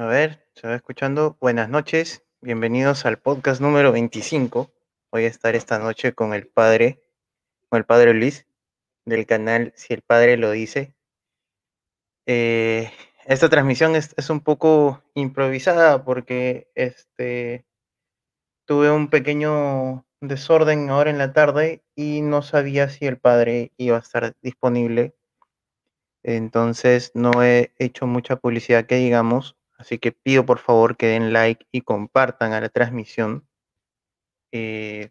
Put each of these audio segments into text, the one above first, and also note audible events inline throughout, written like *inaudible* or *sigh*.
A ver, se va escuchando. Buenas noches, bienvenidos al podcast número 25. Voy a estar esta noche con el padre, con el padre Luis, del canal Si el Padre lo dice. Eh, esta transmisión es, es, un poco improvisada porque este, tuve un pequeño desorden ahora en la tarde y no sabía si el padre iba a estar disponible. Entonces no he hecho mucha publicidad que digamos, así que pido por favor que den like y compartan a la transmisión. Eh,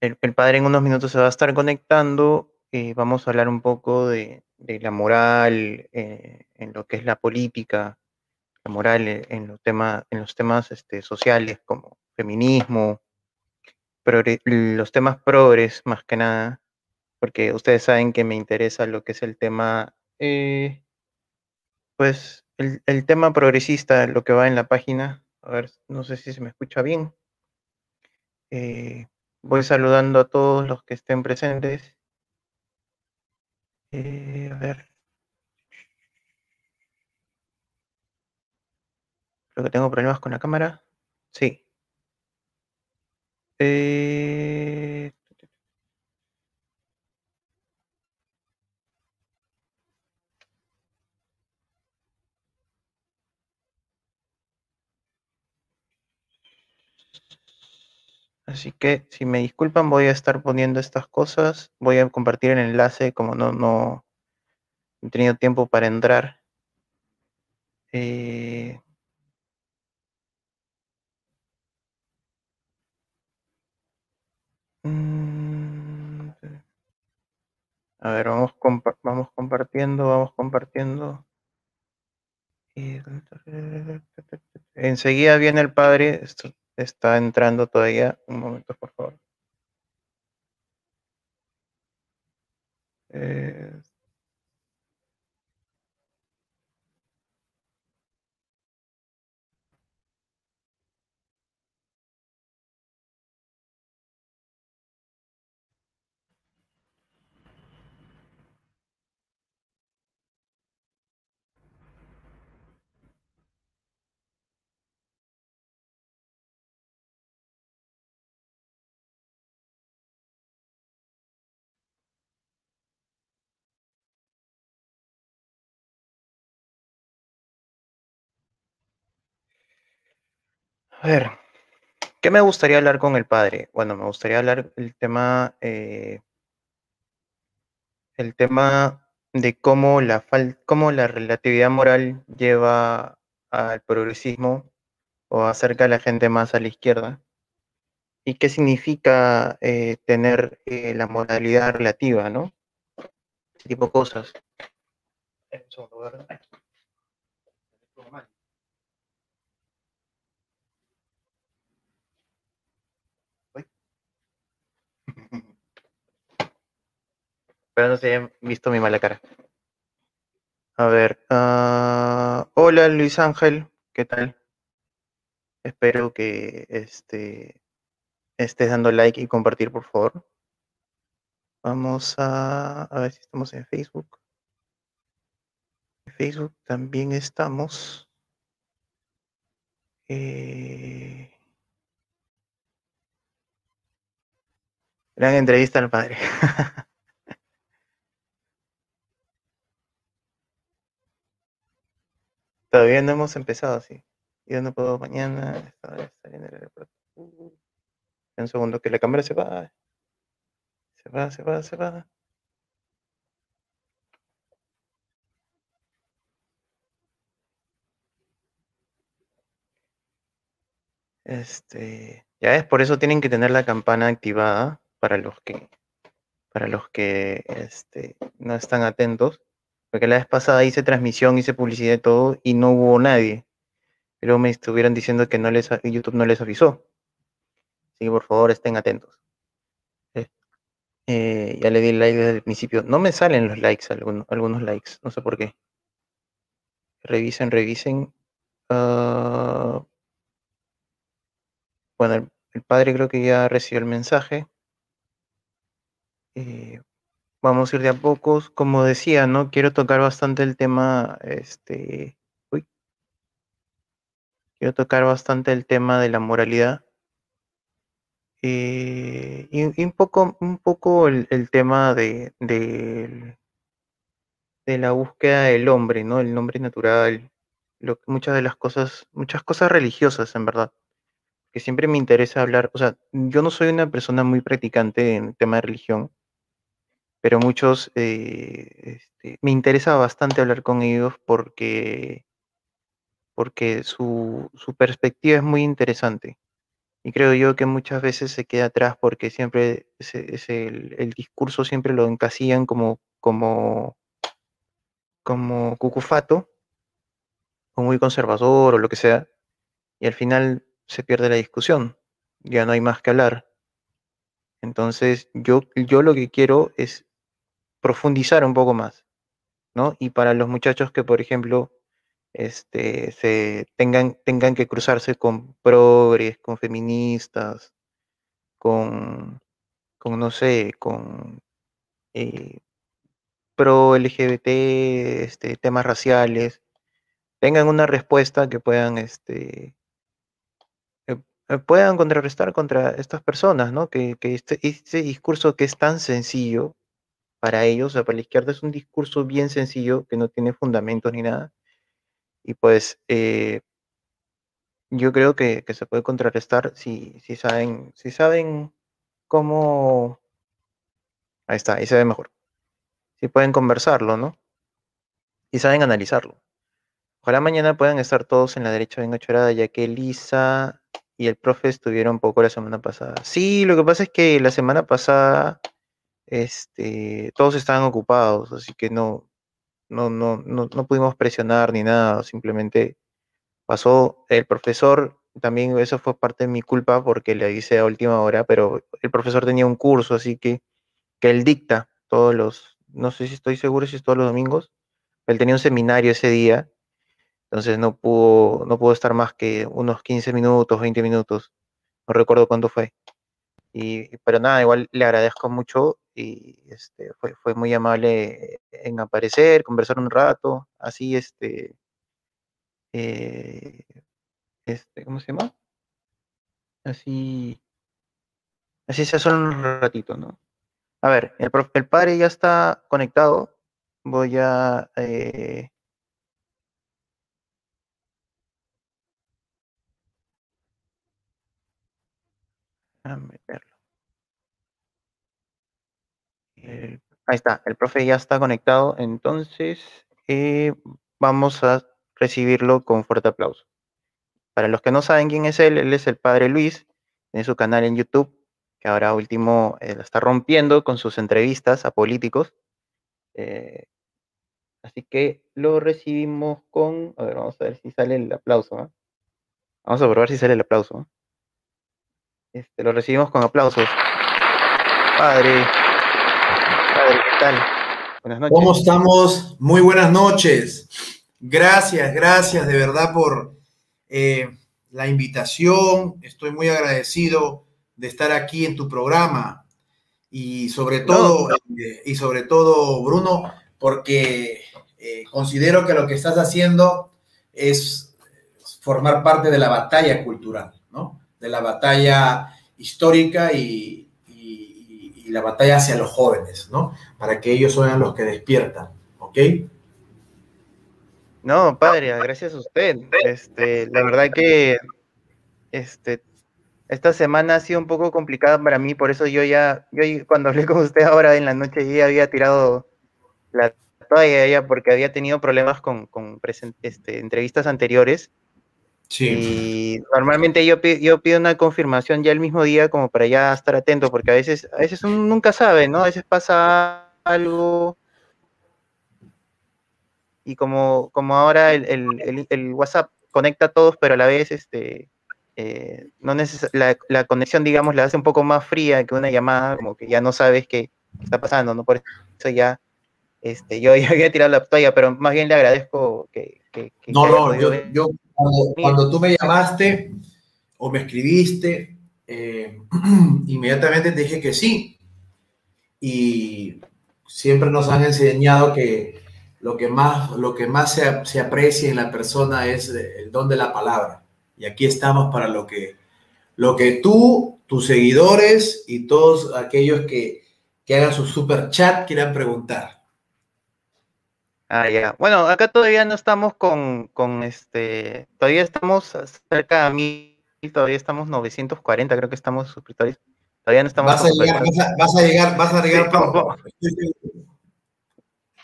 el, padre en unos minutos se va a estar conectando. Eh, vamos a hablar un poco de, la moral eh, en lo que es la política, la moral en los temas, en los temas sociales como feminismo, los temas progres más que nada, porque ustedes saben que me interesa lo que es el tema, pues el, el, tema progresista, lo que va en la página. A ver, no sé si se me escucha bien. Eh, voy saludando a todos los que estén presentes. Eh, a ver. Creo que tengo problemas con la cámara. Sí. Eh... Así que si me disculpan voy a estar poniendo estas cosas. Voy a compartir el enlace como no, no he tenido tiempo para entrar. Eh... Mm, a ver, vamos, vamos compartiendo, vamos compartiendo. Enseguida viene el padre, está entrando todavía. Un momento, por favor. Eh... A ver, ¿qué me gustaría hablar con el padre? Bueno, me gustaría hablar el tema, eh, el tema de cómo la, fal cómo la relatividad moral lleva al progresismo o acerca a la gente más a la izquierda. ¿Y qué significa eh, tener eh, la moralidad relativa, no? Ese tipo de cosas. Pero no se hayan visto mi mala cara. A ver. Uh, hola Luis Ángel, ¿qué tal? Espero que este, estés dando like y compartir, por favor. Vamos a, a ver si estamos en Facebook. En Facebook también estamos. Eh... Gran entrevista al padre. *laughs* Todavía no hemos empezado así. Yo no puedo mañana estar en el aeropuerto. Un segundo, que la cámara se va. Se va, se va, se va. Este, ya es por eso tienen que tener la campana activada para los que para los que este, no están atentos. Porque la vez pasada hice transmisión, hice publicidad y todo, y no hubo nadie. Pero me estuvieron diciendo que no les, YouTube no les avisó. Así que por favor estén atentos. Eh, eh, ya le di like desde el principio. No me salen los likes, algunos, algunos likes, no sé por qué. Revisen, revisen. Uh, bueno, el, el, padre creo que ya recibió el mensaje. Eh, vamos a ir de a pocos. Como decía, ¿no? Quiero tocar bastante el tema, este, uy, quiero tocar bastante el tema de la moralidad. Eh, y, un poco, un poco el, tema de, de, la búsqueda del hombre, ¿no? El hombre natural, muchas de las cosas, muchas cosas religiosas, en verdad. Que siempre me interesa hablar, o sea, yo no soy una persona muy practicante en tema de religión, pero muchos, eh, este, me interesa bastante hablar con ellos porque, porque su, su, perspectiva es muy interesante. Y creo yo que muchas veces se queda atrás porque siempre es, el, el, discurso siempre lo encasillan como, como, como cucufato, o muy conservador o lo que sea, y al final se pierde la discusión, ya no hay más que hablar. Entonces yo, yo lo que quiero es profundizar un poco más, ¿no? Y para los muchachos que, por ejemplo, este, tengan, tengan que cruzarse con progres, con feministas, con, con no sé, con eh, pro LGBT, este, temas raciales, tengan una respuesta que puedan, este, eh, eh, puedan contrarrestar contra estas personas, ¿no? Que, que este, este discurso que es tan sencillo, para ellos, o sea, para la izquierda es un discurso bien sencillo que no tiene fundamentos ni nada. Y pues eh, yo creo que, se puede contrarrestar si, si, saben, si saben cómo... Ahí está, ahí se ve mejor. Si pueden conversarlo, ¿no? Y saben analizarlo. Ojalá mañana puedan estar todos en la derecha bien ochorada, ya que Lisa y el profe estuvieron poco la semana pasada. Sí, lo que pasa es que la semana pasada este, todos estaban ocupados, así que no, no, no, no, no pudimos presionar ni nada, simplemente pasó el profesor, también eso fue parte de mi culpa porque le hice a última hora, pero el profesor tenía un curso, así que, que él dicta todos los, no sé si estoy seguro si es todos los domingos, él tenía un seminario ese día, entonces no pudo, no pudo estar más que unos 15 minutos, 20 minutos, no recuerdo cuándo fue. Y, pero nada, igual le agradezco mucho y este, fue, fue muy amable en aparecer, conversar un rato, así, este, eh, este, ¿cómo se llama? Así, así se hace un ratito, ¿no? A ver, el, el padre ya está conectado, voy a... Eh, a meterlo. Eh, ahí está, el profe ya está conectado, entonces eh, vamos a recibirlo con fuerte aplauso. Para los que no saben quién es él, él es el padre Luis, tiene su canal en YouTube, que ahora último eh, está rompiendo con sus entrevistas a políticos. así que lo recibimos con, a ver, vamos a ver si sale el aplauso. Vamos a probar si sale el aplauso. Este, lo recibimos con aplausos. Padre, ¿qué tal? Buenas noches. ¿Cómo estamos? Muy buenas noches. Gracias, gracias de verdad por eh, la invitación. Estoy muy agradecido de estar aquí en tu programa y sobre todo, eh, y sobre todo, Bruno, porque eh, considero que lo que estás haciendo es formar parte de la batalla cultural, ¿no? De la batalla histórica y, la batalla hacia los jóvenes, ¿no? Para que ellos sean los que despiertan, ¿ok? No, padre, gracias a usted. Este, la verdad que este, esta semana ha sido un poco complicada para mí, por eso yo ya, yo cuando hablé con usted ahora en la noche, ya había tirado la toalla porque había tenido problemas con, con este, entrevistas anteriores y normalmente yo, yo pido una confirmación ya el mismo día como para ya estar atento, porque a veces, a veces uno nunca sabe, ¿no? A veces pasa algo y como, como ahora el, WhatsApp conecta a todos, pero a la vez este, eh, no la, la, conexión, digamos, la hace un poco más fría que una llamada, como que ya no sabes qué está pasando, ¿no? Por eso ya este, yo *laughs* ya había tirado la toalla, pero más bien le agradezco que... no, no, yo, cuando, tú me llamaste o me escribiste, eh, *clears throat* inmediatamente te dije que sí. Y siempre nos han enseñado que lo que más, lo que más se, se aprecia en la persona es el don de la palabra, Y aquí estamos para lo que, lo que tú, tus seguidores y todos aquellos que, que hagan su super chat quieran preguntar. Ah, ya. Bueno, acá todavía no estamos con, con este, todavía estamos cerca de mí, todavía estamos 940, creo que estamos suscriptores. Todavía no estamos. Vas a, llegar, vas, a, llegar, vas a llegar, pronto.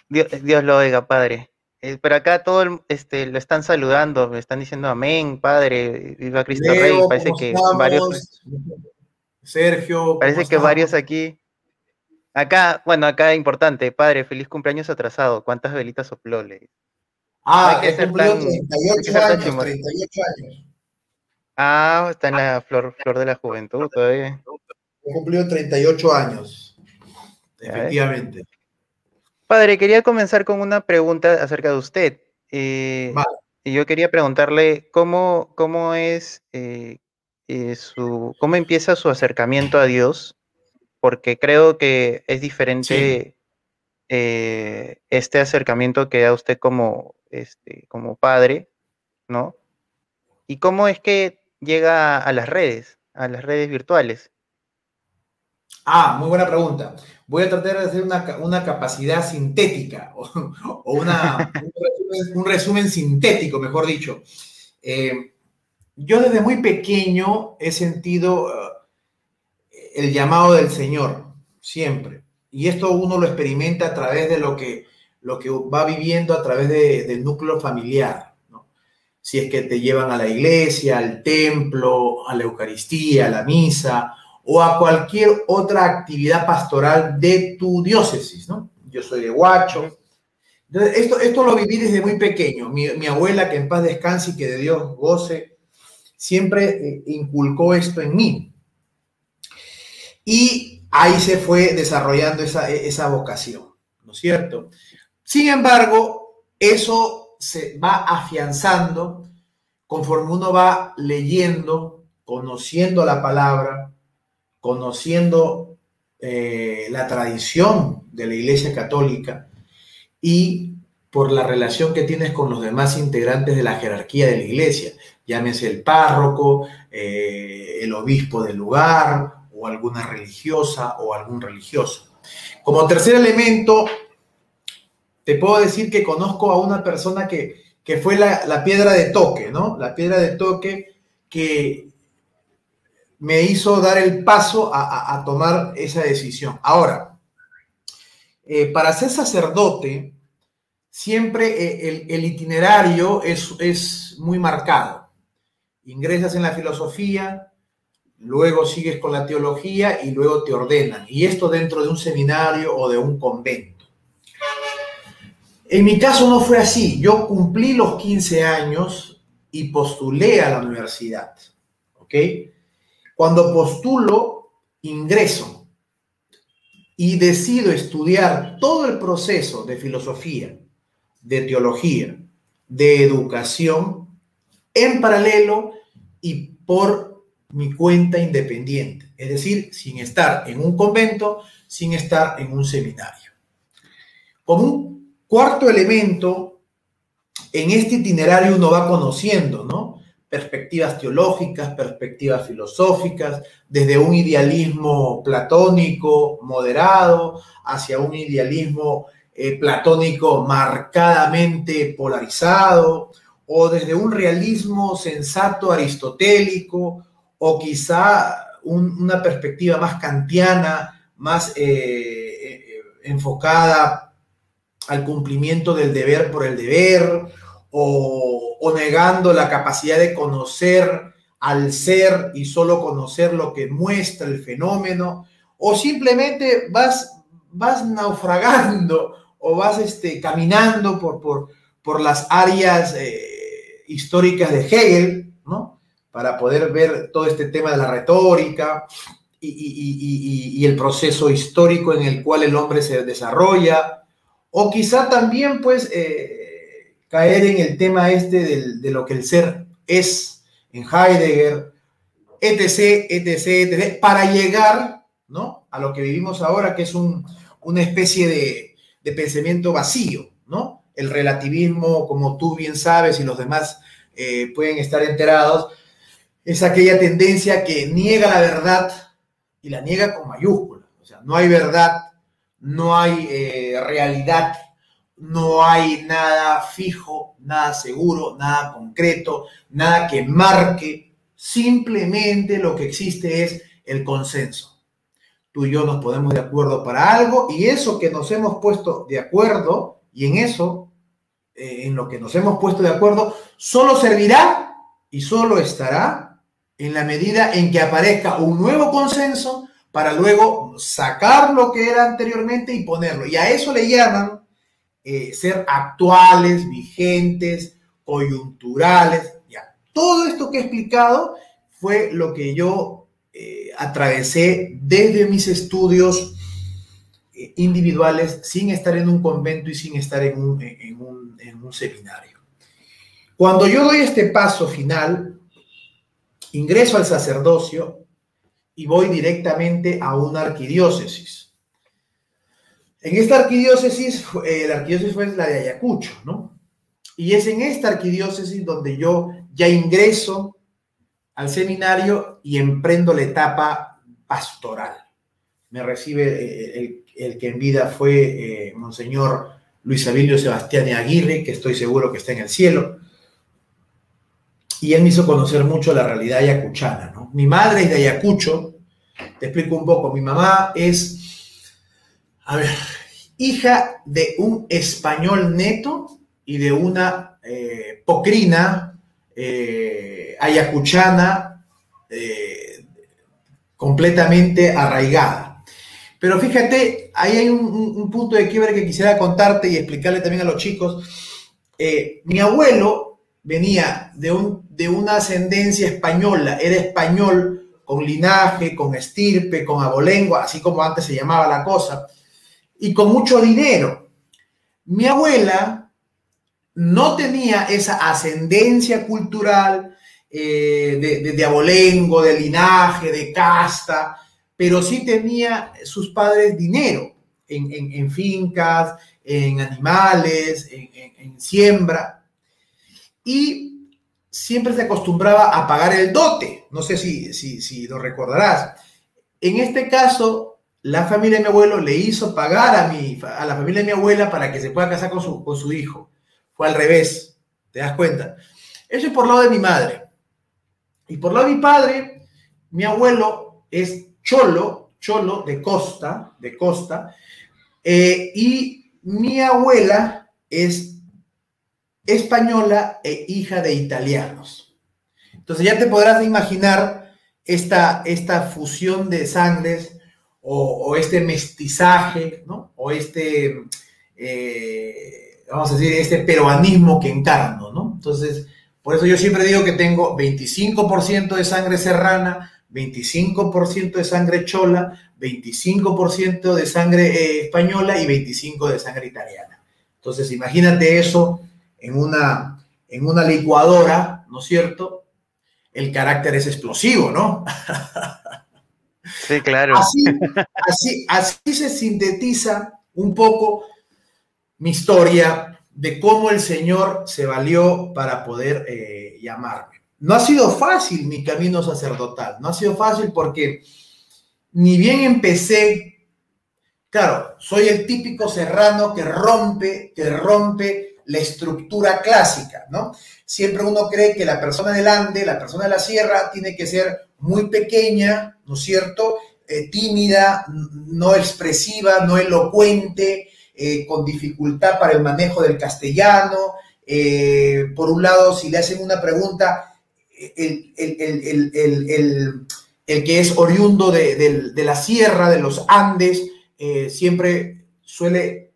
Dios, lo oiga, padre. Eh, pero acá todo este, lo están saludando, me están diciendo amén, padre, viva Cristo Rey. Parece que varios. Sergio. Parece que varios aquí Acá, bueno, acá importante, padre, feliz cumpleaños atrasado. ¿Cuántas velitas sopló? Le? Ah, es cumplió 38 años, 38 años. Ah, está en la flor, flor de la juventud todavía. Cumplió 38 años, efectivamente. Padre, quería comenzar con una pregunta acerca de usted. Eh, y yo quería preguntarle cómo, cómo es eh, eh, su, cómo empieza su acercamiento a Dios porque creo que es diferente eh, este acercamiento que da usted como, este, como padre, ¿no? ¿Y cómo es que llega a las redes, a las redes virtuales? Ah, muy buena pregunta. Voy a tratar de hacer una, capacidad sintética *laughs* o, una, un, resumen, sintético, mejor dicho. Eh, yo desde muy pequeño he sentido el llamado del Señor, siempre. Y esto uno lo experimenta a través de lo que, lo que va viviendo a través del núcleo familiar. Si es que te llevan a la iglesia, al templo, a la Eucaristía, a la misa o a cualquier otra actividad pastoral de tu diócesis. ¿no? Yo soy de Huacho. esto, esto lo viví desde muy pequeño. Mi, mi abuela, que en paz descanse y que de Dios goce, siempre eh, inculcó esto en mí. Y ahí se fue desarrollando esa, vocación, ¿no es cierto? Sin embargo, eso se va afianzando conforme uno va leyendo, conociendo la palabra, conociendo eh, la tradición de la Iglesia Católica y por la relación que tienes con los demás integrantes de la jerarquía de la Iglesia, llámese el párroco, eh, el obispo del lugar o alguna religiosa o algún religioso. Como tercer elemento, te puedo decir que conozco a una persona que, fue la, piedra de toque, ¿no? La piedra de toque que me hizo dar el paso a, tomar esa decisión. Ahora, eh, para ser sacerdote, siempre eh, el, itinerario es, es muy marcado. Ingresas en la filosofía, luego sigues con la teología y luego te ordenan. Y esto dentro de un seminario o de un convento. En mi caso no fue así. Yo cumplí los 15 años y postulé a la universidad. ¿Ok? Cuando postulo, ingreso y decido estudiar todo el proceso de filosofía, de teología, de educación en paralelo y por mi cuenta independiente, es decir, sin estar en un convento, sin estar en un seminario. Como un cuarto elemento, en este itinerario uno va conociendo, ¿no? Perspectivas teológicas, perspectivas filosóficas, desde un idealismo platónico moderado hacia un idealismo eh, platónico marcadamente polarizado, o desde un realismo sensato aristotélico, o quizá una perspectiva más kantiana, más eh, eh, enfocada al cumplimiento del deber por el deber, o, negando la capacidad de conocer al ser y solo conocer lo que muestra el fenómeno, o simplemente vas, vas naufragando o vas este, caminando por, por, por las áreas eh, históricas de Hegel, ¿no? Para poder ver todo este tema de la retórica y, el proceso histórico en el cual el hombre se desarrolla, o quizá también pues eh, caer en el tema este de lo que el ser es en Heidegger, etc., etc., etc., para llegar ¿no? a lo que vivimos ahora, que es una especie de, de pensamiento vacío, ¿no? El relativismo, como tú bien sabes, y los demás eh, pueden estar enterados, es aquella tendencia que niega la verdad y la niega con mayúsculas. O sea, no hay verdad, no hay eh, realidad, no hay nada fijo, nada seguro, nada concreto, nada que marque. Simplemente lo que existe es el consenso. Tú y yo nos ponemos de acuerdo para algo y eso que nos hemos puesto de acuerdo y en eso, eh, en lo que nos hemos puesto de acuerdo, solo servirá y solo estará en la medida en que aparezca un nuevo consenso para luego sacar lo que era anteriormente y ponerlo. Y a eso le llaman eh, ser actuales, vigentes, coyunturales. Ya. Todo esto que he explicado fue lo que yo eh, atravesé desde mis estudios eh, individuales sin estar en un convento y sin estar en un, en un seminario. Cuando yo doy este paso final, ingreso al sacerdocio y voy directamente a una arquidiócesis. En esta arquidiócesis, eh, la arquidiócesis fue la de Ayacucho, ¿no? Y es en esta arquidiócesis donde yo ya ingreso al seminario y emprendo la etapa pastoral. Me recibe eh, el, que en vida fue eh, Monseñor Luis Abilio Sebastián Aguirre, que estoy seguro que está en el cielo y él me hizo conocer mucho la realidad ayacuchana. ¿no? Mi madre es de Ayacucho, te explico un poco, mi mamá es, a ver, hija de un español neto y de una eh, pocrina eh, ayacuchana eh, completamente arraigada. Pero fíjate, ahí hay un, un, punto de quiebre que quisiera contarte y explicarle también a los chicos. mi abuelo venía de, un, de una ascendencia española, era español con linaje, con estirpe, con abolengo, así como antes se llamaba la cosa, y con mucho dinero. Mi abuela no tenía esa ascendencia cultural eh, de, de, abolengo, de linaje, de casta, pero sí tenía sus padres dinero en, fincas, en animales, en siembra y siempre se acostumbraba a pagar el dote. No sé si, si, lo recordarás. En este caso, la familia de mi abuelo le hizo pagar a, mi, a la familia de mi abuela para que se pueda casar con su, con su hijo. Fue al revés, ¿te das cuenta? Eso es por lado de mi madre. Y por lado de mi padre, mi abuelo es cholo, cholo de costa, de costa, eh, y mi abuela es española e hija de italianos. Entonces ya te podrás imaginar esta, esta fusión de sangres o, este mestizaje, ¿no? O este, eh, vamos a decir, este peruanismo que encarno, ¿no? Entonces, por eso yo siempre digo que tengo 25% de sangre serrana, 25% de sangre chola, 25% de sangre eh, española y 25% de sangre italiana. Entonces, imagínate eso en una, en una licuadora, ¿no es cierto? El carácter es explosivo, ¿no? Sí, claro. Así, así, así se sintetiza un poco mi historia de cómo el Señor se valió para poder eh, llamarme. No ha sido fácil mi camino sacerdotal, no ha sido fácil porque ni bien empecé, claro, soy el típico serrano que rompe, que rompe la estructura clásica, ¿no? Siempre uno cree que la persona del Ande, la persona de la sierra, tiene que ser muy pequeña, ¿no es cierto? Eh, tímida, no expresiva, no elocuente, eh, con dificultad para el manejo del castellano. Eh, por un lado, si le hacen una pregunta, el, que es oriundo de, de, la sierra, de los Andes, siempre suele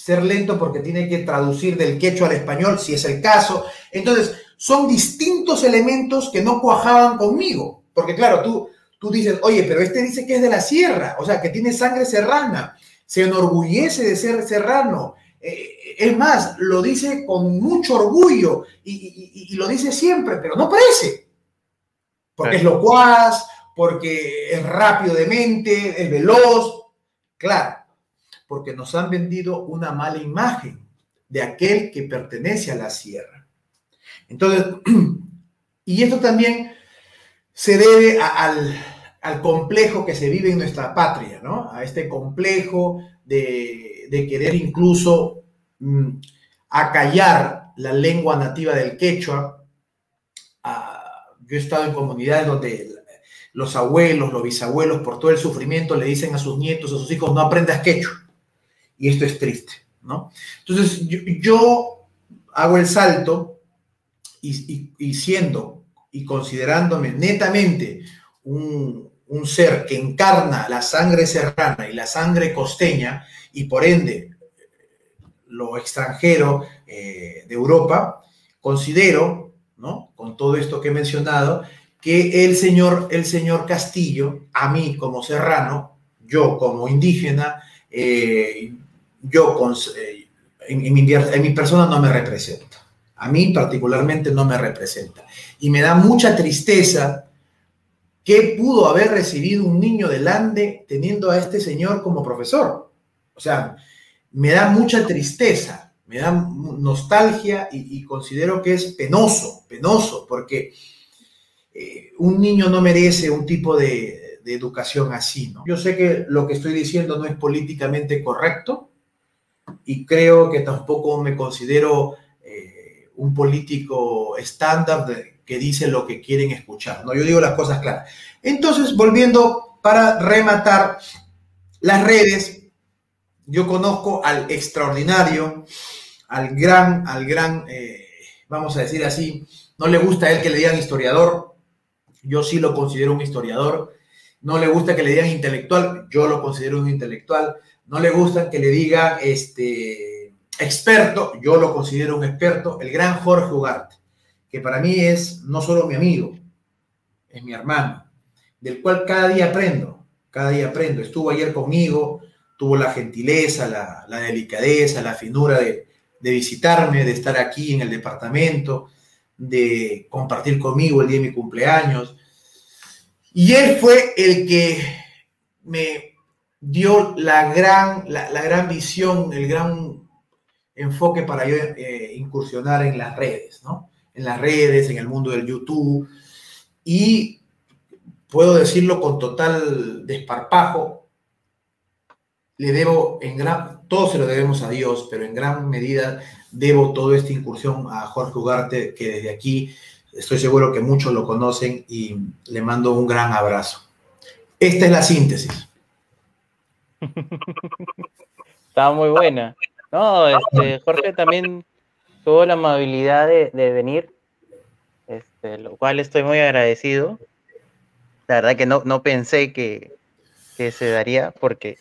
ser lento porque tiene que traducir del quechua al español, si es el caso. Entonces, son distintos elementos que no cuajaban conmigo. Porque claro, tú, tú dices, oye, pero este dice que es de la sierra, o sea, que tiene sangre serrana, se enorgullece de ser serrano. Eh, es más, lo dice con mucho orgullo y, lo dice siempre, pero no parece. Porque es locuaz, porque es rápido de mente, es veloz. Claro, porque nos han vendido una mala imagen de aquel que pertenece a la sierra. Entonces, *clears throat* y esto también se debe al, complejo que se vive en nuestra patria, ¿no? A este complejo de, querer incluso mm, acallar la lengua nativa del quechua. Ah, yo he estado en comunidades donde los abuelos, los bisabuelos, por todo el sufrimiento, le dicen a sus nietos, a sus hijos, no aprendas quechua. Y esto es triste, ¿no? Entonces, yo, hago el salto y, siendo y considerándome netamente un, ser que encarna la sangre serrana y la sangre costeña, y por ende lo extranjero eh, de Europa, considero, ¿no? Con todo esto que he mencionado, que el señor, el señor Castillo, a mí como serrano, yo como indígena, eh, yo con, eh, en, mi, persona no me representa. A mí particularmente no me representa. Y me da mucha tristeza que pudo haber recibido un niño del Ande teniendo a este señor como profesor. O sea, me da mucha tristeza, me da nostalgia y considero que es penoso, penoso, porque eh, un niño no merece un tipo de, educación así, ¿no? Yo sé que lo que estoy diciendo no es políticamente correcto y creo que tampoco me considero eh, un político estándar que dice lo que quieren escuchar, ¿no? Yo digo las cosas claras. Entonces, volviendo para rematar las redes, yo conozco al extraordinario, al gran, al gran, eh, vamos a decir así, no le gusta a él que le digan historiador, yo sí lo considero un historiador. No le gusta que le digan intelectual, yo lo considero un intelectual. No le gusta que le digan este, experto, yo lo considero un experto. El gran Jorge Ugarte, que para mí es no solo mi amigo, es mi hermano, del cual cada día aprendo, cada día aprendo. Estuvo ayer conmigo, tuvo la gentileza, la, delicadeza, la finura de, de visitarme, de estar aquí en el departamento de compartir conmigo el día de mi cumpleaños. Y él fue el que me dio la gran, la, gran visión, el gran enfoque para yo eh, incursionar en las redes, ¿no? En las redes, en el mundo del YouTube. Y puedo decirlo con total desparpajo, le debo en gran, todo se lo debemos a Dios, pero en gran medida debo toda esta incursión a Jorge Ugarte, que desde aquí estoy seguro que muchos lo conocen y le mando un gran abrazo. Esta es la síntesis. Estaba muy buena. No, este, Jorge también tuvo la amabilidad de, venir, este, lo cual estoy muy agradecido. La verdad que no, no pensé que, que se daría, porque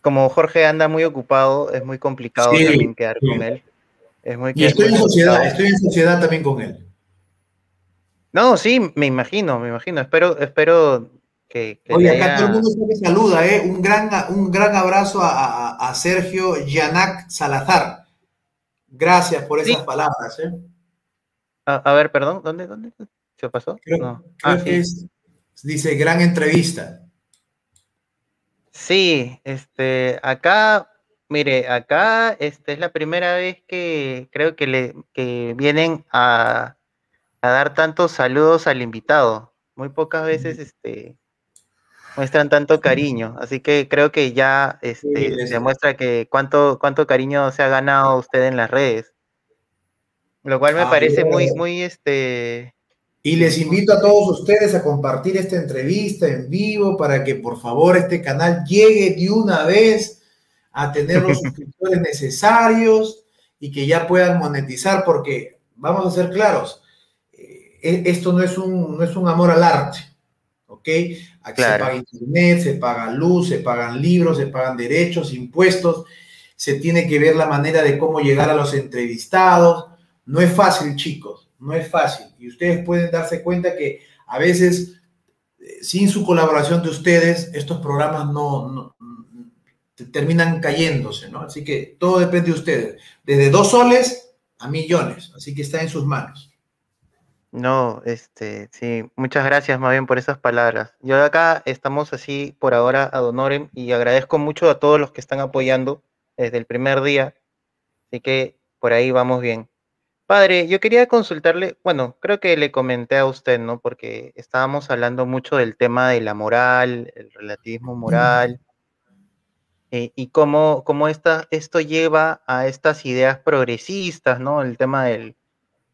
como Jorge anda muy ocupado, es muy complicado también quedar con él. Es muy y estoy en, sociedad, estoy en sociedad también con él. No, sí, me imagino, me imagino. Espero, espero que. Oye, acá todo el mundo se saluda, ¿eh? Un gran, un gran abrazo a, Sergio Yanac Salazar. Gracias por esas palabras, ¿eh? A, ver, perdón, ¿dónde, dónde se pasó? Creo, ah, que es, dice gran entrevista. Sí, este, acá, mire, acá este, es la primera vez que creo que, le, que vienen a, dar tantos saludos al invitado. Muy pocas veces este, muestran tanto cariño, así que creo que ya este, demuestra que cuánto, cuánto cariño se ha ganado usted en las redes. Lo cual me parece muy, muy, este, y les invito a todos ustedes a compartir esta entrevista en vivo para que por favor este canal llegue de una vez a tener los *laughs* suscriptores necesarios y que ya puedan monetizar porque vamos a ser claros, eh, e, esto no es, un, no es un amor al arte, ¿ok? Aquí se paga internet, se paga luz, se pagan libros, se pagan derechos, impuestos, se tiene que ver la manera de cómo llegar a los entrevistados. No es fácil, chicos no es fácil. Y ustedes pueden darse cuenta que a veces, eh, sin su colaboración de ustedes, estos programas no, terminan cayéndose, ¿no? Así que todo depende de ustedes, desde dos soles a millones, así que está en sus manos. No, este, sí, muchas gracias más bien por esas palabras. Yo de acá estamos así por ahora a Donorem y agradezco mucho a todos los que están apoyando desde el primer día, así que por ahí vamos bien. Padre, yo quería consultarle, bueno, creo que le comenté a usted, ¿no? Porque estábamos hablando mucho del tema de la moral, el relativismo moral, eh, y cómo, cómo esta, esto lleva a estas ideas progresistas, ¿no? El tema del,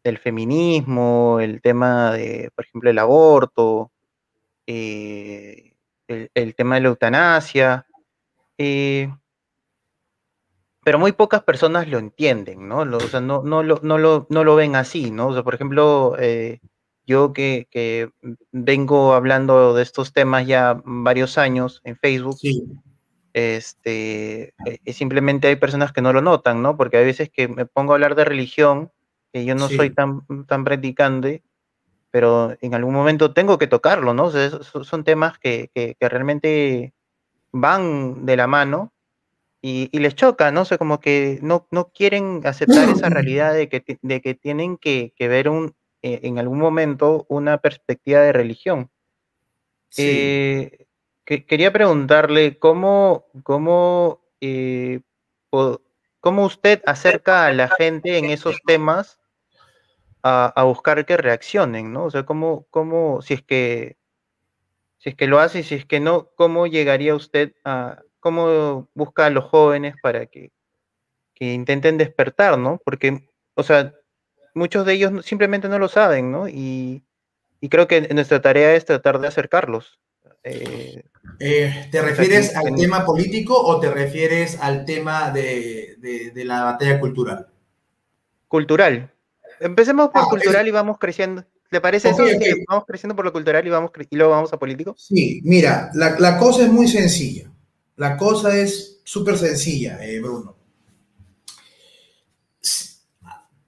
del feminismo, el tema de, por ejemplo, el aborto, eh, el, el, tema de la eutanasia. Eh, pero muy pocas personas lo entienden, ¿no? Lo, o sea, no, no, lo, no, lo, no lo ven así, ¿no? O sea, por ejemplo, eh, yo que, que, vengo hablando de estos temas ya varios años en Facebook, sí. este, simplemente hay personas que no lo notan, ¿no? Porque hay veces que me pongo a hablar de religión, que yo no sí. soy tan, tan practicante, pero en algún momento tengo que tocarlo, ¿no? O sea, son temas que, que, que realmente van de la mano y, y, les choca, ¿no? O sea, como que no, no quieren aceptar esa *clears throat* realidad de que, de que tienen que, que ver un, eh, en algún momento una perspectiva de religión. Sí. Eh, que, quería preguntarle cómo, cómo, eh, cómo usted acerca a la gente en esos temas a, a, buscar que reaccionen, ¿no? O sea, cómo, cómo si es que si es que lo hace si es que no, ¿cómo llegaría usted a, cómo busca a los jóvenes para que, que, intenten despertar, ¿no? Porque, o sea, muchos de ellos simplemente no lo saben, ¿no? Y, y creo que nuestra tarea es tratar de acercarlos. Eh, eh, ¿Te refieres al tema político o te refieres al tema de, de, de la batalla cultural? Cultural. Empecemos por ah, cultural es... y vamos creciendo. ¿Le parece okay, eso? Okay. Vamos creciendo por lo cultural y, vamos y luego vamos a político. Sí, mira, la, la cosa es muy sencilla. La cosa es súper sencilla, eh, Bruno.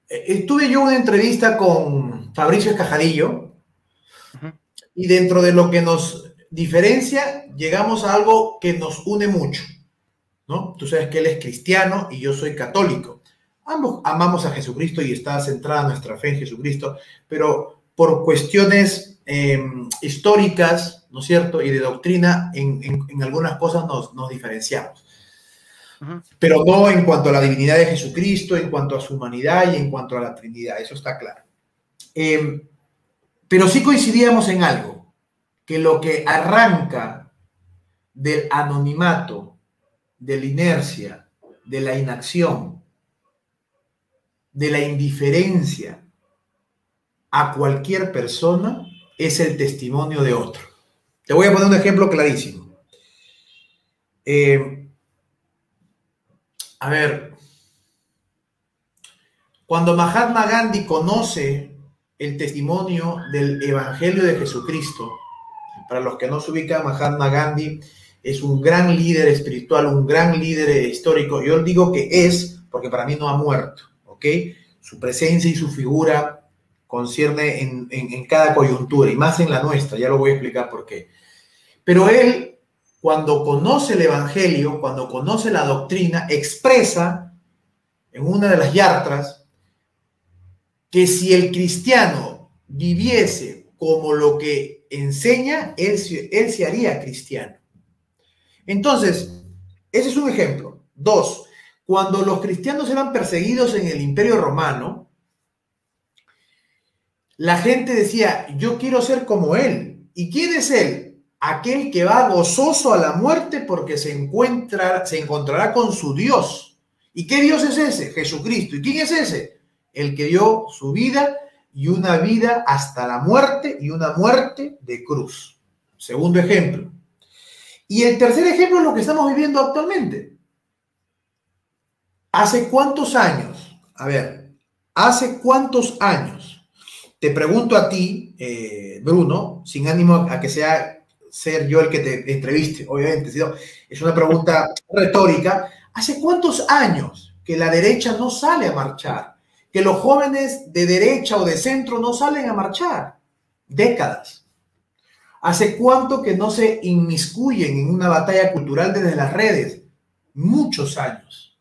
Estuve yo una entrevista con Fabricio Escajadillo uh -huh. y dentro de lo que nos diferencia llegamos a algo que nos une mucho, ¿no? Tú sabes que él es cristiano y yo soy católico. Ambos amamos a Jesucristo y está centrada nuestra fe en Jesucristo, pero por cuestiones eh, históricas, ¿no es cierto? Y de doctrina, en, en, en algunas cosas nos, nos diferenciamos. Uh -huh. Pero no en cuanto a la divinidad de Jesucristo, en cuanto a su humanidad y en cuanto a la Trinidad, eso está claro. Eh, pero sí coincidíamos en algo, que lo que arranca del anonimato, de la inercia, de la inacción, de la indiferencia a cualquier persona es el testimonio de otro. Te voy a poner un ejemplo clarísimo. Eh, a ver, cuando Mahatma Gandhi conoce el testimonio del Evangelio de Jesucristo, para los que no se ubican, Mahatma Gandhi es un gran líder espiritual, un gran líder histórico. Yo digo que es, porque para mí no ha muerto, Su presencia y su figura concierne en, cada coyuntura y más en la nuestra, ya lo voy a explicar por qué. Pero él, cuando conoce el Evangelio, cuando conoce la doctrina, expresa en una de las yartras que si el cristiano viviese como lo que enseña, él, él se haría cristiano. Entonces, ese es un ejemplo. Dos, cuando los cristianos eran perseguidos en el imperio romano, la gente decía, yo quiero ser como él. ¿Y quién es él? Aquel que va gozoso a la muerte porque se, encuentra, se encontrará con su Dios. ¿Y qué Dios es ese? Jesucristo. ¿Y quién es ese? El que dio su vida y una vida hasta la muerte y una muerte de cruz. Segundo ejemplo. Y el tercer ejemplo es lo que estamos viviendo actualmente. ¿Hace cuántos años? A ver, ¿hace cuántos años te pregunto a ti, eh, Bruno, sin ánimo a que sea ser yo el que te entreviste, obviamente, sino es una pregunta retórica. ¿Hace cuántos años que la derecha no sale a marchar? Que los jóvenes de derecha o de centro no salen a marchar. Décadas. ¿Hace cuánto que no se inmiscuyen en una batalla cultural desde las redes? Muchos años.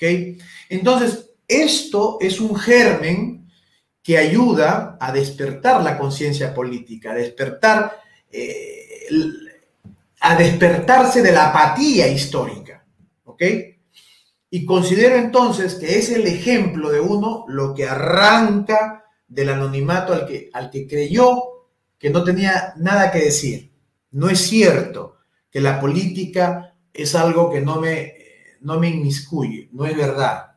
¿Ok? Entonces, esto es un germen que ayuda a despertar la conciencia política, a despertar, eh, a despertarse de la apatía histórica. ¿Ok? Y considero entonces que es el ejemplo de uno lo que arranca del anonimato al que, al que creyó que no tenía nada que decir. No es cierto que la política es algo que no me, no me inmiscuye, no es verdad.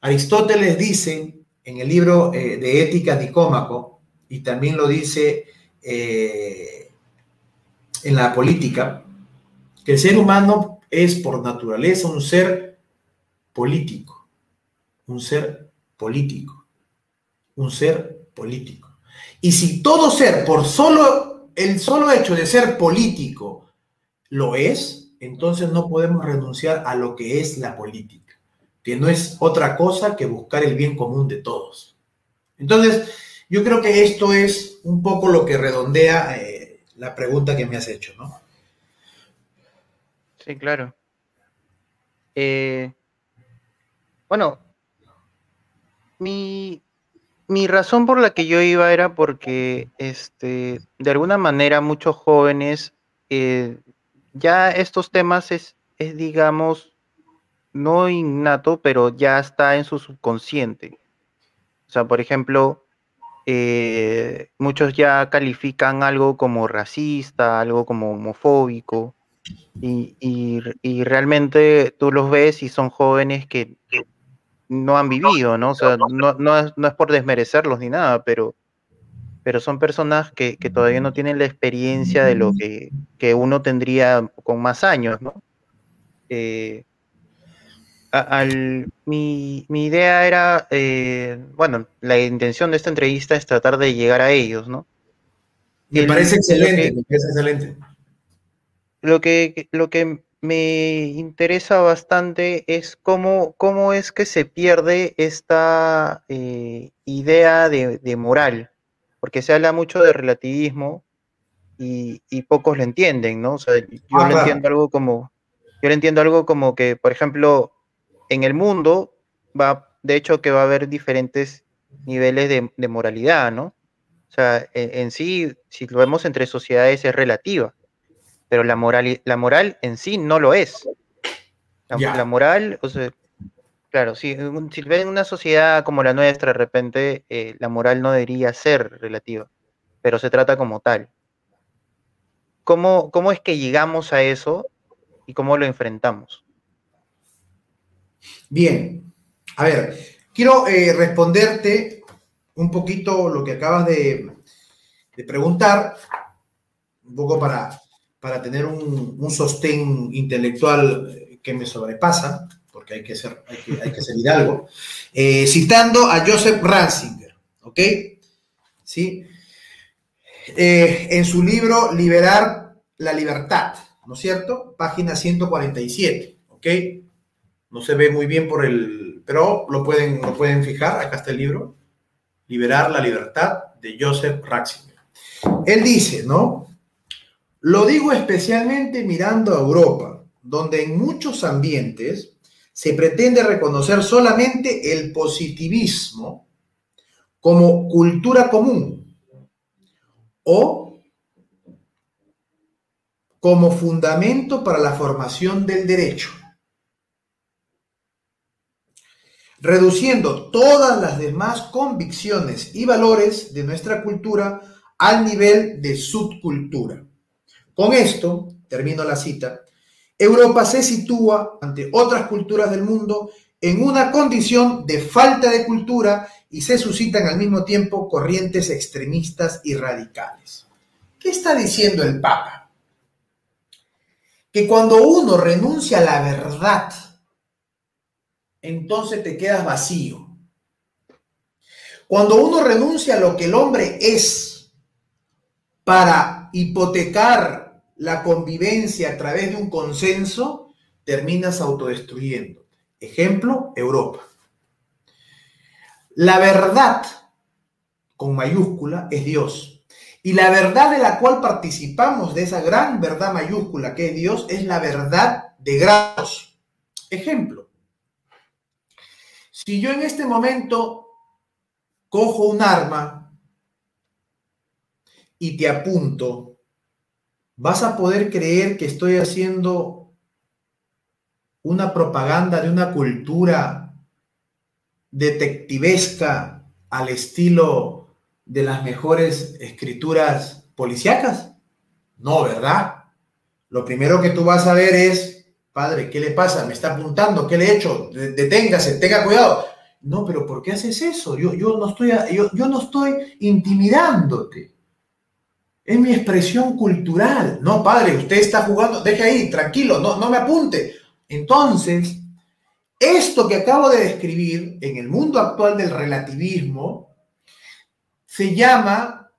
Aristóteles dice en el libro eh, de Ética Nicómaco, y también lo dice eh, en la política, que el ser humano es por naturaleza un ser político, un ser político, un ser político. Y si todo ser, por solo el solo hecho de ser político, lo es, entonces no podemos renunciar a lo que es la política, que no es otra cosa que buscar el bien común de todos. Entonces, yo creo que esto es un poco lo que redondea eh, la pregunta que me has hecho, ¿no? Sí, claro. Eh, bueno, mi, razón por la que yo iba era porque, este, de alguna manera, muchos jóvenes, eh, ya estos temas es, es, digamos, no innato, pero ya está en su subconsciente. O sea, por ejemplo, eh, muchos ya califican algo como racista, algo como homofóbico, y, realmente tú los ves y son jóvenes que no han vivido, ¿no? O sea, no, es, por desmerecerlos ni nada, pero, pero son personas que, todavía no tienen la experiencia de lo que, uno tendría con más años, ¿no? Eh, mi, idea era, eh, bueno, la intención de esta entrevista es tratar de llegar a ellos, ¿no? Me parece excelente, me parece excelente lo que, lo que me interesa bastante es cómo, cómo es que se pierde esta eh, idea de, moral, porque se habla mucho de relativismo y, pocos lo entienden, ¿no? O sea, yo lo entiendo algo como, yo lo entiendo algo como que, por ejemplo, en el mundo va, de hecho, que va a haber diferentes niveles de, moralidad, ¿no? O sea, en sí, si lo vemos entre sociedades, es relativa pero la moral, la moral en sí no lo es. La, moral, o sea, claro, si, si ven una sociedad como la nuestra, de repente eh, la moral no debería ser relativa, pero se trata como tal. ¿Cómo, ¿Cómo es que llegamos a eso y cómo lo enfrentamos? Bien, a ver, quiero eh, responderte un poquito lo que acabas de, de preguntar, un poco para para tener un, sostén intelectual que me sobrepasa, porque hay que ser, hay que, ser hidalgo, eh, citando a Joseph Ransinger, ¿ok? ¿Sí? Eh, en su libro Liberar la libertad, ¿no es cierto? Página 147, ¿ok? No se ve muy bien por el, pero lo pueden, lo pueden fijar, acá está el libro, Liberar la libertad de Joseph Ratzinger. Él dice, ¿no? Lo digo especialmente mirando a Europa, donde en muchos ambientes se pretende reconocer solamente el positivismo como cultura común o como fundamento para la formación del derecho, reduciendo todas las demás convicciones y valores de nuestra cultura al nivel de subcultura. Con esto, termino la cita, Europa se sitúa ante otras culturas del mundo en una condición de falta de cultura y se suscitan al mismo tiempo corrientes extremistas y radicales. ¿Qué está diciendo el Papa? Que cuando uno renuncia a la verdad, entonces te quedas vacío. Cuando uno renuncia a lo que el hombre es para hipotecar la convivencia a través de un consenso, terminas autodestruyendo. Ejemplo, Europa. La verdad, con mayúscula, es Dios. Y la verdad de la cual participamos, de esa gran verdad mayúscula que es Dios, es la verdad de grados. Ejemplo, si yo en este momento cojo un arma y te apunto vas a poder creer que estoy haciendo una propaganda de una cultura detectivesca al estilo de las mejores escrituras policíacas? No, ¿verdad? Lo primero que tú vas a ver es, padre, ¿qué le pasa? Me está apuntando, ¿qué le he hecho? Deténgase, tenga cuidado. No, pero ¿por qué haces eso? Yo, yo, no, estoy, yo, yo no estoy intimidándote. Es mi expresión cultural. No, padre, usted está jugando, deje ahí, tranquilo, no, no me apunte. Entonces, esto que acabo de describir en el mundo actual del relativismo se llama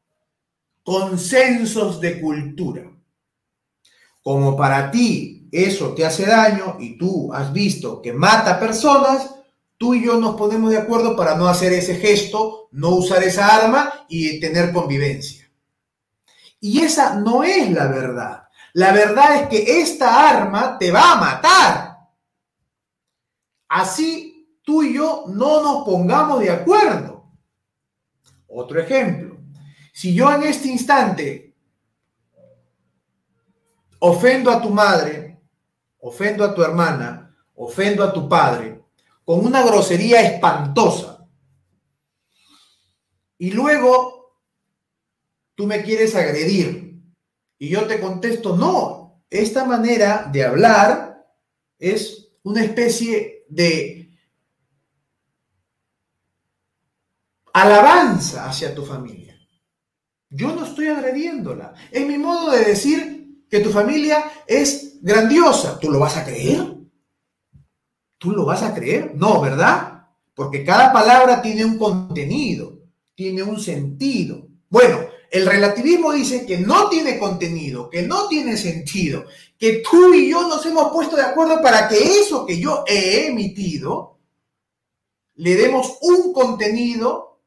consensos de cultura. Como para ti eso te hace daño y tú has visto que mata personas, tú y yo nos ponemos de acuerdo para no hacer ese gesto, no usar esa arma y tener convivencia. Y esa no es la verdad. La verdad es que esta arma te va a matar. Así tú y yo no nos pongamos de acuerdo. Otro ejemplo. Si yo en este instante ofendo a tu madre, ofendo a tu hermana, ofendo a tu padre, con una grosería espantosa, y luego tú me quieres agredir, y yo te contesto, no, esta manera de hablar es una especie de alabanza hacia tu familia. Yo no estoy agrediéndola. Es mi modo de decir que tu familia es grandiosa. ¿Tú lo vas a creer? ¿Tú lo vas a creer? No, ¿verdad? Porque cada palabra tiene un contenido, tiene un sentido. Bueno, el relativismo dice que no tiene contenido, que no tiene sentido, que tú y yo nos hemos puesto de acuerdo para que eso que yo he emitido le demos un contenido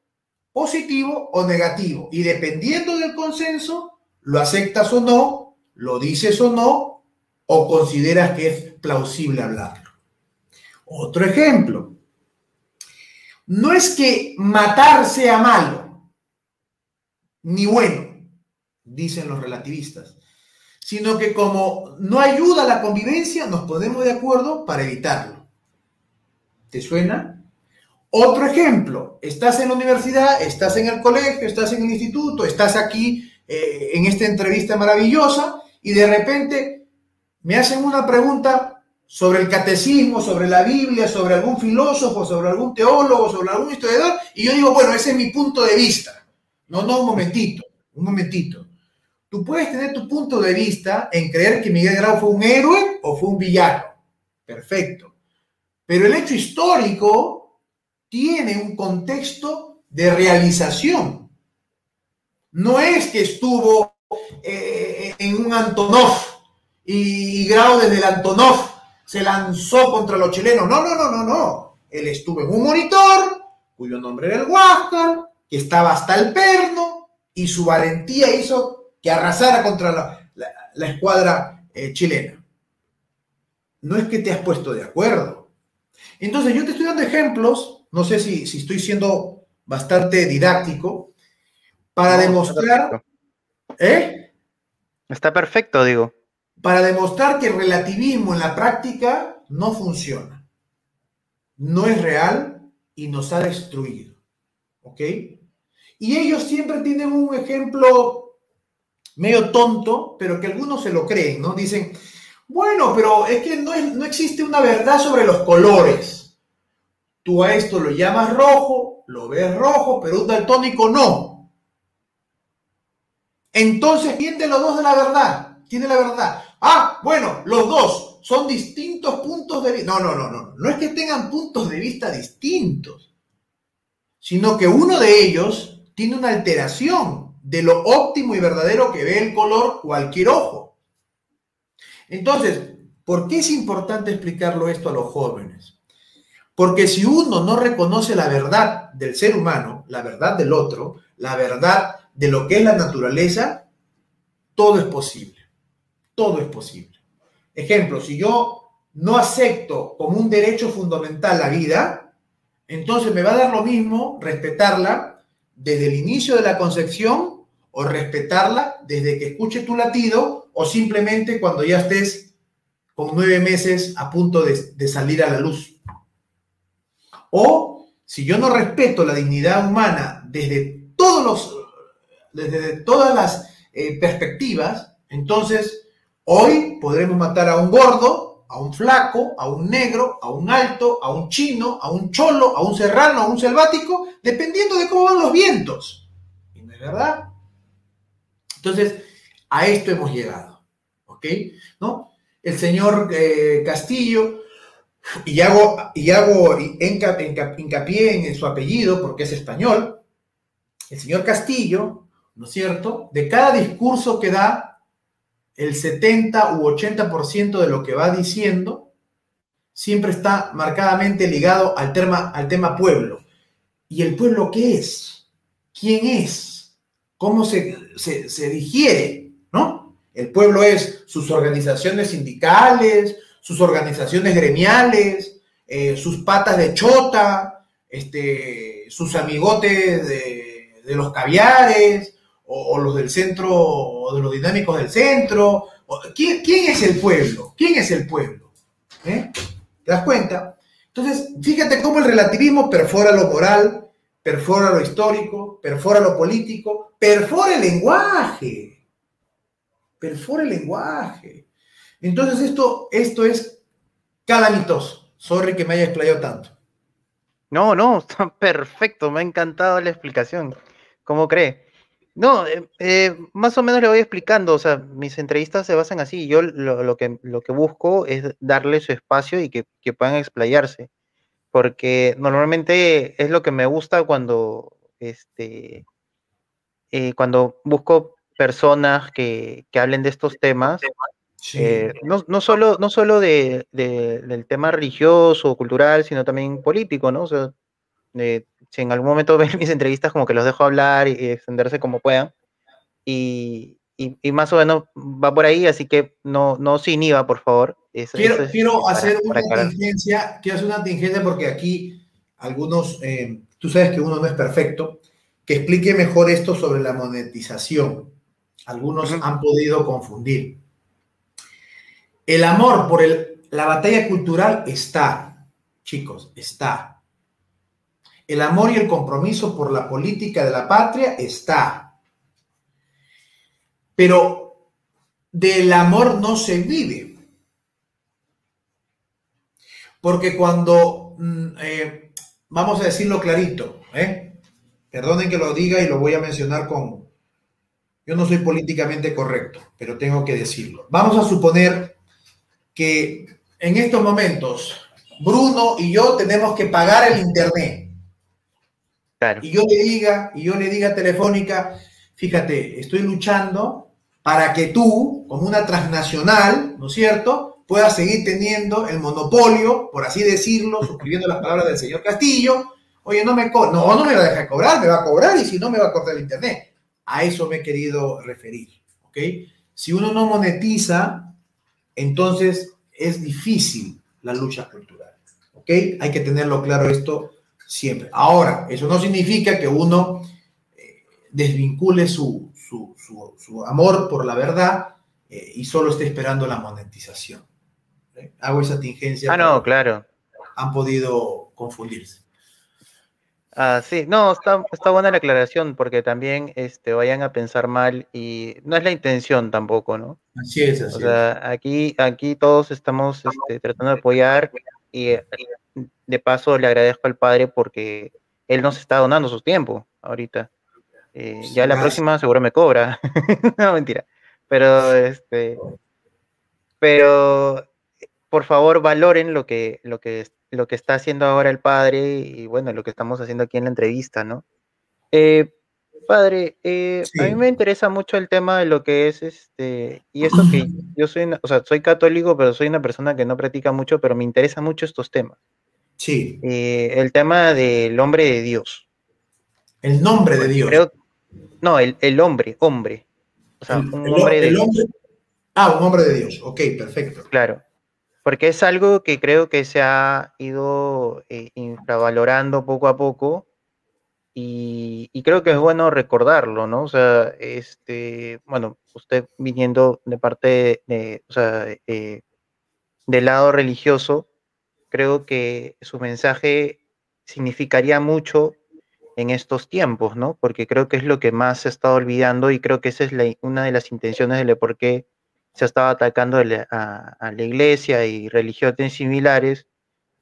positivo o negativo. Y dependiendo del consenso, lo aceptas o no, lo dices o no, o consideras que es plausible hablarlo. Otro ejemplo. No es que matar sea malo ni bueno, dicen los relativistas, sino que como no ayuda la convivencia, nos ponemos de acuerdo para evitarlo. ¿Te suena? Otro ejemplo, estás en la universidad, estás en el colegio, estás en el instituto, estás aquí eh, en esta entrevista maravillosa y de repente me hacen una pregunta sobre el catecismo, sobre la Biblia, sobre algún filósofo, sobre algún teólogo, sobre algún historiador, y yo digo, bueno, ese es mi punto de vista. No, no, un momentito, un momentito. Tú puedes tener tu punto de vista en creer que Miguel Grau fue un héroe o fue un villano. Perfecto. Pero el hecho histórico tiene un contexto de realización. No es que estuvo eh, en un Antonov y Grau desde el Antonov se lanzó contra los chilenos. No, no, no, no, no. Él estuvo en un monitor cuyo nombre era el Huáscar, que estaba hasta el perno y su valentía hizo que arrasara contra la, escuadra eh, chilena. No es que te has puesto de acuerdo. Entonces, yo te estoy dando ejemplos, no sé si, si estoy siendo bastante didáctico, para demostrar... ¿Eh? Está perfecto, digo. Para demostrar que el relativismo en la práctica no funciona. No es real y nos ha destruido. ¿ok? Y ellos siempre tienen un ejemplo medio tonto, pero que algunos se lo creen, ¿no? Dicen, bueno, pero es que no, no existe una verdad sobre los colores. Tú a esto lo llamas rojo, lo ves rojo, pero un daltónico no. Entonces, ¿quién de los dos de la verdad? Tiene la verdad. Ah, bueno, los dos son distintos puntos de vista. No, no, no, no. No es que tengan puntos de vista distintos sino que uno de ellos tiene una alteración de lo óptimo y verdadero que ve el color cualquier ojo. Entonces, ¿por qué es importante explicarlo esto a los jóvenes? Porque si uno no reconoce la verdad del ser humano, la verdad del otro, la verdad de lo que es la naturaleza, todo es posible. Todo es posible. Ejemplo, si yo no acepto como un derecho fundamental la vida, entonces me va a dar lo mismo respetarla desde el inicio de la concepción o respetarla desde que escuche tu latido o simplemente cuando ya estés con nueve meses a punto de, salir a la luz. O si yo no respeto la dignidad humana desde todos los, desde todas las eh, perspectivas, entonces hoy podremos matar a un gordo, a un flaco, a un negro, a un alto, a un chino, a un cholo, a un serrano, a un selvático, dependiendo de cómo van los vientos. ¿Y no es verdad? Entonces, a esto hemos llegado. ¿Ok? ¿No? El señor eh, Castillo, y hago, y hago hincapié en su apellido porque es español, el señor Castillo, ¿no es cierto? De cada discurso que da, el 70 u 80% de lo que va diciendo siempre está marcadamente ligado al tema, al tema pueblo. ¿Y el pueblo qué es? ¿Quién es? ¿Cómo se, se, digiere? ¿No? El pueblo es sus organizaciones sindicales, sus organizaciones gremiales, eh, sus patas de chota, este, sus amigotes de, los caviares, o, los del centro, o de los dinámicos del centro. ¿quién, es el pueblo? ¿Quién es el pueblo? ¿Eh? ¿Te das cuenta? Entonces, fíjate cómo el relativismo perfora lo moral, perfora lo histórico, perfora lo político, perfora el lenguaje, perfora el lenguaje. Entonces esto, esto es calamitoso. Sorry que me haya explayado tanto. No, no, *laughs* está perfecto, me ha encantado la explicación. ¿Cómo cree? No, eh, eh, más o menos le voy explicando, o sea, mis entrevistas se basan así, yo lo, que, lo que busco es darle su espacio y que, que puedan explayarse porque normalmente es lo que me gusta cuando, este, eh, cuando busco personas que, hablen de estos temas, eh, no, no, solo, no solo de, del tema religioso o cultural, sino también político, ¿no? O sea, si en algún momento *laughs* ven mis entrevistas, como que los dejo hablar y, extenderse como puedan. Y, y, más o menos va por ahí, así que no, no se inhiba, por favor. quiero, hacer una tingencia, quiero hacer una tingencia porque aquí algunos, eh, tú sabes que uno no es perfecto, que explique mejor esto sobre la monetización. Algunos han podido confundir. El amor por el, la batalla cultural está, chicos, está. El amor y el compromiso por la política de la patria está pero del amor no se vive. Porque cuando, mm, eh, vamos a decirlo clarito, ¿eh? perdonen que lo diga y lo voy a mencionar con, yo no soy políticamente correcto, pero tengo que decirlo. Vamos a suponer que en estos momentos Bruno y yo tenemos que pagar el internet. Y yo le diga, y yo le diga Telefónica, fíjate, estoy luchando para que tú, como una transnacional, ¿no es cierto?, puedas seguir teniendo el monopolio, por así decirlo, suscribiendo las palabras del señor Castillo. Oye, no me, no, no me va a dejar cobrar, me va a cobrar y si no me va a cortar el internet. A eso me he querido referir, ¿ok? Si uno no monetiza, entonces es difícil la lucha cultural, ¿ok? Hay que tenerlo claro esto siempre. Ahora, eso no significa que uno eh, desvincule su, su, amor por la verdad eh, y solo está esperando la monetización. ¿Eh? Hago esa tingencia. Ah, no, claro. Han podido confundirse. Ah, sí, no, está, está, buena la aclaración porque también este, vayan a pensar mal y no es la intención tampoco, ¿no? Así es, así o sea, aquí, aquí todos estamos este, tratando de apoyar y de paso le agradezco al padre porque él nos está donando su tiempo ahorita. Eh, ya la próxima seguro me cobra. *laughs* no, mentira. Pero, este, pero, por favor, valoren lo que, lo que, lo que está haciendo ahora el padre y, bueno, lo que estamos haciendo aquí en la entrevista, ¿no? Eh, padre, eh, a mí me interesa mucho el tema de lo que es, este, y eso que *clears throat* yo soy, o sea, soy católico, pero soy una persona que no practica mucho, pero me interesa mucho estos temas. Sí. el tema del hombre de Dios. El nombre de Dios. Creo, no, el, el hombre, hombre. O sea, un hombre de Dios. Ah, un hombre de Dios. Ok, perfecto. Claro. Porque es algo que creo que se ha ido eh, infravalorando poco a poco. Y, creo que es bueno recordarlo, ¿no? O sea, este, bueno, usted viniendo de parte de, o sea, eh, del lado religioso, creo que su mensaje significaría mucho en estos tiempos, ¿no? Porque creo que es lo que más se está olvidando y creo que esa es una de las intenciones de por qué se estaba atacando a, la iglesia y religiones similares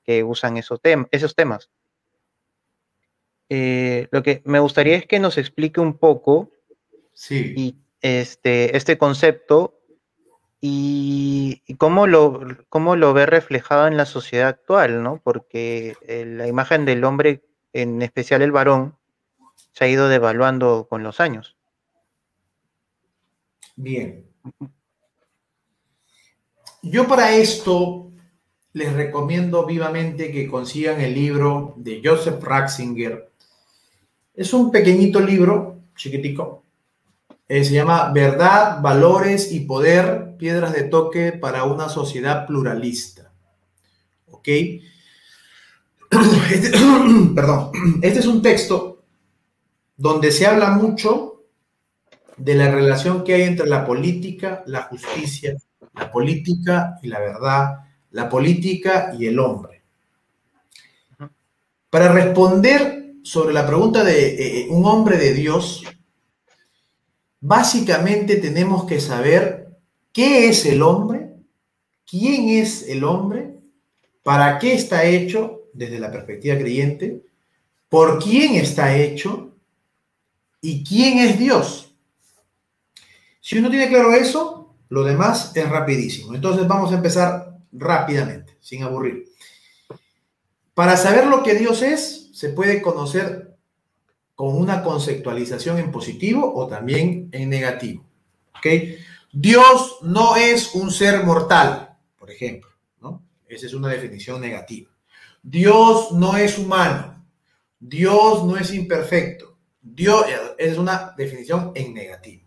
que usan esos, esos temas. Eh, lo que me gustaría es que nos explique un poco sí. y este, este concepto y, cómo, lo, cómo lo ve reflejado en la sociedad actual, ¿no? Porque eh, la imagen del hombre, en especial el varón, se ha ido devaluando con los años. Bien. Yo para esto les recomiendo vivamente que consigan el libro de Joseph Ratzinger. Es un pequeñito libro, chiquitico, eh, se llama Verdad, Valores y Poder, Piedras de Toque para una sociedad pluralista. ¿Ok? *clears throat* Este, *clears throat* perdón, *clears throat* este es un texto donde se habla mucho de la relación que hay entre la política, la justicia, la política y la verdad, la política y el hombre. Para responder sobre la pregunta de eh, eh, un hombre de Dios, Básicamente tenemos que saber qué es el hombre, quién es el hombre, para qué está hecho desde la perspectiva creyente, por quién está hecho y quién es Dios. Si uno tiene claro eso, lo demás es rapidísimo. Entonces vamos a empezar rápidamente, sin aburrir. Para saber lo que Dios es, se puede conocer con una conceptualización en positivo o también en negativo. Dios no es un ser mortal, por ejemplo, ¿no? Esa es una definición negativa. Dios no es humano. Dios no es imperfecto. Dios es una definición en negativo.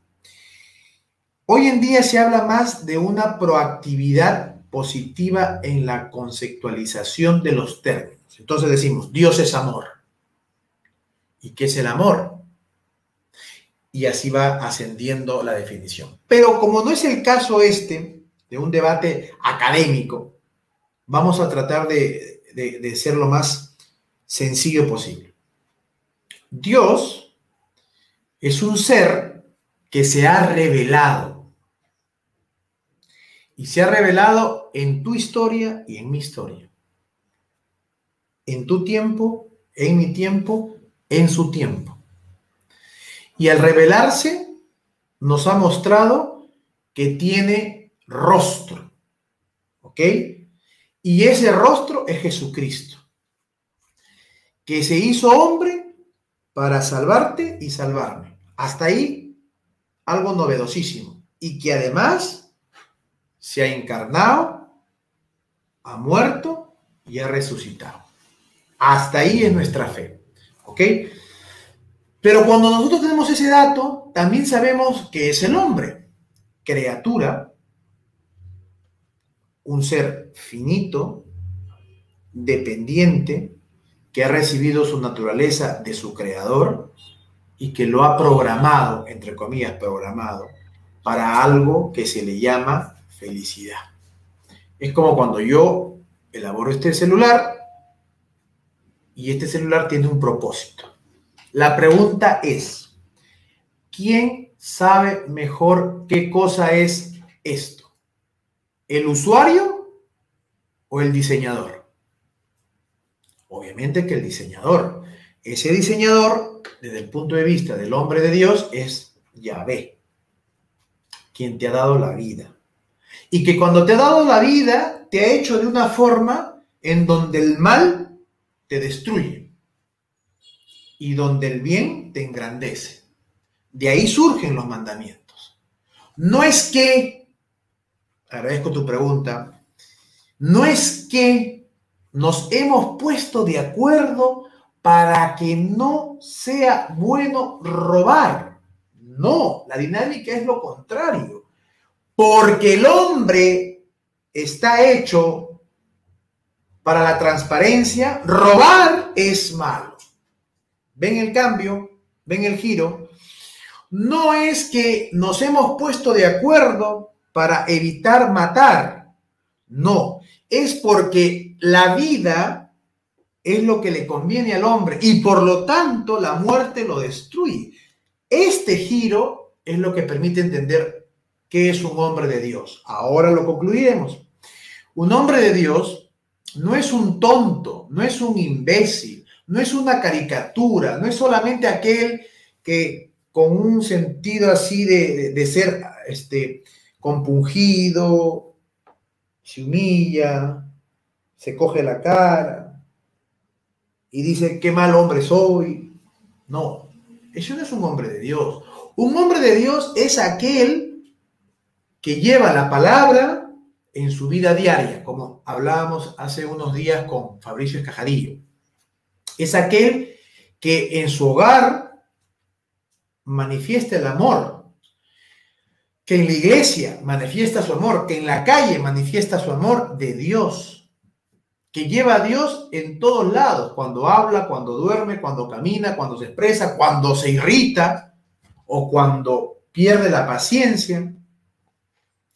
Hoy en día se habla más de una proactividad positiva en la conceptualización de los términos. Entonces decimos, Dios es amor. ¿Y qué es el amor? Y así va ascendiendo la definición. Pero como no es el caso este de un debate académico, vamos a tratar de, de ser lo más sencillo posible. Dios es un ser que se ha revelado. Y se ha revelado en tu historia y en mi historia. En tu tiempo, en mi tiempo en su tiempo. Y al revelarse, nos ha mostrado que tiene rostro. ¿Ok? Y ese rostro es Jesucristo, que se hizo hombre para salvarte y salvarme. Hasta ahí, algo novedosísimo. Y que además se ha encarnado, ha muerto y ha resucitado. Hasta ahí es nuestra fe. Pero cuando nosotros tenemos ese dato, también sabemos que es el hombre, criatura, un ser finito, dependiente, que ha recibido su naturaleza de su creador y que lo ha programado, entre comillas, programado, para algo que se le llama felicidad. Es como cuando yo elaboro este celular y este celular tiene un propósito. La pregunta es, ¿quién sabe mejor qué cosa es esto? ¿El usuario o el diseñador? Obviamente que el diseñador. Ese diseñador, desde el punto de vista del hombre de Dios, es Yahvé, quien te ha dado la vida. Y que cuando te ha dado la vida, te ha hecho de una forma en donde el mal te destruye y donde el bien te engrandece. De ahí surgen los mandamientos. No es que, agradezco tu pregunta, no es que nos hemos puesto de acuerdo para que no sea bueno robar. No, la dinámica es lo contrario. Porque el hombre está hecho para la transparencia, robar es malo. ¿Ven el cambio? ¿Ven el giro? No es que nos hemos puesto de acuerdo para evitar matar. No, es porque la vida es lo que le conviene al hombre y por lo tanto la muerte lo destruye. Este giro es lo que permite entender qué es un hombre de Dios. Ahora lo concluiremos. Un hombre de Dios no es un tonto, no es un imbécil, no es una caricatura, no es solamente aquel que con un sentido así de, ser este, compungido, se humilla, se coge la cara y dice, qué mal hombre soy. No, eso no es un hombre de Dios. Un hombre de Dios es aquel que lleva la palabra en su vida diaria, como hablábamos hace unos días con Fabricio Escajadillo. Es aquel que en su hogar manifiesta el amor, que en la iglesia manifiesta su amor, que en la calle manifiesta su amor de Dios, que lleva a Dios en todos lados, cuando habla, cuando duerme, cuando camina, cuando se expresa, cuando se irrita o cuando pierde la paciencia,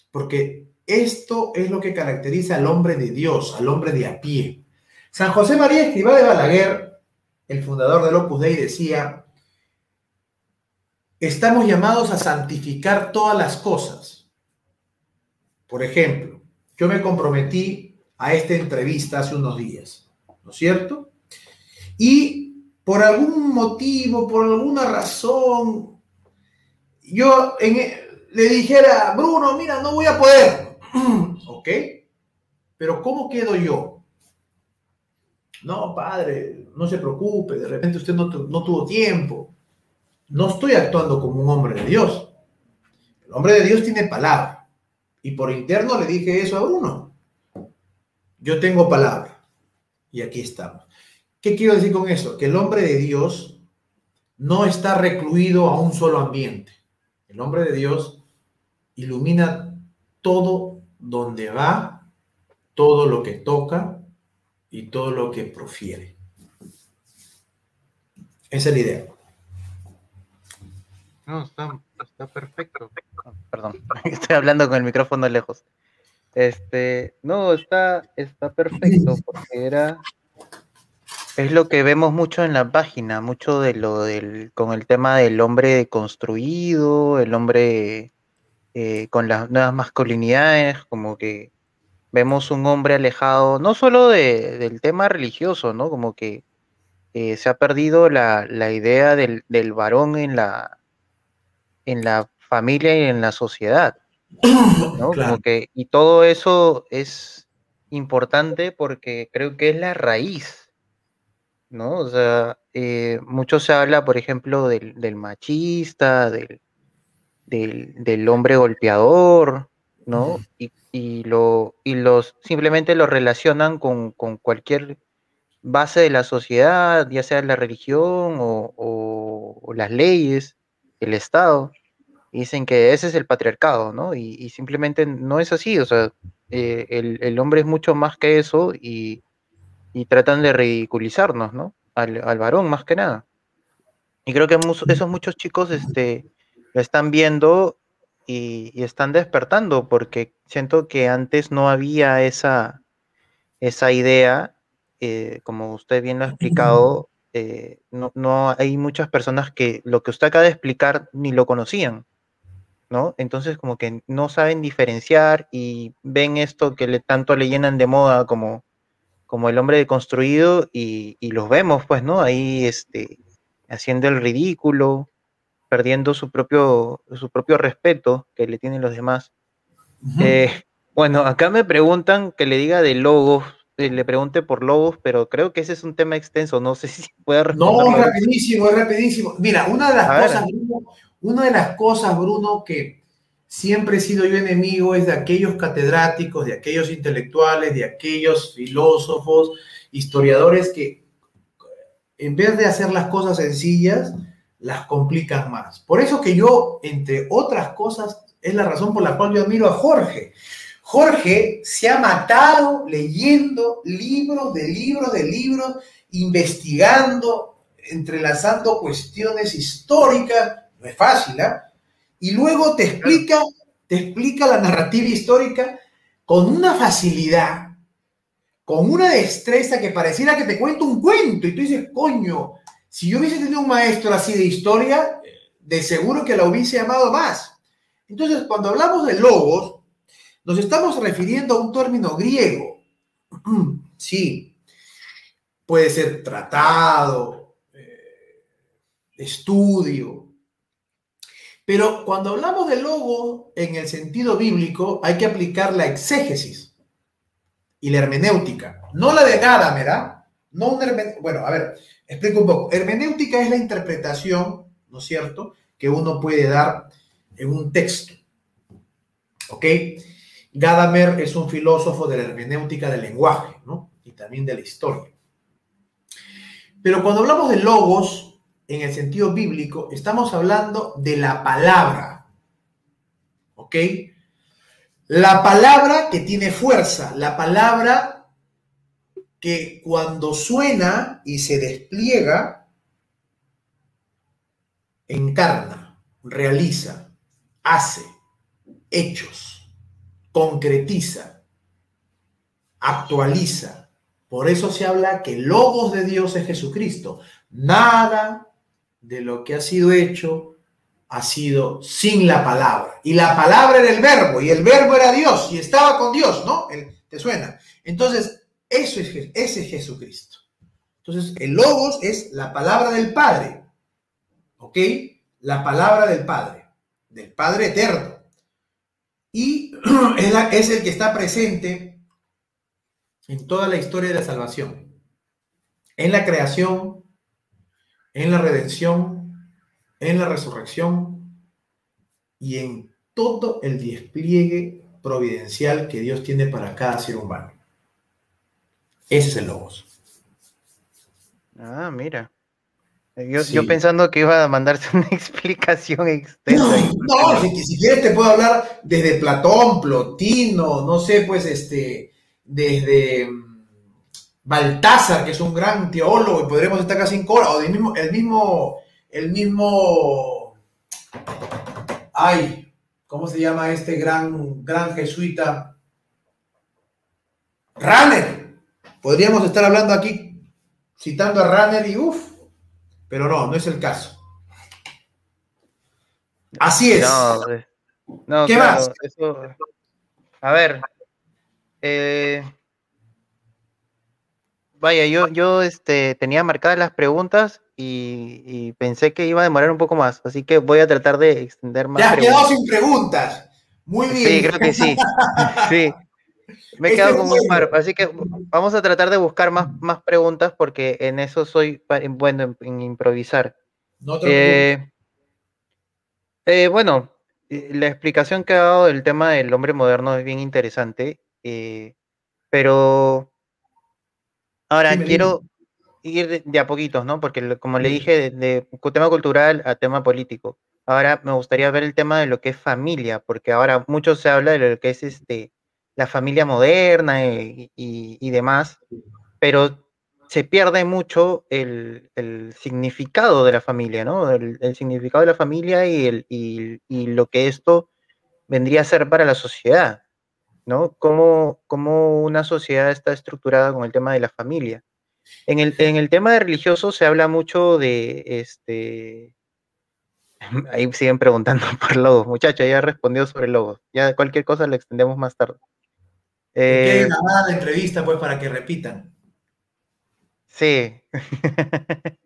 porque esto es lo que caracteriza al hombre de Dios, al hombre de a pie. San José María Escribá de Balaguer, el fundador del Opus Dei, decía, estamos llamados a santificar todas las cosas. Por ejemplo, yo me comprometí a esta entrevista hace unos días, ¿no es cierto? Y por algún motivo, por alguna razón, yo e, le dijera, Bruno, mira, no voy a poder. *clears throat* ¿Ok? Pero ¿cómo quedo yo? No, padre, no se preocupe, de repente usted no, no tuvo tiempo no estoy actuando como un hombre de Dios. El hombre de Dios tiene palabra. Y por interno le dije eso a Bruno. Yo tengo palabra. Y aquí estamos. ¿Qué quiero decir con eso? Que el hombre de Dios no está recluido a un solo ambiente. El hombre de Dios ilumina todo donde va, todo lo que toca y todo lo que profiere. Esa es la idea. No, está, perfecto. Perdón, *laughs* estoy hablando con el micrófono lejos. Este, no, está, está perfecto porque era es lo que vemos mucho en la página, mucho de lo del con el tema del hombre construido, el hombre eh, con las nuevas masculinidades, como que vemos un hombre alejado, no solo de, del tema religioso, ¿no? Como que eh, se ha perdido la, la idea del, del varón en la, en la familia y en la sociedad. *clears throat* ¿no? Como que, y todo eso es importante porque creo que es la raíz, ¿no? O sea, eh, mucho se habla, por ejemplo, del, machista, del, del, hombre golpeador, ¿no? Y, lo, y los simplemente lo relacionan con, cualquier base de la sociedad, ya sea la religión o las leyes, el Estado dicen que ese es el patriarcado, ¿no? Y, simplemente no es así, o sea, eh, el, hombre es mucho más que eso y, tratan de ridiculizarnos, ¿no? Al, varón más que nada. Y creo que esos muchos chicos este, lo están viendo y, están despertando, porque siento que antes no había esa, esa idea, eh, como usted bien lo ha explicado, eh, no, no hay muchas personas que lo que usted acaba de explicar ni lo conocían. ¿no? Entonces como que no saben diferenciar y ven esto que le, tanto le llenan de moda como, como el hombre deconstruido y, y los vemos pues, ¿no? Ahí este, haciendo el ridículo, perdiendo su propio, su propio respeto que le tienen los demás. Eh, bueno, acá me preguntan que le diga de logos, eh, le pregunte por logos, pero creo que ese es un tema extenso, no sé *laughs* si puede responder. No, rapidísimo, es rapidísimo. Mira, una de las cosas, una de las cosas, Bruno, que siempre he sido yo enemigo es de aquellos catedráticos, de aquellos intelectuales, de aquellos filósofos, historiadores que en vez de hacer las cosas sencillas, las complican más. Por eso que yo, entre otras cosas, es la razón por la cual yo admiro a Jorge. Jorge se ha matado leyendo libros de libros de libros, investigando, entrelazando cuestiones históricas no es fácil, ¿ah? Y luego te explica, te explica la narrativa histórica con una facilidad, con una destreza que pareciera que te cuento un cuento y tú dices, coño, si yo hubiese tenido un maestro así de historia, de seguro que la hubiese llamado más. Entonces, cuando hablamos de logos, nos estamos refiriendo a un término griego. *clears throat* Sí, puede ser tratado, eh, estudio. Pero cuando hablamos de logo en el sentido bíblico, hay que aplicar la exégesis y la hermenéutica, no la de nada, ¿verdad? No una bueno, a ver, explico un poco. Hermenéutica es la interpretación, ¿no es cierto?, que uno puede dar en un texto. ¿Ok? Gadamer es un filósofo de la hermenéutica del lenguaje, ¿no? Y también de la historia. Pero cuando hablamos de logos, en el sentido bíblico, estamos hablando de la palabra. ¿Ok? La palabra que tiene fuerza, la palabra que cuando suena y se despliega, encarna, realiza, hace hechos, concretiza, actualiza. Por eso se habla que el logos de Dios es Jesucristo. Nada de lo que ha sido hecho ha sido sin la palabra. Y la palabra era el verbo, y el verbo era Dios, y estaba con Dios, ¿no? ¿Te suena? Entonces, eso es, ese es Jesucristo. Entonces, el logos es la palabra del Padre, ¿ok? La palabra del Padre, del Padre eterno. Y *clears throat* es el que está presente en toda la historia de la salvación, en la creación, en la redención, en la resurrección y en todo el despliegue providencial que Dios tiene para cada ser humano. Ese es el Logos. Ah, mira. Yo, pensando que iba a mandarse una *laughs* explicación extensa. No, si, quieres te puedo hablar desde Platón, Plotino, no sé, pues este, desde mm, Baltasar, que es un gran teólogo, y podremos estar casi en cora, o del mismo, el mismo, el mismo, ay, ¿cómo se llama este gran, gran jesuita? Runner. Podríamos estar hablando aquí, citando a Runner y uff, pero no, no es el caso. Así es. No, ¿Qué más? a ver. Eh, vaya, yo, yo este, tenía marcadas las preguntas y, pensé que iba a demorar un poco más, así que voy a tratar de extender más. Ya has quedado sin preguntas. Muy bien. Sí, creo que sí. *laughs* sí. Me he quedado con un par, así que vamos a tratar de buscar más, más preguntas porque en eso soy bueno en, improvisar. Eh, eh, bueno, la explicación que ha dado del tema del hombre moderno es bien interesante, eh, pero ahora quiero ir de, a poquitos, ¿no? Porque como le dije, de, tema cultural a tema político. Ahora me gustaría ver el tema de lo que es familia, porque ahora mucho se habla de lo que es este la familia moderna y, demás, pero se pierde mucho el, significado de la familia, ¿no? El, significado de la familia y, el, y, lo que esto vendría a ser para la sociedad, ¿no? Cómo, cómo, una sociedad está estructurada con el tema de la familia. En el, en el tema de religioso se habla mucho de, este, *laughs* ahí siguen preguntando *laughs* por logos, muchachos, ya respondió sobre logos, ya cualquier cosa lo extendemos más tarde. Eh, la entrevista, pues, para que repitan. Sí. *laughs*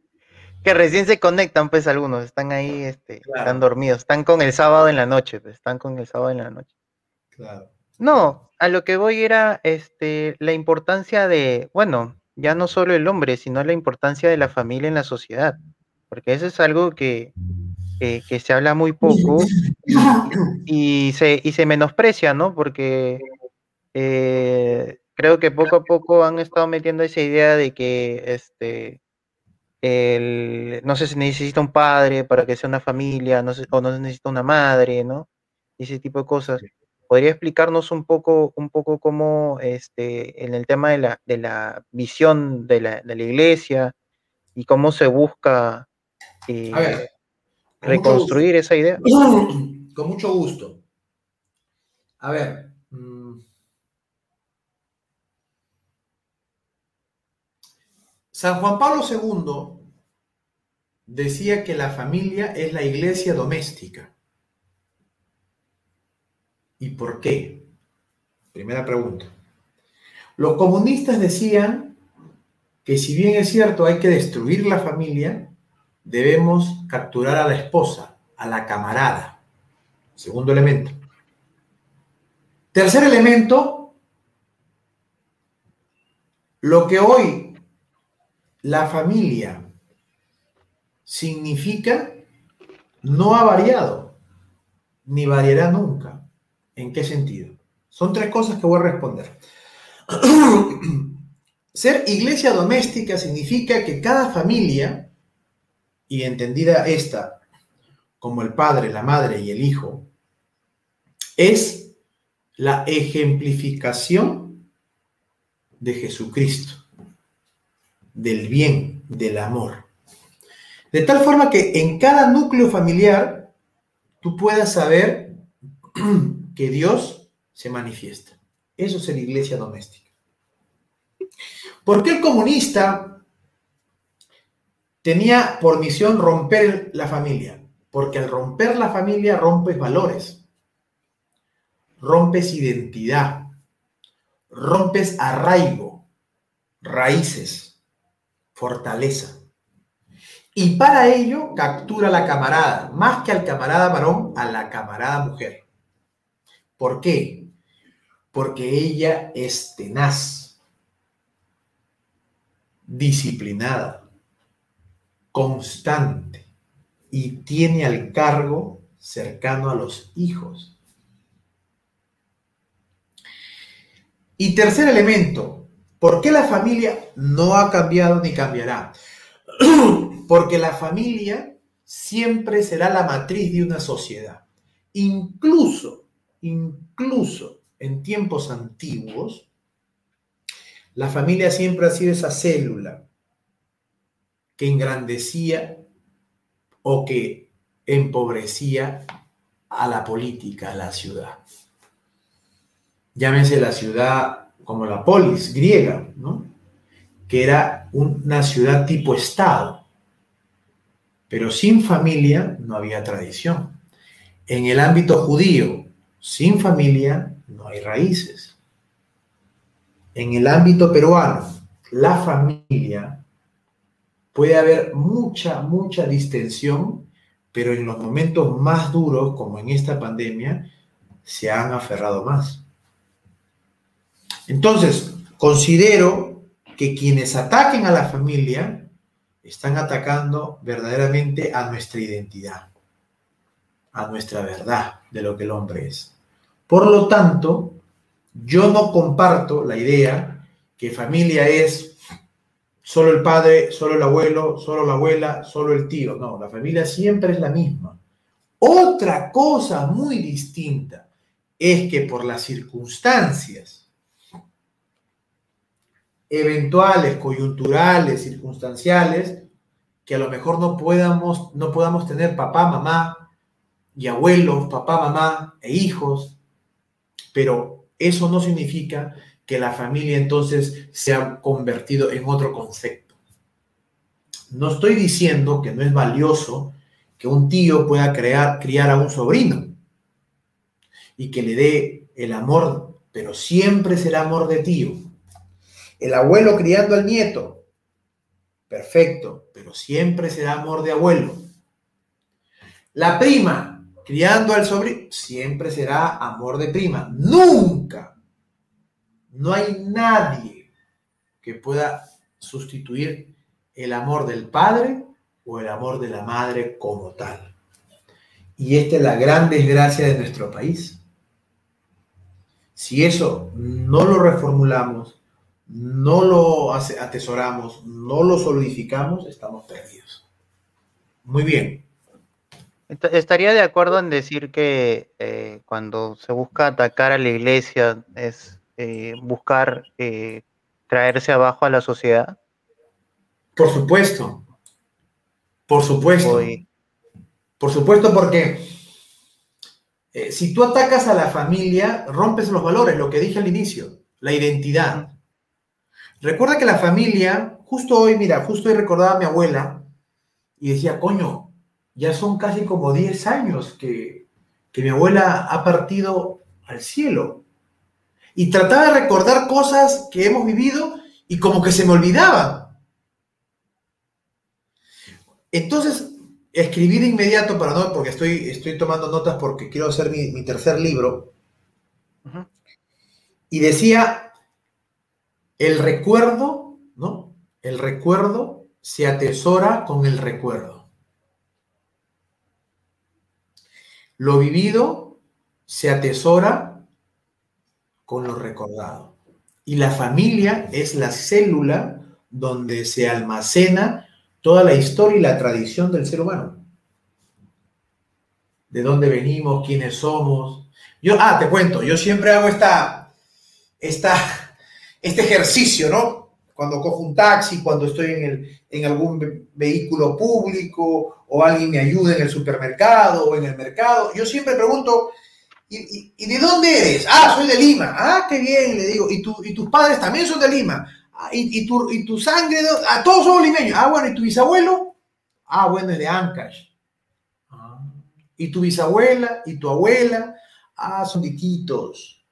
que recién se conectan, pues, algunos. Están ahí, este, están dormidos. Están con el sábado en la noche, pues, están con el sábado en la noche. Claro. No, a lo que voy era, este, la importancia de, bueno, ya no solo el hombre, sino la importancia de la familia en la sociedad. Porque eso es algo que, que, se habla muy poco *laughs* y, se, y se menosprecia, ¿no? Porque eh, creo que poco a poco han estado metiendo esa idea de que este no sé si necesita un padre para que sea una familia, no sé, o no se necesita una madre, ¿no? Ese tipo de cosas. ¿Podría explicarnos un poco, un poco cómo este, en el tema de la, de la visión de la, de la iglesia y cómo se busca eh, reconstruir esa idea? *clears throat* Con mucho gusto. A ver, San Juan Pablo II decía que la familia es la iglesia doméstica. ¿Y por qué? Primera pregunta. Los comunistas decían que si bien es cierto hay que destruir la familia, debemos capturar a la esposa, a la camarada. Segundo elemento. Tercer elemento, lo que hoy la familia significa no ha variado, ni variará nunca. ¿En qué sentido? Son tres cosas que voy a responder. *clears throat* Ser iglesia doméstica significa que cada familia, y entendida esta como el padre, la madre y el hijo, es la ejemplificación de Jesucristo, del bien, del amor. De tal forma que en cada núcleo familiar tú puedas saber *clears throat* que Dios se manifiesta. Eso es la iglesia doméstica. ¿Por qué el comunista tenía por misión romper la familia? Porque al romper la familia rompes valores, rompes identidad, rompes arraigo, raíces, fortaleza. Y para ello captura a la camarada, más que al camarada varón, a la camarada mujer. ¿Por qué? Porque ella es tenaz, disciplinada, constante y tiene al cargo cercano a los hijos. Y tercer elemento, ¿por qué la familia no ha cambiado ni cambiará? *clears throat* Porque la familia siempre será la matriz de una sociedad. Incluso Incluso en tiempos antiguos, la familia siempre ha sido esa célula que engrandecía o que empobrecía a la política, a la ciudad. Llámese la ciudad como la polis griega, ¿no? que era una ciudad tipo Estado. Pero sin familia no había tradición. En el ámbito judío, sin familia no hay raíces. En el ámbito peruano, la familia puede haber mucha, mucha distensión, pero en los momentos más duros, como en esta pandemia, se han aferrado más. Entonces, considero que quienes ataquen a la familia están atacando verdaderamente a nuestra identidad, a nuestra verdad de lo que el hombre es. Por lo tanto, yo no comparto la idea que familia es solo el padre, solo el abuelo, solo la abuela, solo el tío. No, la familia siempre es la misma. Otra cosa muy distinta es que por las circunstancias eventuales, coyunturales, circunstanciales, que a lo mejor no podamos, no podamos tener papá, mamá y abuelos, papá, mamá e hijos, pero eso no significa que la familia entonces se ha convertido en otro concepto. No estoy diciendo que no es valioso que un tío pueda crear, criar a un sobrino y que le dé el amor, pero siempre será amor de tío. El abuelo criando al nieto, perfecto, pero siempre será amor de abuelo. La prima criando al sobrino, siempre será amor de prima. Nunca. No hay nadie que pueda sustituir el amor del padre o el amor de la madre como tal. Y esta es la gran desgracia de nuestro país. Si eso no lo reformulamos, no lo atesoramos, no lo solidificamos, estamos perdidos. Muy bien. Estaría de acuerdo en decir que eh, cuando se busca atacar a la iglesia es eh, buscar eh, traerse abajo a la sociedad. Por supuesto, por supuesto. Por supuesto porque si tú atacas a la familia, rompes los valores, lo que dije al inicio, la identidad. Recuerda que la familia justo hoy, mira, justo hoy recordaba a mi abuela y decía, coño, ya son casi como 10 años que, que mi abuela ha partido al cielo. Y trataba de recordar cosas que hemos vivido y como que se me olvidaban. Entonces, escribí de inmediato para no, porque estoy, estoy tomando notas porque quiero hacer mi, tercer libro. Y decía, el recuerdo, ¿no? El recuerdo se atesora con el recuerdo. Lo vivido se atesora con lo recordado. Y la familia es la célula donde se almacena toda la historia y la tradición del ser humano. De dónde venimos, quiénes somos. Yo, ah, te cuento, yo siempre hago esta, esta, este ejercicio, ¿no? Cuando cojo un taxi, cuando estoy en, el, en algún vehículo público o alguien me ayuda en el supermercado o en el mercado, yo siempre pregunto, ¿y, de dónde eres? Ah, soy de Lima. Ah, qué bien, le digo. ¿Y, y tus padres también son de Lima? Ah, ¿Y, tu, y tu sangre? ah, todos somos limeños. Ah, bueno, ¿y tu bisabuelo? Ah, bueno, es de Ancash. Ah. ¿Y tu bisabuela? ¿Y tu abuela? Ah, son diquitos,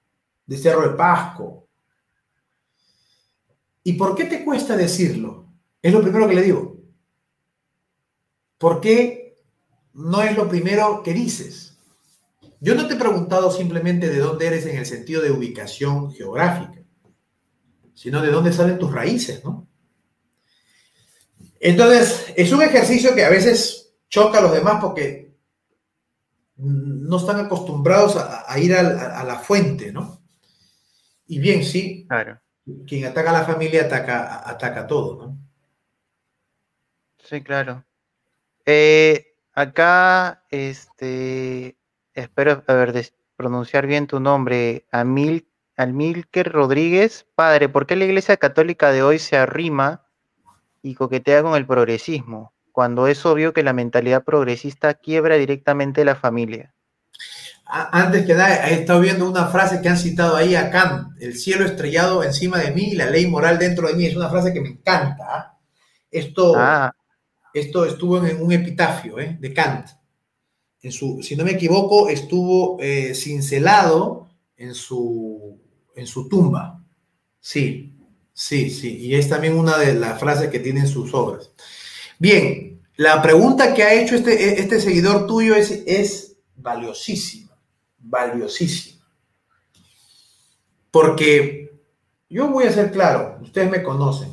de Cerro de Pasco. ¿Y por qué te cuesta decirlo? Es lo primero que le digo. ¿Por qué no es lo primero que dices? Yo no te he preguntado simplemente de dónde eres en el sentido de ubicación geográfica sino de dónde salen tus raíces, ¿no? Entonces, es un ejercicio que a veces choca a los demás porque no están acostumbrados a, ir a, la fuente, ¿no? Y bien, sí, claro. Quien ataca a la familia ataca, ataca todo, ¿no? Sí, claro. Eh, acá, este, espero, haber pronunciar bien tu nombre, Amil Almilker Rodríguez, padre, ¿por qué la Iglesia Católica de hoy se arrima y coquetea con el progresismo, cuando es obvio que la mentalidad progresista quiebra directamente la familia? Antes que nada, he estado viendo una frase que han citado ahí a Kant, el cielo estrellado encima de mí y la ley moral dentro de mí. Es una frase que me encanta. ¿ah? Esto, ah. esto estuvo en un epitafio ¿eh? de Kant. En su, si no me equivoco, estuvo eh, cincelado en su en su tumba. Sí, sí, sí. Y es también una de las frases que tienen sus obras. Bien, la pregunta que ha hecho este, este seguidor tuyo es, es valiosísima, valiosísima. Porque yo voy a ser claro, ustedes me conocen.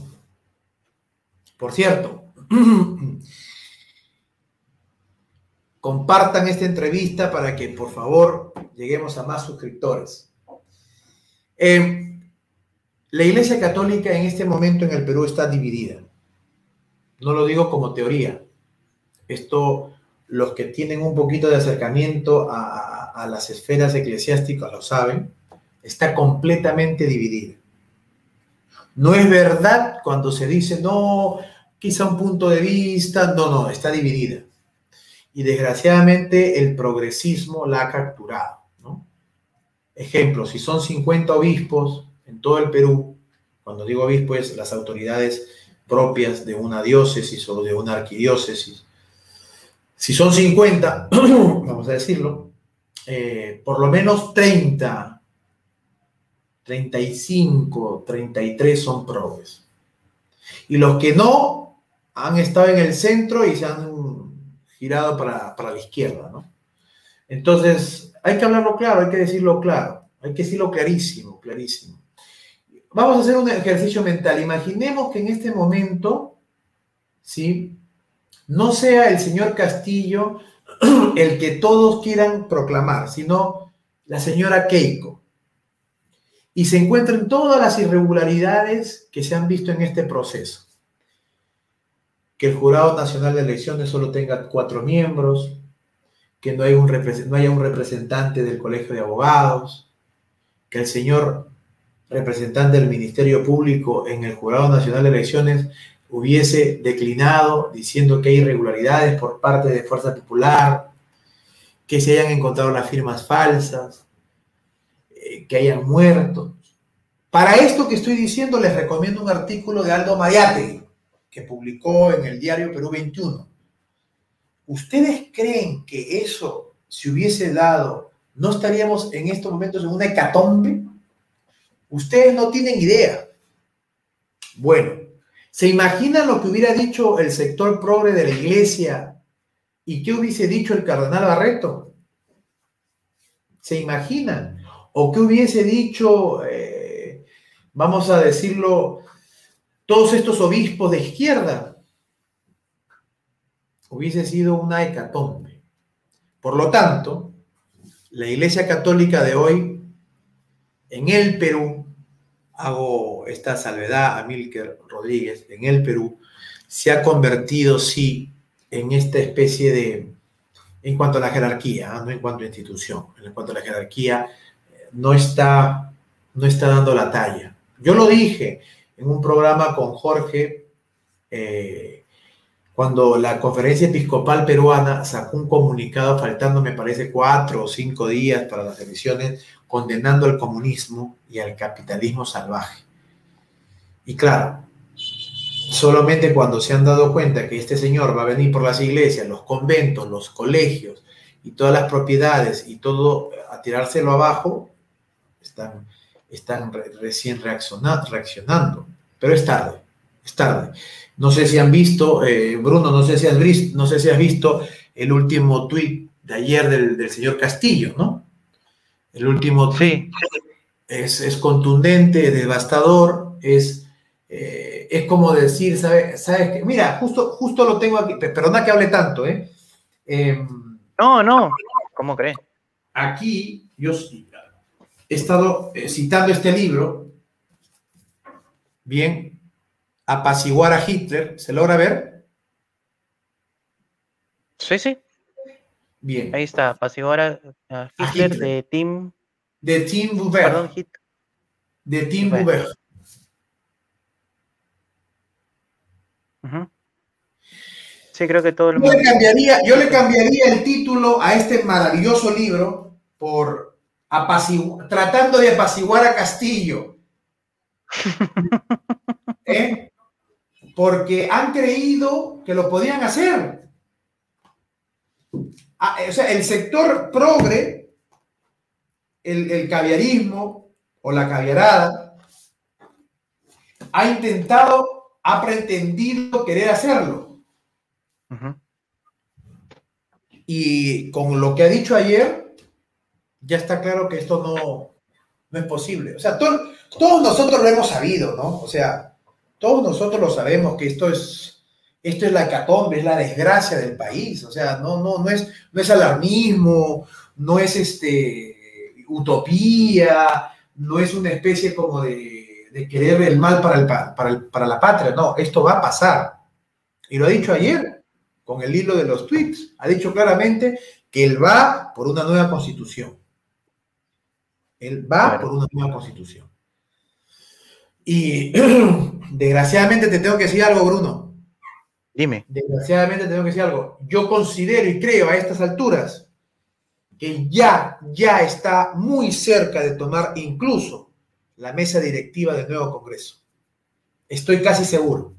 Por cierto, *clears throat* compartan esta entrevista para que por favor lleguemos a más suscriptores. Eh, la Iglesia Católica en este momento en el Perú está dividida. No lo digo como teoría. Esto, los que tienen un poquito de acercamiento a, a las esferas eclesiásticas lo saben, está completamente dividida. No es verdad cuando se dice, no, quizá un punto de vista, no, no, está dividida. Y desgraciadamente el progresismo la ha capturado. Ejemplo, si son 50 obispos en todo el Perú, cuando digo obispo es las autoridades propias de una diócesis o de una arquidiócesis, si son 50, *clears throat* vamos a decirlo, eh, por lo menos 30, 35, 33 son probes. Y los que no han estado en el centro y se han girado para, para la izquierda, ¿no? Entonces, hay que hablarlo claro, hay que decirlo claro, hay que decirlo clarísimo, clarísimo. Vamos a hacer un ejercicio mental. Imaginemos que en este momento, ¿sí? No sea el señor Castillo *clears throat* el que todos quieran proclamar, sino la señora Keiko. Y se encuentren todas las irregularidades que se han visto en este proceso. Que el Jurado Nacional de Elecciones solo tenga cuatro miembros, que no, un no haya un representante del Colegio de Abogados, que el señor representante del Ministerio Público en el Jurado Nacional de Elecciones hubiese declinado diciendo que hay irregularidades por parte de Fuerza Popular, que se hayan encontrado las firmas falsas, eh, que hayan muerto. Para esto que estoy diciendo les recomiendo un artículo de Aldo Mariate, que publicó en el diario Perú 21. ¿Ustedes creen que eso se hubiese dado, no estaríamos en estos momentos en una hecatombe? Ustedes no tienen idea. Bueno, ¿se imaginan lo que hubiera dicho el sector progre de la iglesia y qué hubiese dicho el cardenal Barreto? ¿Se imaginan? ¿O qué hubiese dicho, eh, vamos a decirlo, todos estos obispos de izquierda? Hubiese sido una hecatombe. Por lo tanto, la Iglesia Católica de hoy, en el Perú, hago esta salvedad a Milker Rodríguez, en el Perú, se ha convertido, sí, en esta especie de, en cuanto a la jerarquía, ¿ah? no en cuanto a institución, en cuanto a la jerarquía, no está, no está dando la talla. Yo lo dije en un programa con Jorge, eh, cuando la conferencia episcopal peruana sacó un comunicado, faltando me parece cuatro o cinco días para las elecciones, condenando al comunismo y al capitalismo salvaje. Y claro, solamente cuando se han dado cuenta que este señor va a venir por las iglesias, los conventos, los colegios y todas las propiedades y todo a tirárselo abajo, están, recién reaccionando. Pero es tarde, es tarde. No sé si han visto, eh, Bruno, no sé si has no sé si has visto el último tuit de ayer del, señor Castillo, ¿no? El último tweet es, es, contundente, devastador, es, eh, es como decir, ¿sabes? ¿sabes Mira, justo, justo lo tengo aquí, perdona que hable tanto, ¿eh? Em, no, no, ¿cómo crees? Aquí yo he estado eh, citando este libro, bien, apaciguar a Hitler, ¿se logra ver? Sí, sí. Bien. Ahí está, apaciguar a, Hitler, de Tim. De Tim Buber. Perdón, De Tim Buber. Sí, creo que todo el mundo. Yo le, cambiaría, yo le cambiaría el título a este maravilloso libro por tratando de apaciguar a Castillo. *laughs* ¿Eh? Porque han creído que lo podían hacer. Ah, o sea, el sector progre, el, el caviarismo o la caviarada, ha intentado, ha pretendido querer hacerlo. Y con lo que ha dicho ayer, ya está claro que esto no, no es posible. O sea, todos nosotros lo hemos sabido, ¿no? O sea, todos nosotros lo sabemos que esto es, esto es la hecatombe, es la desgracia del país. O sea, no, no, no, es, no es alarmismo, no es este, utopía, no es una especie como de, de querer el mal para, el, para, para la patria. No, esto va a pasar. Y lo ha dicho ayer con el hilo de los tweets. Ha dicho claramente que él va por una nueva constitución. Él va por una nueva constitución. Y *clears throat* desgraciadamente te tengo que decir algo, Bruno. Dime. Desgraciadamente te tengo que decir algo. Yo considero y creo a estas alturas que ya, ya está muy cerca de tomar incluso la mesa directiva del nuevo Congreso. Estoy casi seguro.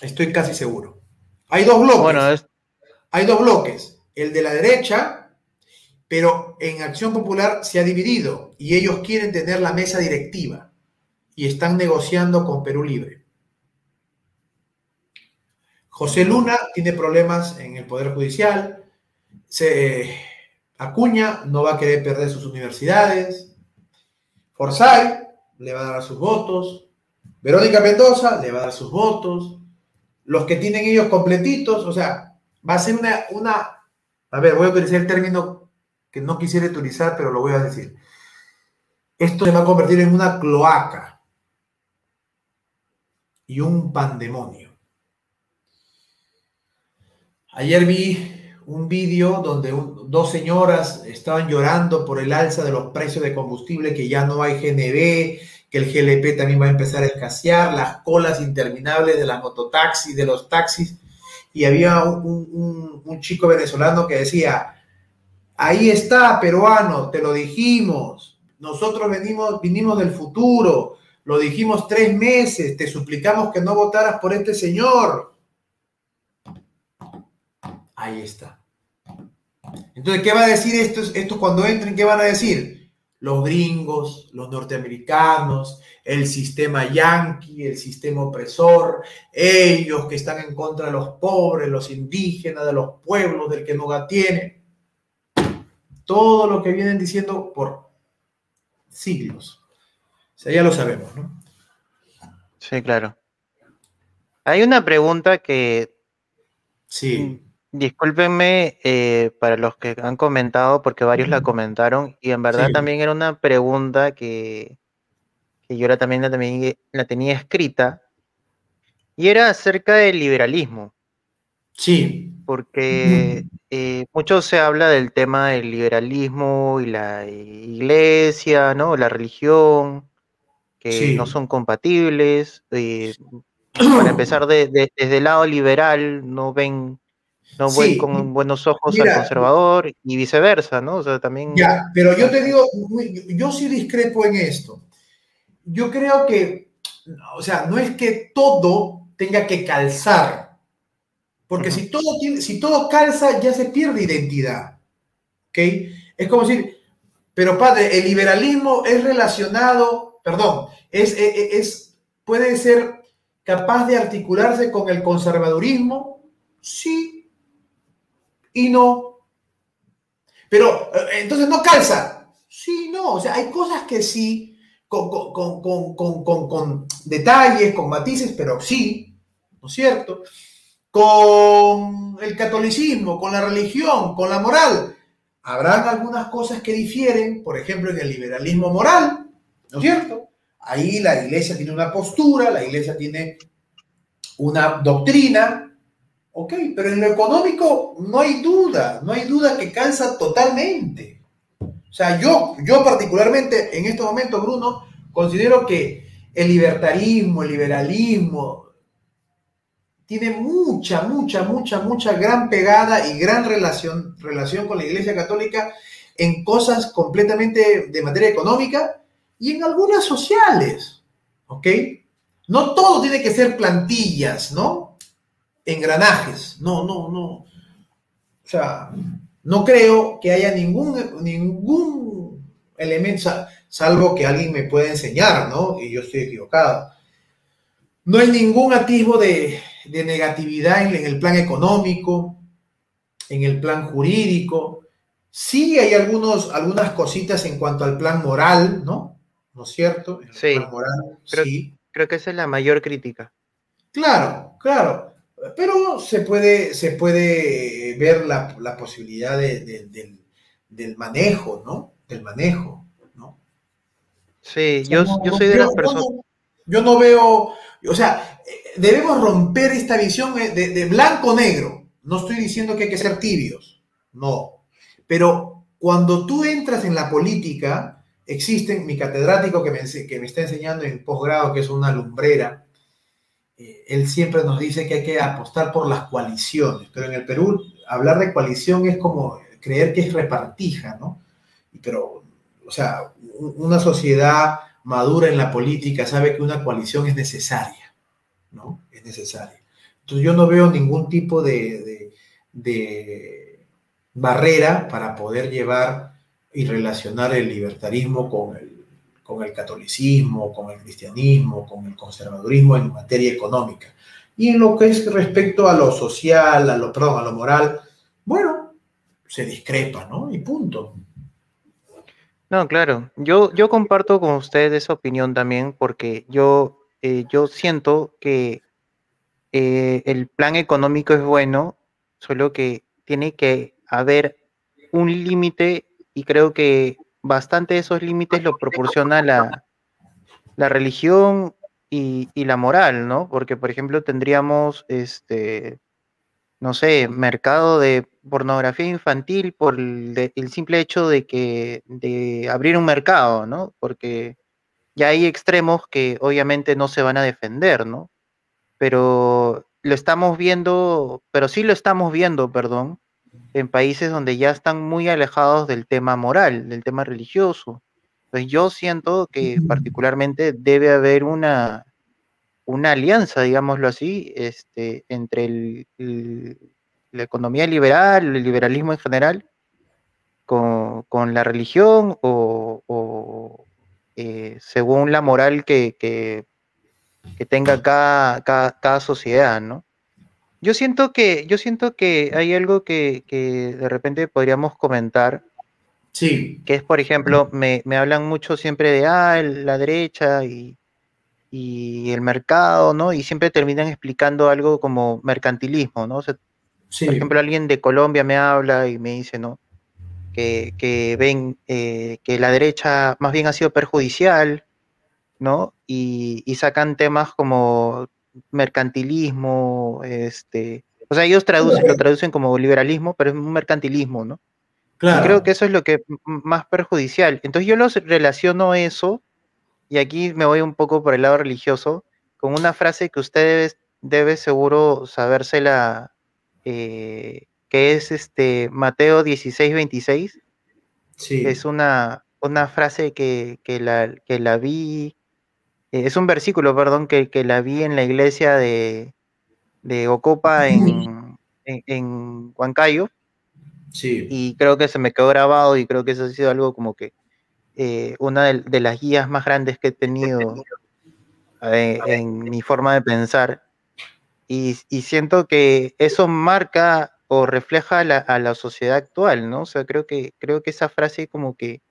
Estoy casi seguro. Hay dos bloques. Bueno, Hay dos bloques. El de la derecha, pero en Acción Popular se ha dividido y ellos quieren tener la mesa directiva y están negociando con Perú Libre. José Luna tiene problemas en el Poder Judicial. Se, Acuña no va a querer perder sus universidades. Forsyth le va a dar sus votos. Verónica Mendoza le va a dar sus votos. Los que tienen ellos completitos, o sea, va a ser una, una a ver, voy a utilizar el término que no quisiera utilizar, pero lo voy a decir. Esto se va a convertir en una cloaca y un pandemonio. Ayer vi un vídeo donde dos señoras estaban llorando por el alza de los precios de combustible, que ya no hay GNB, que el GLP también va a empezar a escasear, las colas interminables de las mototaxis, de los taxis. Y había un, un chico venezolano que decía, Ahí está, peruano, te lo dijimos. Nosotros venimos, vinimos del futuro. lo dijimos tres meses, te suplicamos que no votaras por este señor. Ahí está. Entonces, ¿qué va a decir esto, esto cuando entren? ¿Qué van a decir? Los gringos, los norteamericanos, el sistema yanqui, el sistema opresor, ellos que están en contra de los pobres, los indígenas, de los pueblos, del que no tiene. Todo lo que vienen diciendo por siglos. O sea, ya lo sabemos, ¿no? Sí, claro. Hay una pregunta que... Sí. Discúlpenme eh, para los que han comentado, porque varios la comentaron, y en verdad también era una pregunta que, que yo también la, también la tenía escrita, y era acerca del liberalismo. Sí. Porque eh, mucho se habla del tema del liberalismo y la iglesia, ¿no? La religión, que no son compatibles. Eh, *clears throat* para empezar, desde el lado liberal, no ven no ven con buenos ojos al conservador y viceversa, ¿no? O sea, también. Ya, pero yo te digo, yo sí discrepo en esto. Yo creo que, o sea, no es que todo tenga que calzar, porque si, todo tiene, si todo calza, ya se pierde identidad. ¿Ok? Es como decir, pero padre, el liberalismo es relacionado, perdón, es, es, e, es puede ser capaz de articularse con el conservadurismo. Sí, y no. Pero eh, entonces no calza. Sí, no. O sea, hay cosas que sí, con, con, detalles, con matices, pero sí, ¿no es cierto? Con el catolicismo, con la religión, con la moral. Habrán algunas cosas que difieren, por ejemplo, en el liberalismo moral, ¿no es cierto? Ahí la iglesia tiene una postura, la iglesia tiene una doctrina, Ok, pero en lo económico no hay duda, no hay duda que calza totalmente. O sea, yo, yo particularmente en este momento, Bruno, considero que el libertarismo, el liberalismo, tiene mucha, mucha, mucha, mucha gran pegada y gran relación, relación con la Iglesia Católica en cosas completamente de materia económica y en algunas sociales, ¿ok? No todo tiene que ser plantillas, ¿no? Engranajes. No, no, no. O sea, no creo que haya ningún, ningún elemento, salvo que alguien me pueda enseñar, ¿no? Y yo estoy equivocado. No hay ningún atisbo de, negatividad en, el plan económico, en el plan jurídico. Sí hay algunos, algunas cositas en cuanto al plan moral, ¿no? ¿No es cierto? sí. sí. Creo que esa es la mayor crítica. Claro, claro. Pero se puede, se puede ver la, la posibilidad de, del, manejo, ¿no? Del manejo, ¿no? Sí, yo, yo soy de las personas. Yo no veo, o sea, debemos romper esta visión de, de blanco-negro. No estoy diciendo que hay que ser tibios, no. Pero cuando tú entras en la política, existen, mi catedrático que me, que me está enseñando en posgrado, que es una lumbrera, él siempre nos dice que hay que apostar por las coaliciones, pero en el Perú hablar de coalición es como creer que es repartija, ¿no? Pero, o sea, una sociedad madura en la política sabe que una coalición es necesaria, ¿no? Es necesaria. Entonces yo no veo ningún tipo de, de barrera para poder llevar y relacionar el libertarismo con el con el catolicismo, con el cristianismo, con el conservadurismo en materia económica. Y en lo que es respecto a lo social, a lo, moral, bueno, se discrepa, ¿no? Y punto. No, claro. Yo, yo comparto con usted esa opinión también porque yo, eh, yo siento que eh, el plan económico es bueno, solo que tiene que haber un límite y creo que bastante esos límites lo proporciona la, la religión y, la moral, ¿no? Porque, por ejemplo, tendríamos, este, no sé, mercado de pornografía infantil por el, simple hecho de que, de abrir un mercado, ¿no? Porque ya hay extremos que obviamente no se van a defender, ¿no? Pero lo estamos viendo, pero sí lo estamos viendo, perdón, en países donde ya están muy alejados del tema moral, del tema religioso. Pues yo siento que particularmente debe haber una, una alianza, digámoslo así, este, entre la economía liberal, el liberalismo en general, con, la religión o, eh, según la moral que, que, tenga cada, cada, sociedad, ¿no? Yo siento que, yo siento que hay algo que, de repente podríamos comentar. Sí. Que es, por ejemplo, me, hablan mucho siempre de ah, la derecha y, y, el mercado, ¿no? Y siempre terminan explicando algo como mercantilismo, ¿no? Por ejemplo, alguien de Colombia me habla y me dice, ¿no? que, ven eh, que la derecha más bien ha sido perjudicial, ¿no? Y, sacan temas como mercantilismo, este, o sea, ellos traducen, lo traducen como liberalismo, pero es un mercantilismo, ¿no? Claro. creo que eso es lo que es más perjudicial. Entonces yo los relaciono eso, y aquí me voy un poco por el lado religioso, con una frase que usted debe, seguro sabérsela eh, que es este Mateo 16, 26. Sí. Es una, una frase que, la, que la vi, es un versículo, perdón, que, la vi en la iglesia de, de Ocopa en, en, Huancayo. Sí. Y creo que se me quedó grabado y creo que eso ha sido algo como que eh, una de, las guías más grandes que he tenido eh, en mi forma de pensar. Y, y, siento que eso marca o refleja a la, sociedad actual, ¿no? O sea, creo que, creo que esa frase como que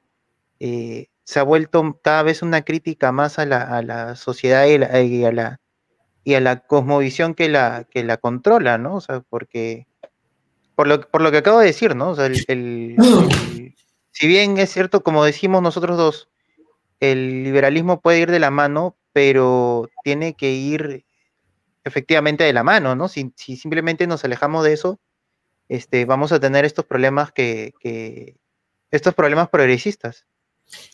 eh, se ha vuelto cada vez una crítica más a la, sociedad y, a la, y a la cosmovisión que la, que la controla, ¿no? O sea, porque, por lo, por lo que acabo de decir, ¿no? O sea, si bien es cierto, como decimos nosotros dos, el liberalismo puede ir de la mano, pero tiene que ir efectivamente de la mano, ¿no? Si, si simplemente nos alejamos de eso, este, vamos a tener estos problemas que, estos problemas progresistas.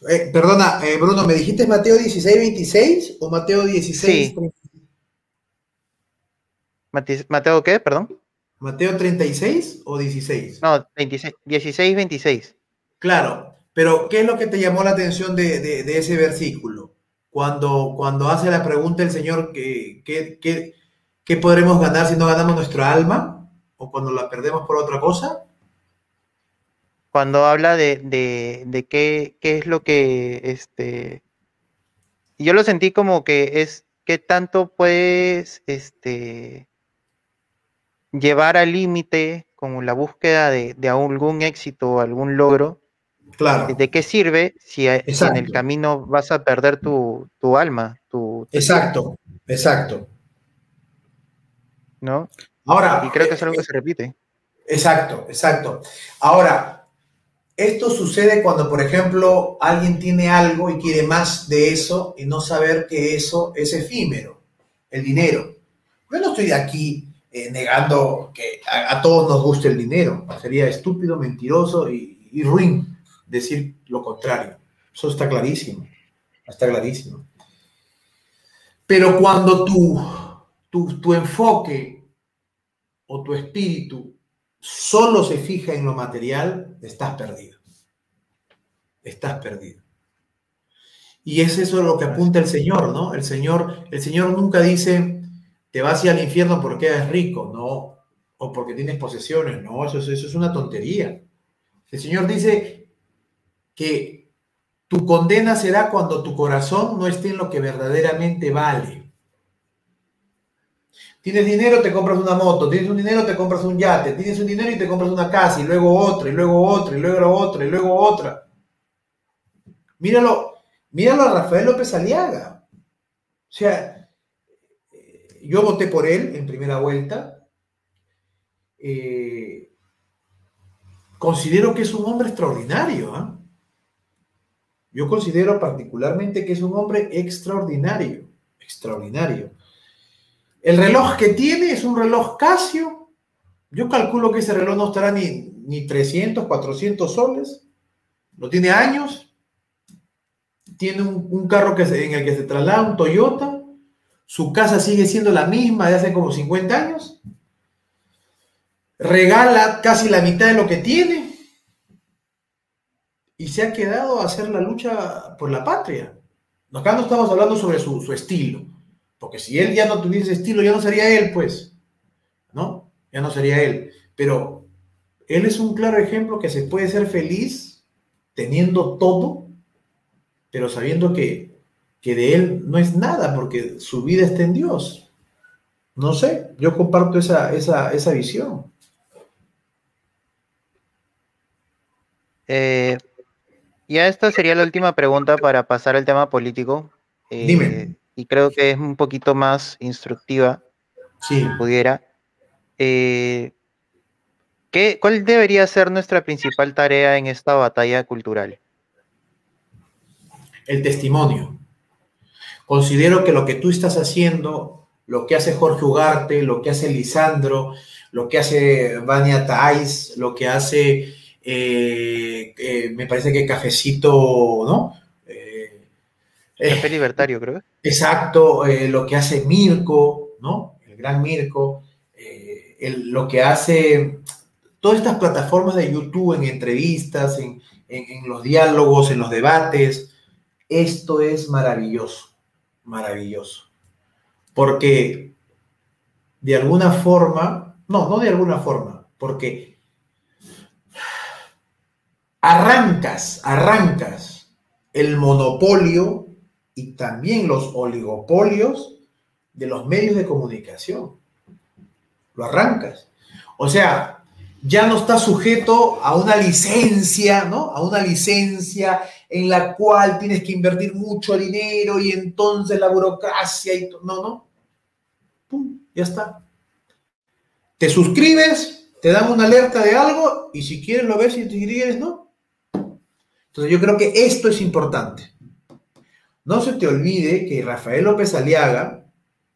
Eh, perdona, eh, Bruno, ¿me dijiste Mateo 16, 26 o Mateo 16? ¿Mateo qué? Perdón. ¿Mateo 36 o 16? No, 26, 16, 26. Claro, pero ¿qué es lo que te llamó la atención de, ese versículo? Cuando, cuando hace la pregunta el Señor, ¿qué, qué podremos ganar si no ganamos nuestra alma? o cuando la perdemos por otra cosa? Cuando habla de, de, qué, qué, es lo que, este, yo lo sentí como que es qué tanto puedes, este, llevar al límite como la búsqueda de, algún éxito o algún logro. Claro. ¿De qué sirve si, en el camino vas a perder tu, alma? Tu, exacto, exacto. ¿No? Ahora. Y creo que es algo que se repite. Exacto, exacto. Ahora, esto sucede cuando, por ejemplo, alguien tiene algo y quiere más de eso y no saber que eso es efímero, el dinero. Yo no estoy aquí eh, negando que a, todos nos guste el dinero. Sería estúpido, mentiroso y, y ruin decir lo contrario. Eso está clarísimo. Está clarísimo. Pero cuando tu, tu, tu enfoque o tu espíritu solo se fija en lo material, estás perdido. Estás perdido. Y es eso lo que apunta el Señor, ¿no? El Señor, el Señor nunca dice, te vas a ir al infierno porque eres rico, no, o porque tienes posesiones, no, eso, eso es una tontería. El Señor dice que tu condena será cuando tu corazón no esté en lo que verdaderamente vale. Tienes dinero, te compras una moto, tienes un dinero, te compras un yate, tienes un dinero y te compras una casa, y luego otra, y luego otra, y luego otra, y luego otra. Míralo, míralo a Rafael López Aliaga. O sea, yo voté por él en primera vuelta. Eh, considero que es un hombre extraordinario. ¿ah? Yo considero particularmente que es un hombre extraordinario, extraordinario. El reloj que tiene es un reloj Casio. Yo calculo que ese reloj no estará ni, ni 300, 400 soles. No tiene años. Tiene un, carro que en el que se traslada, un Toyota. Su casa sigue siendo la misma de hace como 50 años. Regala casi la mitad de lo que tiene. y se ha quedado a hacer la lucha por la patria. Acá no estamos hablando sobre su, su estilo, porque si él ya no tuviese estilo, ya no sería él, pues, ¿no? Ya no sería él. Pero él es un claro ejemplo que se puede ser feliz teniendo todo, pero sabiendo que, que de él no es nada, porque su vida está en Dios. No sé, yo comparto esa, esa, esa visión. Eh, ya esta sería la última pregunta para pasar al tema político. Eh, Dime. Y creo que es un poquito más instructiva, si pudiera. Eh, ¿qué, ¿Cuál debería ser nuestra principal tarea en esta batalla cultural? El testimonio. Considero que lo que tú estás haciendo, lo que hace Jorge Ugarte, lo que hace Lisandro, lo que hace Vania Tais, lo que hace eh, eh, me parece que Cafecito, ¿no? Eh, Libertario, creo. Exacto, lo que hace Mirko, ¿no? El gran Mirko, lo que hace todas estas plataformas de YouTube en entrevistas, en, en los diálogos, en los debates, esto es maravilloso, maravilloso. Porque de alguna forma, no, no de alguna forma, porque arrancas, arrancas el monopolio y también los oligopolios de los medios de comunicación. Lo arrancas. O sea, ya no está sujeto a una licencia, ¿no? A una licencia en la cual tienes que invertir mucho dinero y entonces la burocracia y. No, no. Pum, ya está. Te suscribes, te dan una alerta de algo y si quieres lo ves y si quieres no. Entonces yo creo que esto es importante. No se te olvide que Rafael López Aliaga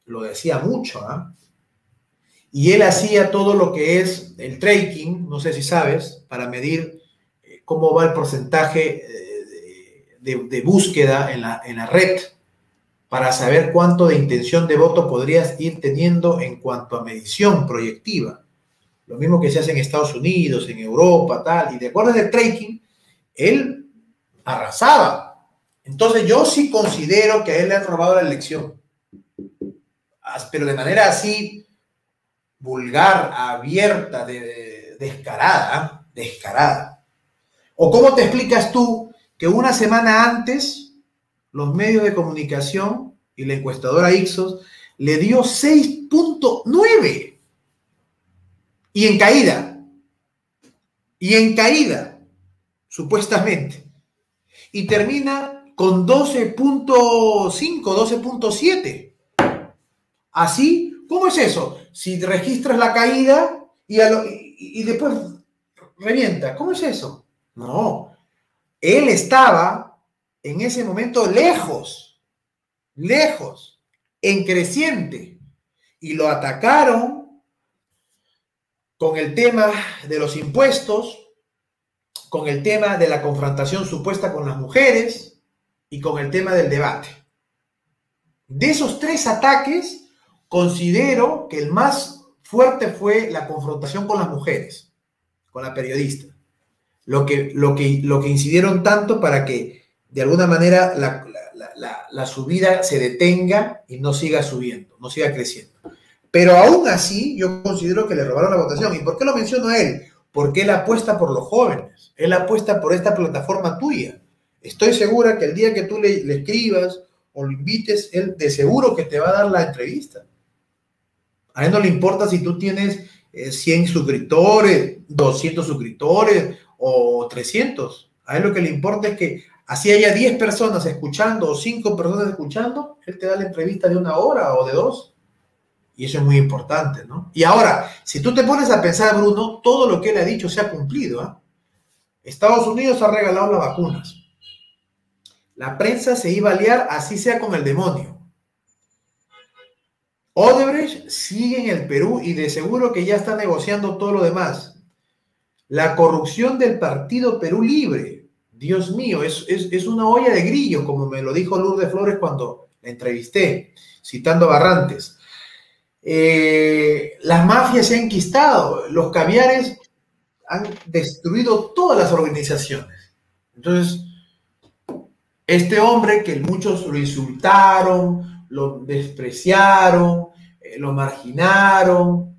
lo decía mucho, ¿ah? Y él hacía todo lo que es el tracking, no sé si sabes, para medir eh, cómo va el porcentaje eh, de, búsqueda en la, en la red, para saber cuánto de intención de voto podrías ir teniendo en cuanto a medición proyectiva. Lo mismo que se hace en Estados Unidos, en Europa, tal. Y de acuerdo al tracking, él arrasaba. Entonces yo sí considero que a él le han robado la elección. Pero de manera así vulgar, abierta, descarada, descarada. ¿O cómo te explicas tú que una semana antes los medios de comunicación y la encuestadora Ixos le dio 6.9 y en caída, y en caída, supuestamente y termina con 12.5, 12.7. Así, ¿cómo es eso? Si registras la caída y, y, después revienta, ¿cómo es eso? No, él estaba en ese momento lejos, lejos, en creciente, y lo atacaron con el tema de los impuestos, con el tema de la confrontación supuesta con las mujeres y con el tema del debate. De esos tres ataques, considero que el más fuerte fue la confrontación con las mujeres, con la periodista. Lo que, lo que, lo que incidieron tanto para que de alguna manera la, la subida se detenga y no siga subiendo, no siga creciendo. Pero aún así, yo considero que le robaron la votación. ¿Y por qué lo menciono a él? porque él apuesta por los jóvenes, él apuesta por esta plataforma tuya. Estoy segura que el día que tú le, escribas o lo invites, él de seguro que te va a dar la entrevista. A él no le importa si tú tienes 100 eh, suscriptores, 200 suscriptores o 300. A él lo que le importa es que así haya 10 personas escuchando o 5 personas escuchando, él te da la entrevista de una hora o de dos. Y eso es muy importante, ¿no? Y ahora, si tú te pones a pensar, Bruno, todo lo que él ha dicho se ha cumplido. ¿ah? Estados Unidos ha regalado las vacunas. La prensa se iba a liar, así sea con el demonio. Odebrecht sigue en el Perú y de seguro que ya está negociando todo lo demás. La corrupción del partido Perú Libre, Dios mío, es, es, es una olla de grillo, como me lo dijo Lourdes Flores cuando la entrevisté, citando a Barrantes. Eh, las mafias se han enquistado, los caviares han destruido todas las organizaciones. Entonces, este hombre que muchos lo insultaron, lo despreciaron, eh, lo marginaron,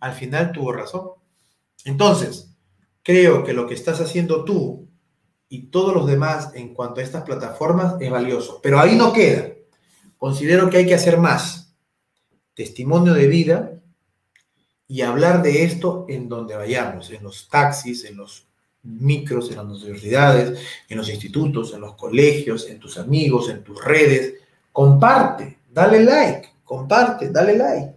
al final tuvo razón. Entonces, creo que lo que estás haciendo tú y todos los demás en cuanto a estas plataformas es valioso. Pero ahí no queda. Considero que hay que hacer más. Testimonio de vida y hablar de esto en donde vayamos, en los taxis, en los micros, en las universidades, en los institutos, en los colegios, en tus amigos, en tus redes. Comparte, dale like, comparte, dale like.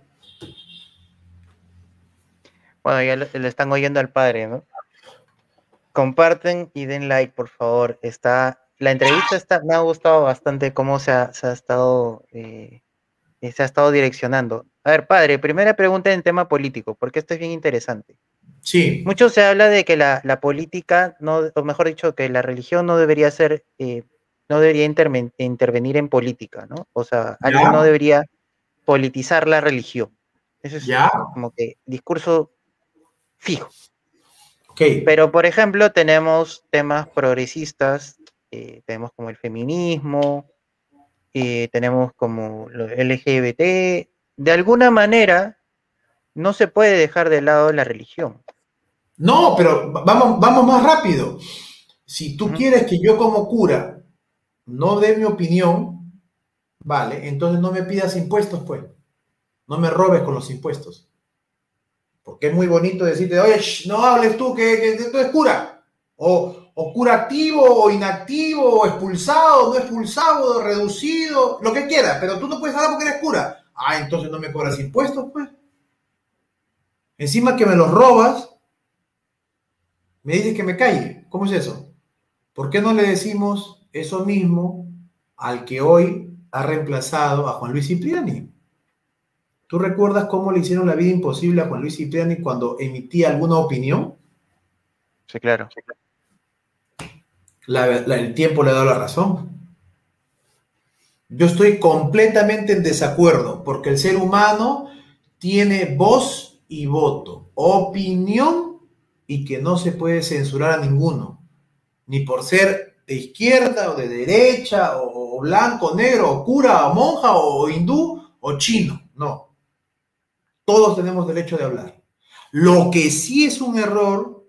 Bueno, ya le, están oyendo al padre, ¿no? Comparten y den like, por favor. Está, la entrevista está, me ha gustado bastante cómo se ha, estado eh, se ha estado direccionando. A ver, padre, primera pregunta en tema político, porque esto es bien interesante. Sí. Mucho se habla de que la, política, no, o mejor dicho, que la religión no debería ser, eh, no debería intervenir en política, ¿no? O sea, alguien no debería politizar la religión. Eso es como que discurso fijo. Pero, por ejemplo, tenemos temas progresistas, eh, tenemos como el feminismo, eh, tenemos como LGBT. De alguna manera, no se puede dejar de lado la religión. No, pero vamos, vamos más rápido. Si tú quieres que yo como cura no dé mi opinión, vale, entonces no me pidas impuestos, pues. No me robes con los impuestos. Porque es muy bonito decirte, oye, no hables tú, que, que, tú eres cura. O, o cura activo, o inactivo, o expulsado, no expulsado, reducido, lo que quieras, pero tú no puedes hablar porque eres cura. Ah, entonces no me cobras impuestos, pues. Encima que me los robas, me dices que me calle. ¿Cómo es eso? ¿Por qué no le decimos eso mismo al que hoy ha reemplazado a Juan Luis Cipriani? ¿Tú recuerdas cómo le hicieron la vida imposible a Juan Luis Cipriani cuando emitía alguna opinión? Sí, claro. el tiempo le ha dado la razón. Yo estoy completamente en desacuerdo porque el ser humano tiene voz y voto, opinión y que no se puede censurar a ninguno, ni por ser de izquierda o de derecha, o, blanco, negro, o cura, o monja, o hindú, o chino, no. Todos tenemos derecho de hablar. Lo que sí es un error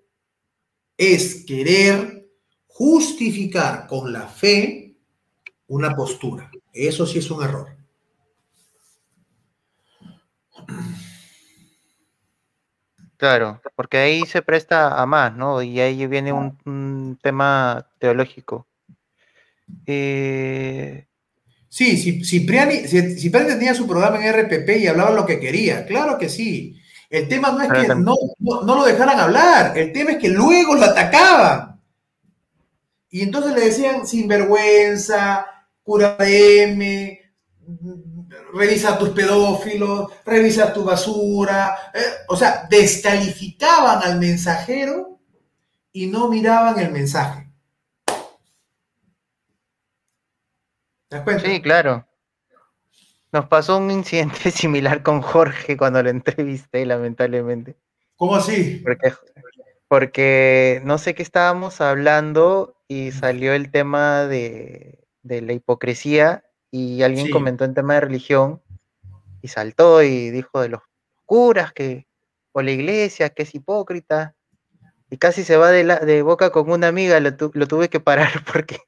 es querer justificar con la fe una postura. Eso sí es un error. Claro, porque ahí se presta a más, ¿no? Y ahí viene un, tema teológico. Eh, Sí, si Cipriani, Cipriani tenía su programa en RPP y hablaba lo que quería, claro que sí. El tema no es que no, lo dejaran hablar, el tema es que luego lo atacaban. Y entonces le decían sinvergüenza, cura M, revisa tus pedófilos, revisa tu basura. Eh, o sea, descalificaban al mensajero y no miraban el mensaje. Sí, claro. Nos pasó un incidente *laughs* similar con Jorge cuando lo entrevisté, lamentablemente. ¿Cómo así? Porque, no sé qué estábamos hablando y salió el tema de, la hipocresía y alguien comentó en tema de religión y saltó y dijo de los curas que, o la iglesia que es hipócrita y casi se va de, la, de boca con una amiga, lo, lo tuve que parar *laughs* porque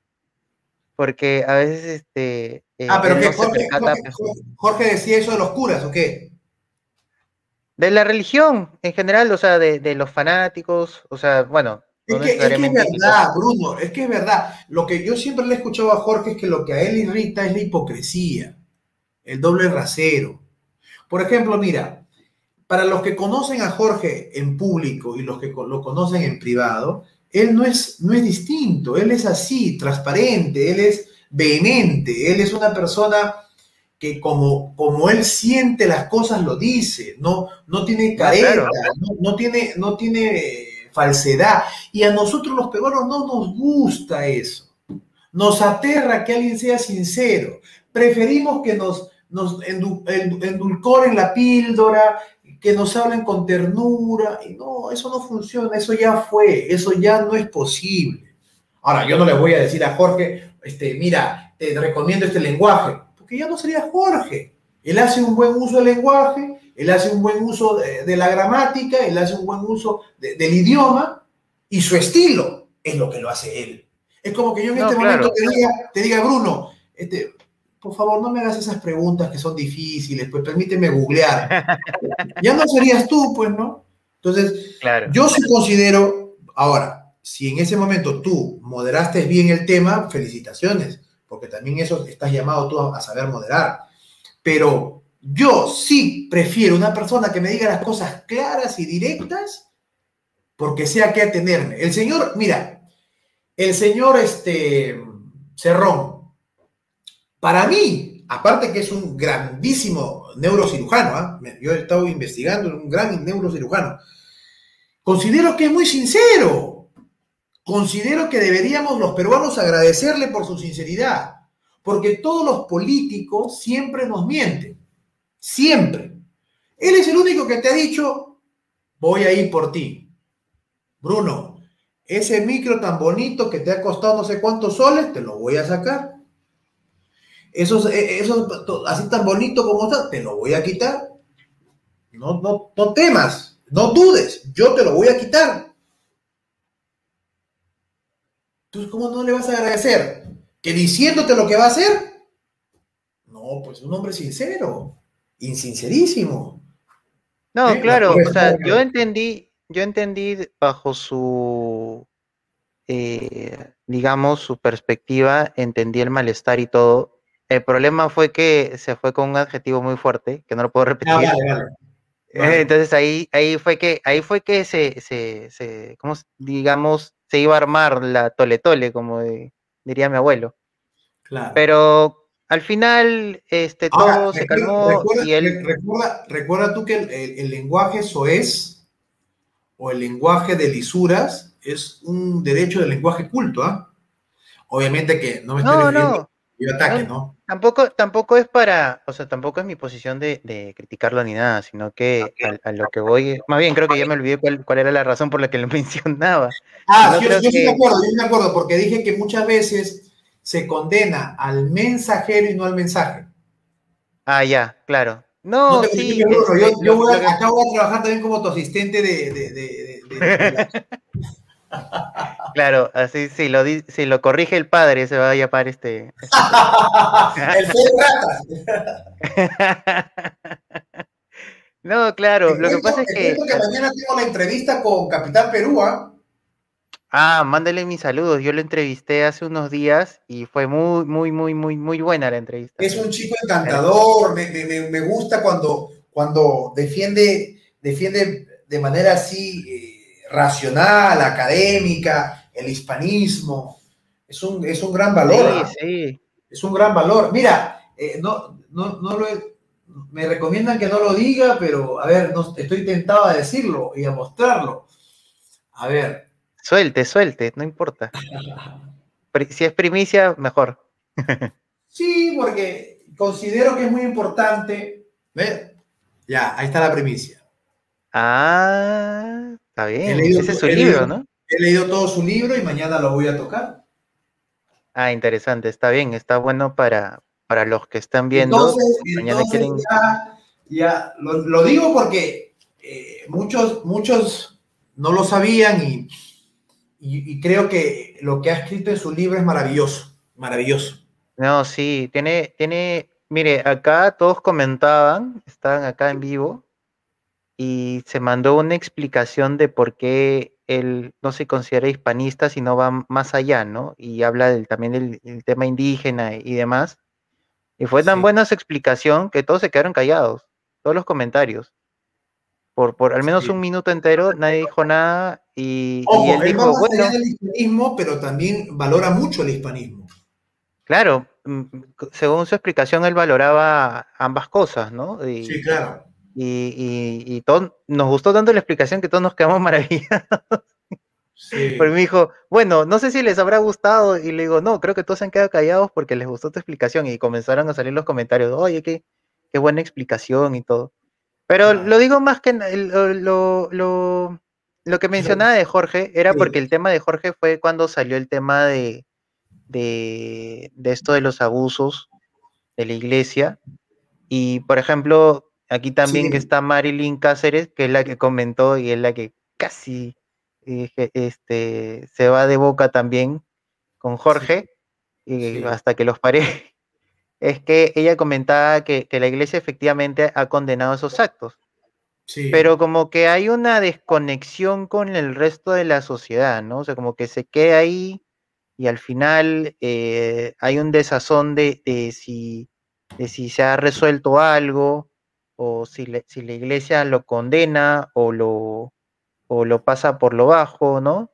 porque a veces este... Eh, ah, pero que Jorge, decía eso de los curas, ¿o qué? De la religión en general, o sea, de, los fanáticos, o sea, bueno. Es, que, es, verdad, Bruno, es que es verdad. Lo que yo siempre le he escuchado a Jorge es que lo que a él irrita es la hipocresía, el doble rasero. Por ejemplo, mira, para los que conocen a Jorge en público y los que lo conocen en privado, él no es, no es distinto, él es así, transparente, él es vehemente, él es una persona que como, como él siente las cosas lo dice, no, no tiene careta, no, tiene, no tiene falsedad. Y a nosotros los peruanos no nos gusta eso. Nos aterra que alguien sea sincero. Preferimos que nos, endulcoren la píldora, que nos hablen con ternura. Y no, eso no funciona, eso ya fue, eso ya no es posible. Ahora, yo no le voy a decir a Jorge, este, mira, te recomiendo este lenguaje, porque ya no sería Jorge. Él hace un buen uso del lenguaje, él hace un buen uso de, la gramática, él hace un buen uso del idioma y su estilo es lo que lo hace él. Es como que yo en este momento te diga, Bruno, este, por favor, no me hagas esas preguntas que son difíciles, pues permíteme googlear. *laughs* ya no serías tú, pues, ¿no? Entonces, yo sí considero, ahora, si en ese momento tú moderaste bien el tema, felicitaciones, porque también eso estás llamado tú a, saber moderar. Pero yo sí prefiero una persona que me diga las cosas claras y directas, porque sea que atenerme. El señor, mira, el señor este, Cerrón, para mí, aparte que es un grandísimo neurocirujano, ¿ah? yo he estado investigando, un gran neurocirujano, considero que es muy sincero. Considero que deberíamos los peruanos agradecerle por su sinceridad, porque todos los políticos siempre nos mienten, siempre. Él es el único que te ha dicho, voy a ir por ti. Bruno, ese micro tan bonito que te ha costado no sé cuántos soles, te lo voy a sacar. Eso, eh, eso así tan bonito como está, te lo voy a quitar. No, no, no temas, no dudes, yo te lo voy a quitar. Entonces, ¿cómo no le vas a agradecer? ¿Que diciéndote lo que va a hacer? No, pues un hombre sincero, insincerísimo. No, ¿Eh? claro, o sea, yo entendí, yo entendí bajo su, eh, digamos, su perspectiva, entendí el malestar y todo, el problema fue que se fue con un adjetivo muy fuerte, que no lo puedo repetir. Ah, entonces ahí, ahí fue que, ahí fue que se, se, se ¿cómo, digamos, se iba a armar la tole tole, como diría mi abuelo. Claro. Pero al final, este, todo se calmó recuerda, y él... Recuerda, recuerda tú que el, el, lenguaje soez o el lenguaje de lisuras es un derecho del lenguaje culto, ¿ah? Obviamente que no me estoy no, ataque, ¿no? Tampoco, tampoco es para, o sea, tampoco es mi posición de, criticarlo ni nada, sino que a, lo que voy, más bien creo que ya me olvidé cuál, era la razón por la que lo *laughs* mencionaba. Ah, yo, sí me acuerdo, yo me acuerdo, porque dije que muchas veces se condena al mensajero y no al mensaje. Ah, ya, claro. No, sí. yo, yo voy a, acá voy a trabajar también como tu asistente de, de, de *laughs* Claro, así si lo, si lo corrige el padre, se va a llamar este. este el *laughs* No, claro, lo que pasa es que. que mañana tengo la entrevista con Capitán Perú, ¿ah? Ah, mándale mis saludos. Yo lo entrevisté hace unos días y fue muy, muy, muy, muy, muy buena la entrevista. Es un chico encantador. Me, me, me gusta cuando, cuando defiende, defiende de manera así. Eh, racional, académica, el hispanismo. Es un, es un gran valor. Sí, sí. Es un gran valor. Mira, eh, no, no, no lo me recomiendan que no lo diga, pero a ver, no, estoy tentado a decirlo y a mostrarlo. A ver. Suelte, suelte, no importa. si es primicia, mejor. *laughs* sí, porque considero que es muy importante. ¿Ves? Ya, ahí está la primicia. Ah, Está bien, ese es su libro, ¿no? He leído todo su libro y mañana lo voy a tocar. Ah, interesante, está bien, está bueno para, para los que están viendo. mañana quieren... ya, lo, digo porque eh, muchos, muchos no lo sabían y, y, creo que lo que ha escrito en su libro es maravilloso, maravilloso. No, sí, tiene, tiene, mire, acá todos comentaban, estaban acá en vivo, y se mandó una explicación de por qué él no se considera hispanista, sino va más allá, ¿no? Y habla del, también del, tema indígena y demás. Y fue tan buena su explicación que todos se quedaron callados, todos los comentarios. Por, por al menos un minuto entero nadie dijo nada y, él, dijo, bueno, el hispanismo, pero también valora mucho el hispanismo. Claro, mm, según su explicación él valoraba ambas cosas, ¿no? sí, claro y, y, todo, nos gustó tanto la explicación que todos nos quedamos *laughs* maravillados. Sí. Pero me dijo, bueno, no sé si les habrá gustado. Y le digo, no, creo que todos se han quedado callados porque les gustó tu explicación. Y comenzaron a salir los comentarios, oye, qué, qué buena explicación y todo. Pero lo digo más que lo, lo, lo que mencionaba de Jorge era porque el tema de Jorge fue cuando salió el tema de, de, esto de los abusos de la iglesia. Y, por ejemplo, aquí también que está Marilyn Cáceres, que es la que comentó y es la que casi eh, este, se va de boca también con Jorge, y hasta que los paré, *laughs* es que ella comentaba que, que la iglesia efectivamente ha condenado esos actos. Pero como que hay una desconexión con el resto de la sociedad, ¿no? O sea, como que se queda ahí y al final eh, hay un desazón de, si, si se ha resuelto algo o si, si la iglesia lo condena o lo, o lo pasa por lo bajo, ¿no?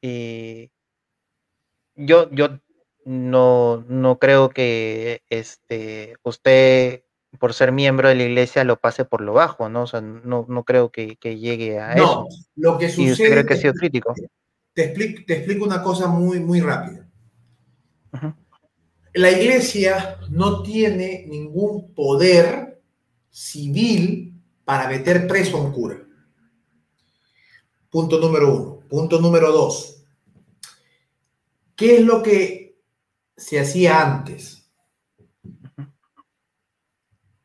Y yo, yo no, no creo que este, usted por ser miembro de la iglesia lo pase por lo bajo, ¿no? O sea, no, no creo que, llegue a eso. lo que sucede... ¿Y usted cree que ha sido crítico? Te explico, te explico una cosa muy, muy rápida. La iglesia no tiene ningún poder civil para meter preso a un cura. Punto número uno. Punto número dos. ¿Qué es lo que se hacía antes?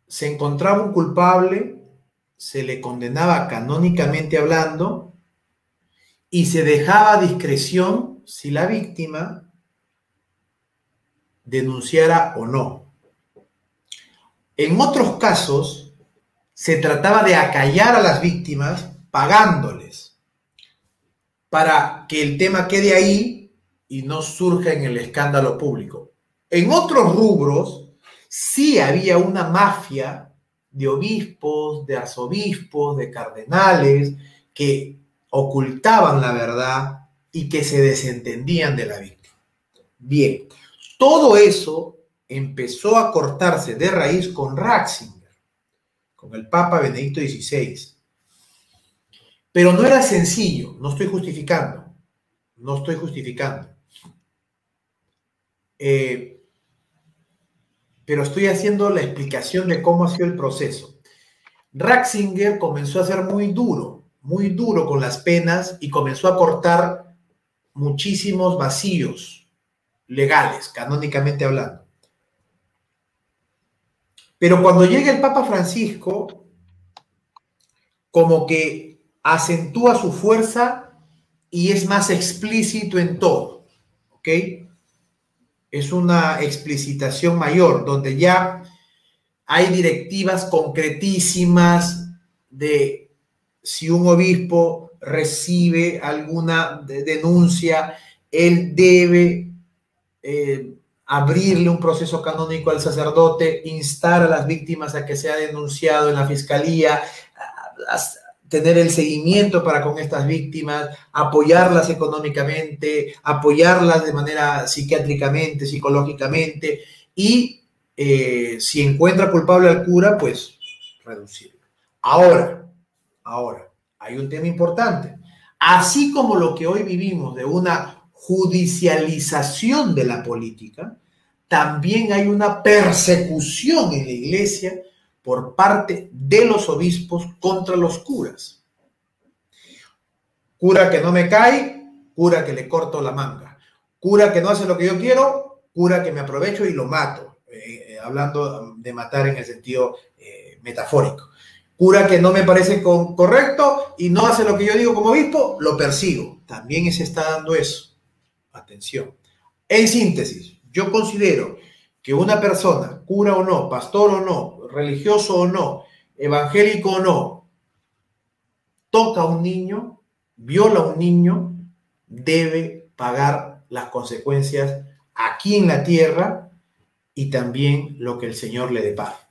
se encontraba un culpable, se le condenaba canónicamente hablando y se dejaba a discreción si la víctima denunciara o no. En otros casos, se trataba de acallar a las víctimas pagándoles para que el tema quede ahí y no surja en el escándalo público. En otros rubros, sí había una mafia de obispos, de arzobispos, de cardenales, que ocultaban la verdad y que se desentendían de la víctima. Bien, todo eso empezó a cortarse de raíz con Ratzinger, con el Papa Benedicto XVI. Pero no era sencillo, no estoy justificando, no estoy justificando. Eh, pero estoy haciendo la explicación de cómo ha sido el proceso. Ratzinger comenzó a ser muy duro, muy duro con las penas y comenzó a cortar muchísimos vacíos legales, canónicamente hablando. Pero cuando llega el Papa Francisco, como que acentúa su fuerza y es más explícito en todo, ¿ok? Es una explicitación mayor, donde ya hay directivas concretísimas de si un obispo recibe alguna denuncia, él debe eh, abrirle un proceso canónico al sacerdote, instar a las víctimas a que sea denunciado en la fiscalía, tener el seguimiento para con estas víctimas, apoyarlas económicamente, apoyarlas de manera psiquiátricamente, psicológicamente y eh, si encuentra culpable al cura, pues reducirlo. Ahora, ahora, hay un tema importante. Así como lo que hoy vivimos de una judicialización de la política, también hay una persecución en la iglesia por parte de los obispos contra los curas. Cura que no me cae, cura que le corto la manga. Cura que no hace lo que yo quiero, cura que me aprovecho y lo mato. Eh, eh, hablando de matar en el sentido eh, metafórico. Cura que no me parece correcto y no hace lo que yo digo como obispo, lo persigo. También se está dando eso. Atención. En síntesis, yo considero que una persona, cura o no, pastor o no, religioso o no, evangélico o no, toca a un niño, viola a un niño, debe pagar las consecuencias aquí en la tierra y también lo que el Señor le depara.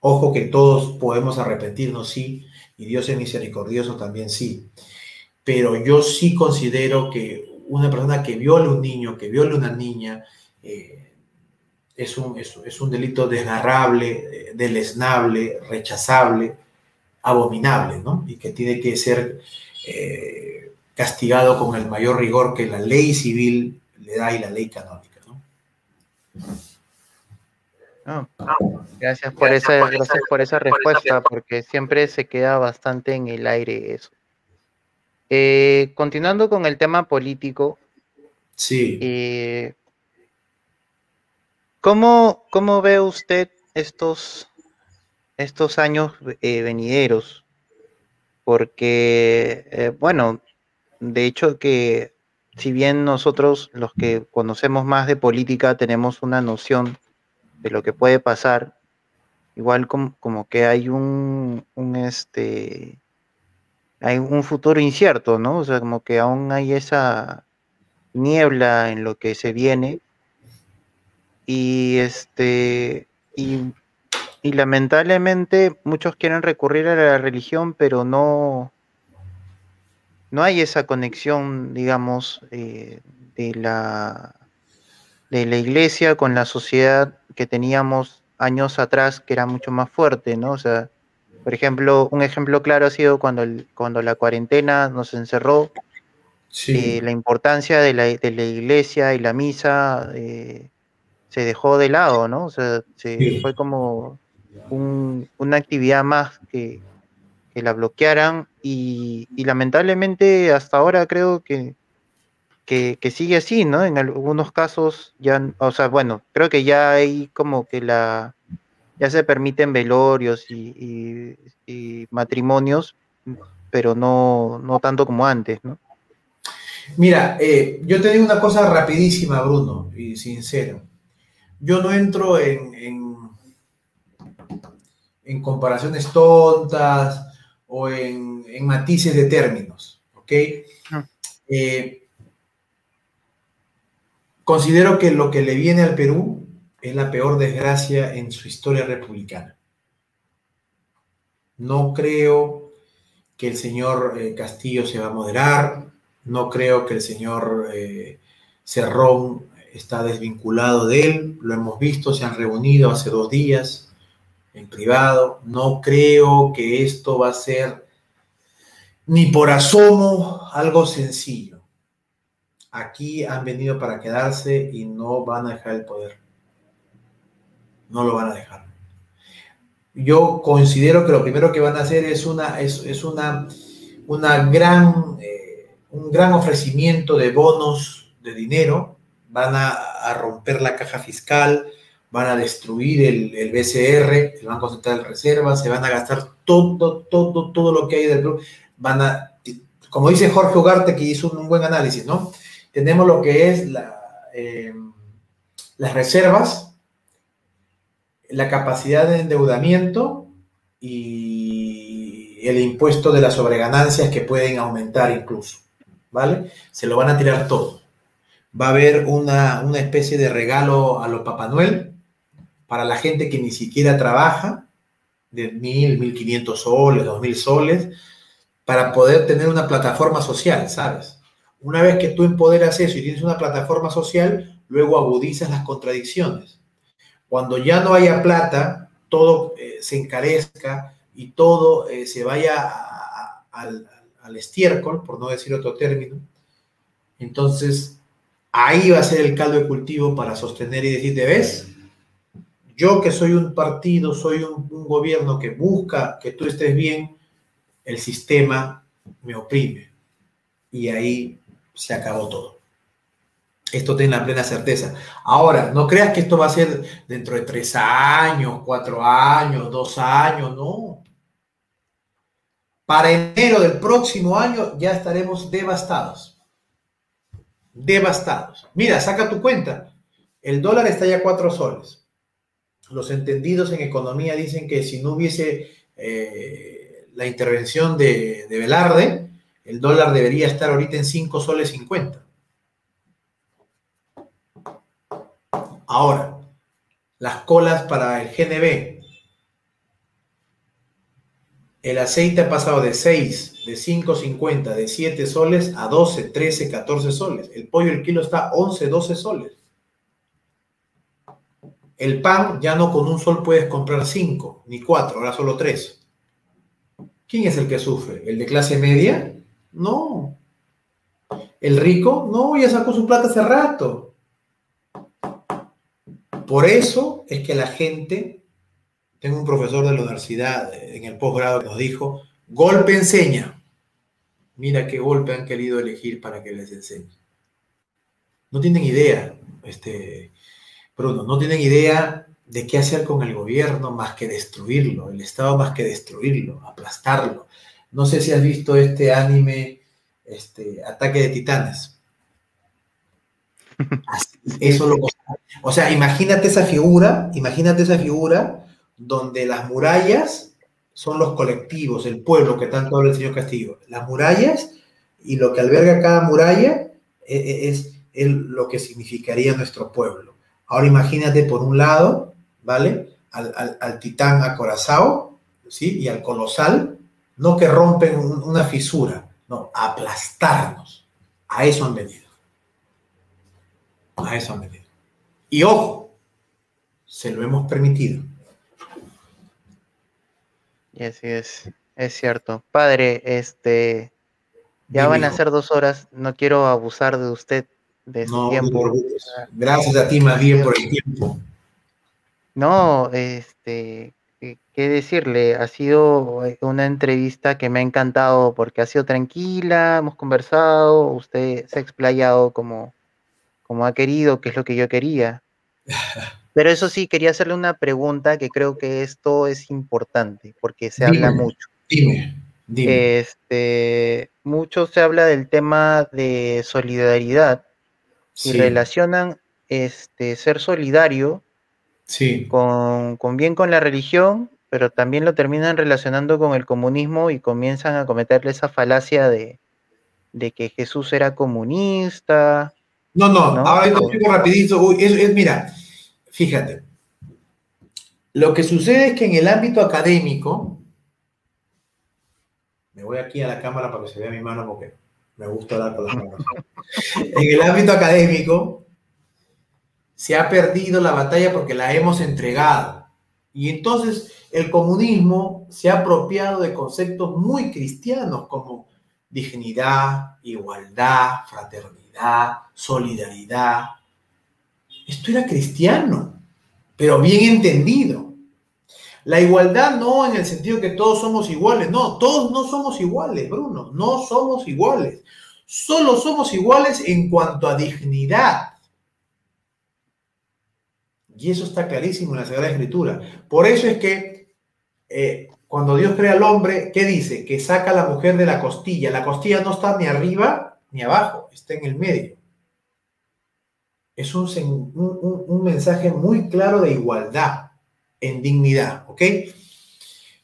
Ojo que todos podemos arrepentirnos, sí, y Dios es misericordioso también, sí. Pero yo sí considero que una persona que viole a un niño, que viole a una niña, eh, es un, es, un delito desgarrable, eh, deleznable, rechazable, abominable, ¿no? Y que tiene que ser eh, castigado con el mayor rigor que la ley civil le da y la ley canónica, ¿no? Ah, gracias, por, esa, gracias por esa respuesta, porque siempre se queda bastante en el aire eso. Eh, continuando con el tema político. Sí. Eh, ¿cómo, ¿cómo, ve usted estos, estos años eh, venideros? Porque, bueno, de hecho que si bien nosotros los que conocemos más de política tenemos una noción de lo que puede pasar, igual como, como que hay un este hay un futuro incierto, ¿no? O sea, como que aún hay esa niebla en lo que se viene. Y este y, y lamentablemente muchos quieren recurrir a la religión, pero no, no hay esa conexión, digamos, eh, de la de la iglesia con la sociedad que teníamos años atrás, que era mucho más fuerte, ¿no? O sea, por ejemplo, un ejemplo claro ha sido cuando, el, cuando la cuarentena nos encerró, eh, la importancia de la, de la, iglesia y la misa eh, se dejó de lado, ¿no? O sea, se, fue como un, una actividad más que, que la bloquearan y, y, lamentablemente hasta ahora creo que, que, que, sigue así, ¿no? En algunos casos ya, o sea, bueno, creo que ya hay como que la ya se permiten velorios y, matrimonios, pero no, no, tanto como antes, ¿no? Mira, eh, yo te digo una cosa rapidísima, Bruno, y sincero. Yo no entro en, en, comparaciones tontas o en, matices de términos, ¿ok? Ah. Eh, considero que lo que le viene al Perú es la peor desgracia en su historia republicana. No creo que el señor eh, Castillo se va a moderar, no creo que el señor eh, Cerrón está desvinculado de él, lo hemos visto, se han reunido hace dos días en privado, no creo que esto va a ser ni por asomo algo sencillo. Aquí han venido para quedarse y no van a dejar el poder no lo van a dejar. Yo considero que lo primero que van a hacer es una, es, una, una gran, eh, un gran ofrecimiento de bonos de dinero, van a, romper la caja fiscal, van a destruir el, el, BCR, el Banco Central de Reserva, se van a gastar todo, todo, todo lo que hay del van a, como dice Jorge Ugarte, que hizo un buen análisis, ¿no? Tenemos lo que es la, eh, las reservas, la capacidad de endeudamiento y el impuesto de las sobreganancias que pueden aumentar incluso, ¿vale? Se lo van a tirar todo. Va a haber una, especie de regalo a los Papá Noel para la gente que ni siquiera trabaja, de mil, mil quinientos soles, dos mil soles, para poder tener una plataforma social, ¿sabes? Una vez que tú empoderas eso y tienes una plataforma social, luego agudizas las contradicciones cuando ya no haya plata, todo eh, se encarezca y todo eh, se vaya al, estiércol, por no decir otro término, entonces ahí va a ser el caldo de cultivo para sostener y decir, ¿te ves? Yo que soy un partido, soy un, un gobierno que busca que tú estés bien, el sistema me oprime. Y ahí se acabó todo. Esto tiene la plena certeza. Ahora, no creas que esto va a ser dentro de tres años, cuatro años, dos años, no. Para enero del próximo año ya estaremos devastados. Devastados. Mira, saca tu cuenta. El dólar está ya cuatro soles. Los entendidos en economía dicen que si no hubiese eh, la intervención de, de Velarde, el dólar debería estar ahorita en cinco soles cincuenta. Ahora, las colas para el GNB. El aceite ha pasado de 6, de 5.50, de 7 soles a 12, 13, 14 soles. El pollo, el kilo está 11, 12 soles. El pan ya no con un sol puedes comprar 5 ni 4, ahora solo 3. ¿Quién es el que sufre? ¿El de clase media? No. ¿El rico? No, ya sacó su plata hace rato. Por eso es que la gente, tengo un profesor de la universidad en el posgrado que nos dijo, golpe enseña. mira qué golpe han querido elegir para que les enseñe. No tienen idea, este, Bruno, no tienen idea de qué hacer con el gobierno más que destruirlo, el Estado más que destruirlo, aplastarlo. No sé si has visto este anime, este, Ataque de Titanes. *laughs* eso lo, o sea, imagínate esa figura, imagínate esa figura donde las murallas son los colectivos, el pueblo que tanto habla el señor Castillo. Las murallas y lo que alberga cada muralla e, e, es, lo que significaría nuestro pueblo. Ahora imagínate por un lado, ¿vale? Al, titán acorazado, ¿sí? Y al colosal, no que rompen una fisura, no, aplastarnos. A eso han venido. A eso han venido. Y ojo, se lo hemos permitido. Y así es, es cierto. Padre, este, ya van a ser dos horas, no quiero abusar de usted, de su tiempo. Gracias a ti, más bien, por el tiempo. No, este, qué decirle, ha sido una entrevista que me ha encantado porque ha sido tranquila, hemos conversado, usted se ha explayado como, como ha querido, que es lo que yo quería. *laughs* Pero eso sí, quería hacerle una pregunta que creo que esto es importante porque se habla mucho. Dime, dime. Este, mucho se habla del tema de solidaridad y relacionan este, ser solidario sí. con, con bien con la religión, pero también lo terminan relacionando con el comunismo y comienzan a cometerle esa falacia de, de que Jesús era comunista. No, no, ahora te explico rapidito. es, mira, Fíjate, lo que sucede es que en el ámbito académico, me voy aquí a la cámara para que se vea mi mano porque me gusta hablar con las manos. *laughs* En el ámbito académico se ha perdido la batalla porque la hemos entregado. Y entonces el comunismo se ha apropiado de conceptos muy cristianos como dignidad, igualdad, fraternidad, solidaridad, esto era cristiano, pero bien entendido. La igualdad no en el sentido que todos somos iguales, no, todos no somos iguales, Bruno, no somos iguales. Solo somos iguales en cuanto a dignidad. Y eso está clarísimo en la Sagrada Escritura. Por eso es que eh, cuando Dios crea al hombre, ¿qué dice? Que saca a la mujer de la costilla. La costilla no está ni arriba ni abajo, está en el medio es un, mensaje muy claro de igualdad en dignidad, ¿ok?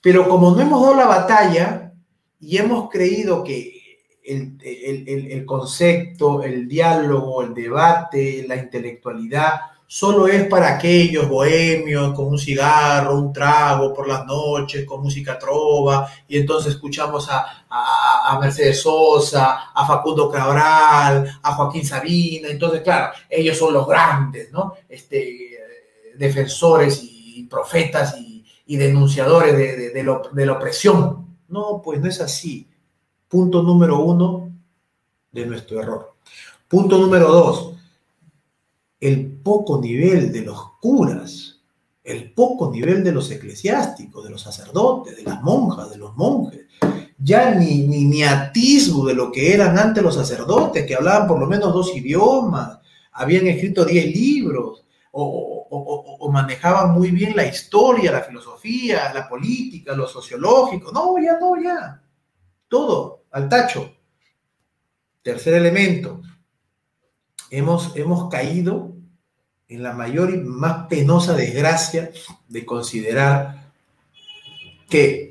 Pero como no hemos dado la batalla y hemos creído que el, el, concepto, el diálogo, el debate, la intelectualidad solo es para aquellos bohemios con un cigarro, un trago por las noches, con música trova, y entonces escuchamos a, a, Mercedes Sosa, a Facundo Cabral, a Joaquín Sabina, entonces claro, ellos son los grandes, ¿no? Este, defensores y profetas y, denunciadores de, de la opresión. No, pues no es así. Punto número uno de nuestro error. Punto número dos, el poco nivel de los curas, el poco nivel de los eclesiásticos, de los sacerdotes, de las monjas, de los monjes, ya ni, ni, atisbo de lo que eran antes los sacerdotes, que hablaban por lo menos dos idiomas, habían escrito diez libros, o, manejaban muy bien la historia, la filosofía, la política, lo sociológico. No, ya no, ya. Todo, al tacho. Tercer elemento, hemos, hemos caído en la mayor y más penosa desgracia de considerar que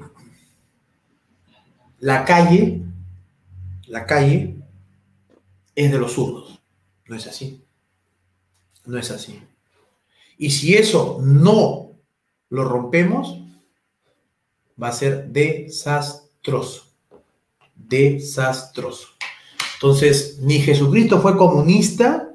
la calle, la calle es de los zurdos. No es así. No es así. Y si eso no lo rompemos, va a ser desastroso. Desastroso. Entonces, ni Jesucristo fue comunista,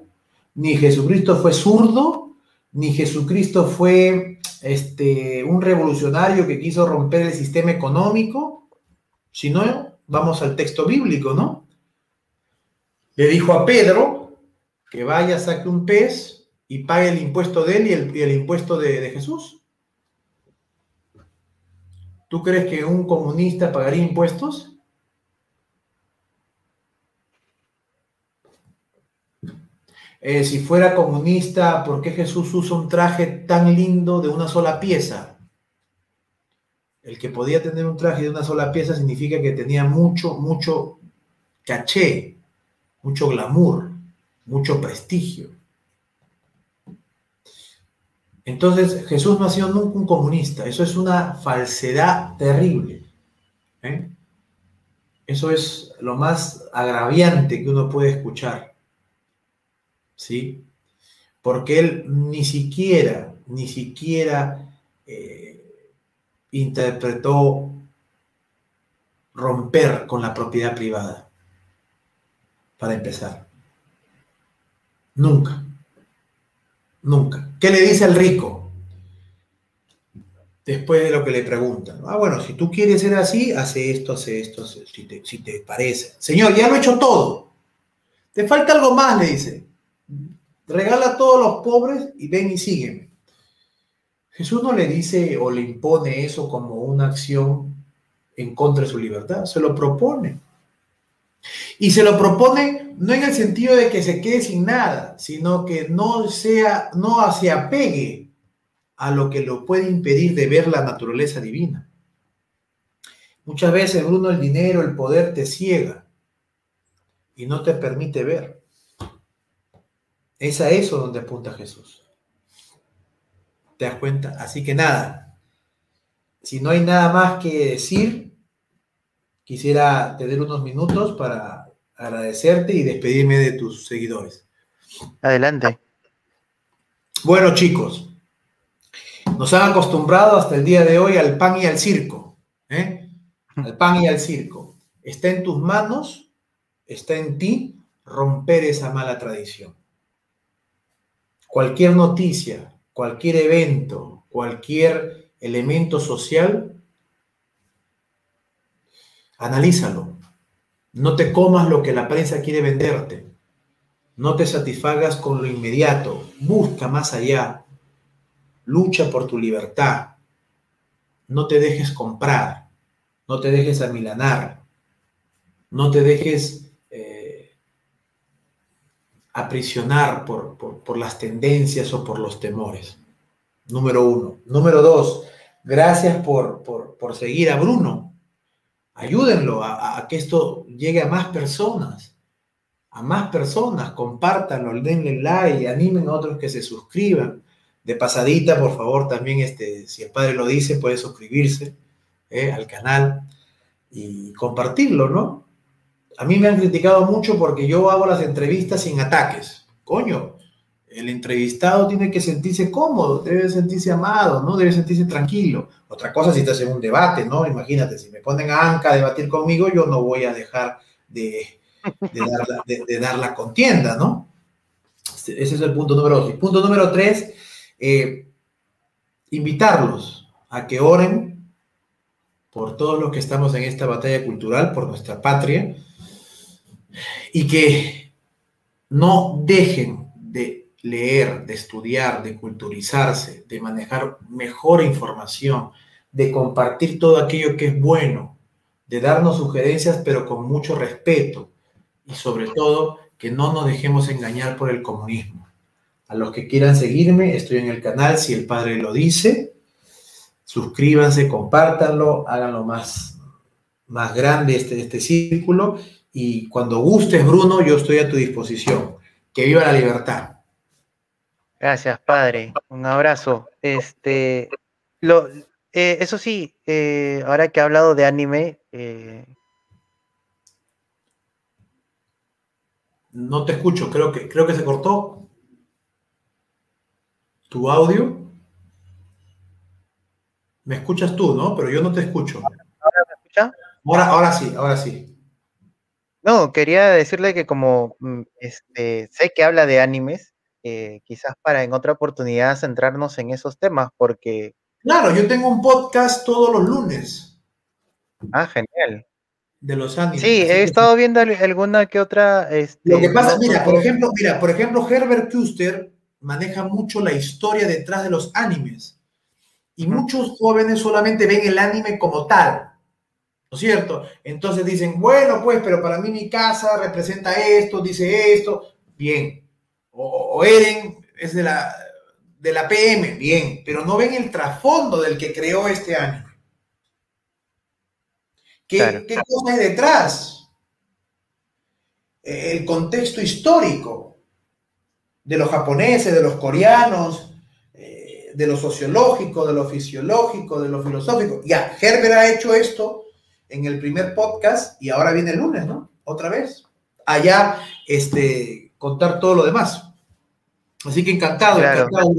ni Jesucristo fue zurdo, ni Jesucristo fue este, un revolucionario que quiso romper el sistema económico, sino vamos al texto bíblico, ¿no? Le dijo a Pedro que vaya, saque un pez y pague el impuesto de él y el, impuesto de, de Jesús. ¿Tú crees que un comunista pagaría impuestos? Eh, si fuera comunista, ¿por qué Jesús usa un traje tan lindo de una sola pieza? El que podía tener un traje de una sola pieza significa que tenía mucho, mucho caché, mucho glamour, mucho prestigio. Entonces, Jesús no ha sido nunca un comunista. Eso es una falsedad terrible. ¿eh? Eso es lo más agraviante que uno puede escuchar. ¿Sí? Porque él ni siquiera, ni siquiera eh, interpretó romper con la propiedad privada. Para empezar. Nunca. Nunca. ¿Qué le dice al rico? Después de lo que le preguntan. Ah, bueno, si tú quieres ser así, hace esto, hace esto, si, te, si te parece. Señor, ya lo he hecho todo. Te falta algo más, le dice. Regala a todos los pobres y ven y sígueme. Jesús no le dice o le impone eso como una acción en contra de su libertad, se lo propone. Y se lo propone no en el sentido de que se quede sin nada, sino que no sea, no se apegue a lo que lo puede impedir de ver la naturaleza divina. Muchas veces, Bruno, el dinero, el poder te ciega y no te permite ver. Es a eso donde apunta Jesús. ¿Te das cuenta? Así que nada, si no hay nada más que decir, quisiera tener unos minutos para agradecerte y despedirme de tus seguidores. Adelante. Bueno, chicos, nos han acostumbrado hasta el día de hoy al pan y al circo. ¿eh? Al pan y al circo. Está en tus manos, está en ti romper esa mala tradición. Cualquier noticia, cualquier evento, cualquier elemento social Analízalo. No te comas lo que la prensa quiere venderte. No te satisfagas con lo inmediato. Busca más allá. Lucha por tu libertad. No te dejes comprar. No te dejes amilanar. No te dejes aprisionar por, por las tendencias o por los temores. Número uno. Número dos. Gracias por, por seguir a Bruno ayúdenlo a, que esto llegue a más personas, a más personas, compártanlo, denle like, animen a otros que se suscriban. De pasadita, por favor, también, este, si el padre lo dice, puede suscribirse eh, al canal y compartirlo, ¿no? A mí me han criticado mucho porque yo hago las entrevistas sin ataques. Coño, el entrevistado tiene que sentirse cómodo, debe sentirse amado, ¿no? Debe sentirse tranquilo. Otra cosa si estás en un debate, ¿no? Imagínate, si me ponen a Anca a debatir conmigo, yo no voy a dejar de, dar, la, contienda, ¿no? Ese es el punto número dos. punto número tres, eh, invitarlos a que oren por todos los que estamos en esta batalla cultural, por nuestra patria, y que no dejen de leer, de estudiar, de culturizarse, de manejar mejor información, de compartir todo aquello que es bueno, de darnos sugerencias pero con mucho respeto y sobre todo que no nos dejemos engañar por el comunismo. A los que quieran seguirme, estoy en el canal, si el padre lo dice, suscríbanse, compártanlo, háganlo más, más grande este, este círculo y cuando gustes, Bruno, yo estoy a tu disposición. Que viva la libertad. Gracias, padre. Un abrazo. Este, lo, eh, eso sí, eh, ahora que ha hablado de anime. Eh, no te escucho, creo que, creo que se cortó. ¿Tu audio? Me escuchas tú, ¿no? Pero yo no te escucho. ¿Ahora me escucha? Ahora, ahora sí, ahora sí. No, quería decirle que como mm, este, sé que habla de animes, eh, quizás para en otra oportunidad centrarnos en esos temas, porque... Claro, yo tengo un podcast todos los lunes. Ah, genial. De los animes. Sí, he estado viendo alguna que otra... Este, Lo que pasa, mira, por ejemplo, mira, por ejemplo, Herbert Kuster maneja mucho la historia detrás de los animes. Y muchos jóvenes solamente ven el anime como tal. ¿No es cierto? Entonces dicen, bueno, pues, pero para mí mi casa representa esto, dice esto. Bien. O, o Eren es de la, de la PM, bien, pero no ven el trasfondo del que creó este año. ¿Qué, ¿qué cosa hay detrás? El contexto histórico de los japoneses, de los coreanos, eh, de lo sociológico, de lo fisiológico, de lo filosófico. Ya, Herbert ha hecho esto en el primer podcast y ahora viene el lunes, ¿no? Otra vez. Allá, este, contar todo lo demás. Así que encantado, encantado,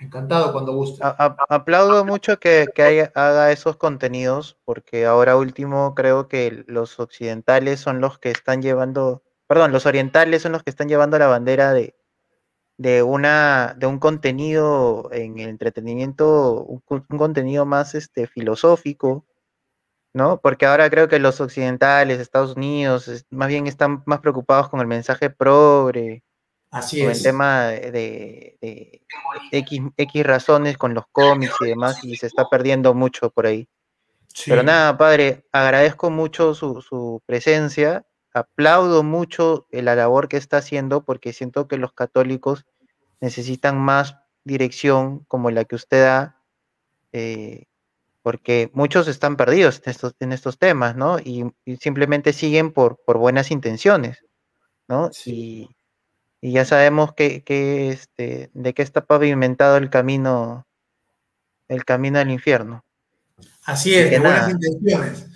encantado cuando guste. aplaudo mucho que, haga esos contenidos, porque ahora último creo que los occidentales son los que están llevando, perdón, los orientales son los que están llevando la bandera de, de una de un contenido en el entretenimiento, un, contenido más este filosófico, ¿no? Porque ahora creo que los occidentales, Estados Unidos, más bien están más preocupados con el mensaje progre, Así con es. el tema de, X, X, razones con los cómics y demás, y se está perdiendo mucho por ahí. Pero nada, padre, agradezco mucho su, su, presencia, aplaudo mucho la labor que está haciendo, porque siento que los católicos necesitan más dirección como la que usted da, eh, porque muchos están perdidos en estos, en estos temas, ¿no? Y, simplemente siguen por, por buenas intenciones, ¿no? Y, y, ya sabemos que, que, este, de qué está pavimentado el camino, el camino al infierno. Así es, de buenas intenciones.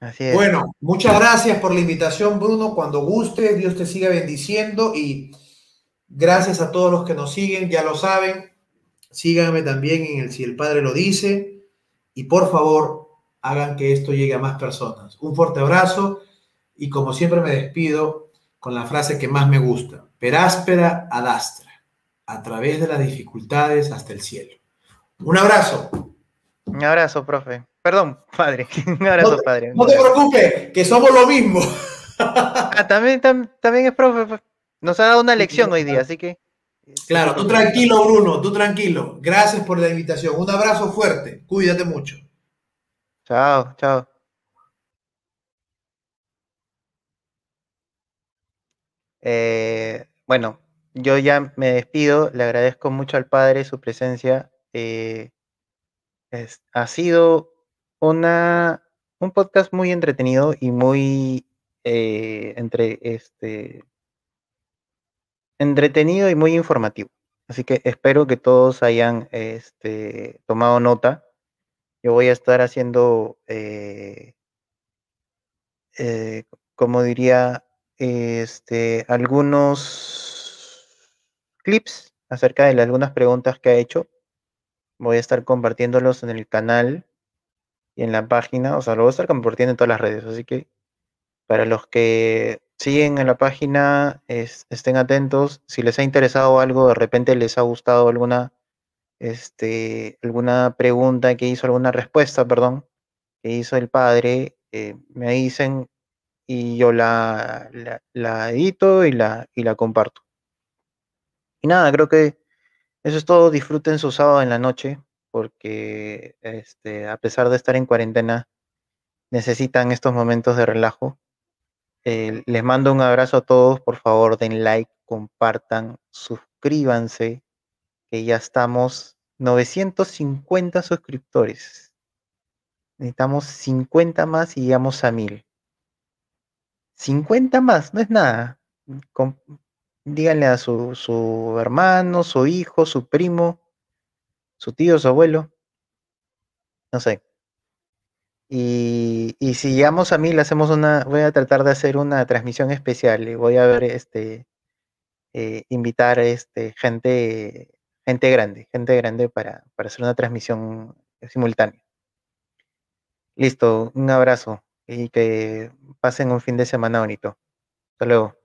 Así es. Bueno, muchas gracias por la invitación, Bruno. Cuando guste, Dios te siga bendiciendo y gracias a todos los que nos siguen, ya lo saben, Síganme también en el Si el Padre lo dice y por favor hagan que esto llegue a más personas. Un fuerte abrazo y como siempre me despido con la frase que más me gusta, peráspera ad astra, a través de las dificultades hasta el cielo. Un abrazo. Un abrazo, profe. Perdón, padre. *laughs* Un abrazo, padre. No te preocupes, que somos lo mismo. *laughs* Ah, también, también es profe. Pues. Nos ha dado una lección hoy día, así que. Claro, tú tranquilo, Bruno, tú tranquilo. Gracias por la invitación. Un abrazo fuerte. Cuídate mucho. Chao, chao. Eh, bueno, yo ya me despido. Le agradezco mucho al padre su presencia. Eh, ha sido una, un podcast muy entretenido y muy eh, entre este entretenido y muy informativo. Así que espero que todos hayan este, tomado nota. Yo voy a estar haciendo, eh, eh, como diría, este, algunos clips acerca de algunas preguntas que ha hecho. Voy a estar compartiéndolos en el canal y en la página. O sea, lo voy a estar compartiendo en todas las redes. Así que para los que siguen en la página, estén atentos. Si les ha interesado algo, de repente les ha gustado alguna, este, alguna pregunta que hizo, alguna respuesta, perdón, que hizo el padre, eh, me dicen y yo la, la, edito y la, y la comparto. Y nada, creo que eso es todo. Disfruten su sábado en la noche, porque este, a pesar de estar en cuarentena, necesitan estos momentos de relajo. Eh, les mando un abrazo a todos. Por favor, den like, compartan, suscríbanse, que ya estamos 950 suscriptores. Necesitamos 50 más y llegamos a 1000. 50 más, no es nada. díganle a su, su hermano, su hijo, su primo, su tío, su abuelo. No sé. Y, si llegamos a mil, hacemos una, voy a tratar de hacer una transmisión especial y voy a ver este eh, invitar este gente, gente grande, gente grande para, para hacer una transmisión simultánea. Listo, un abrazo y que pasen un fin de semana bonito. Hasta luego.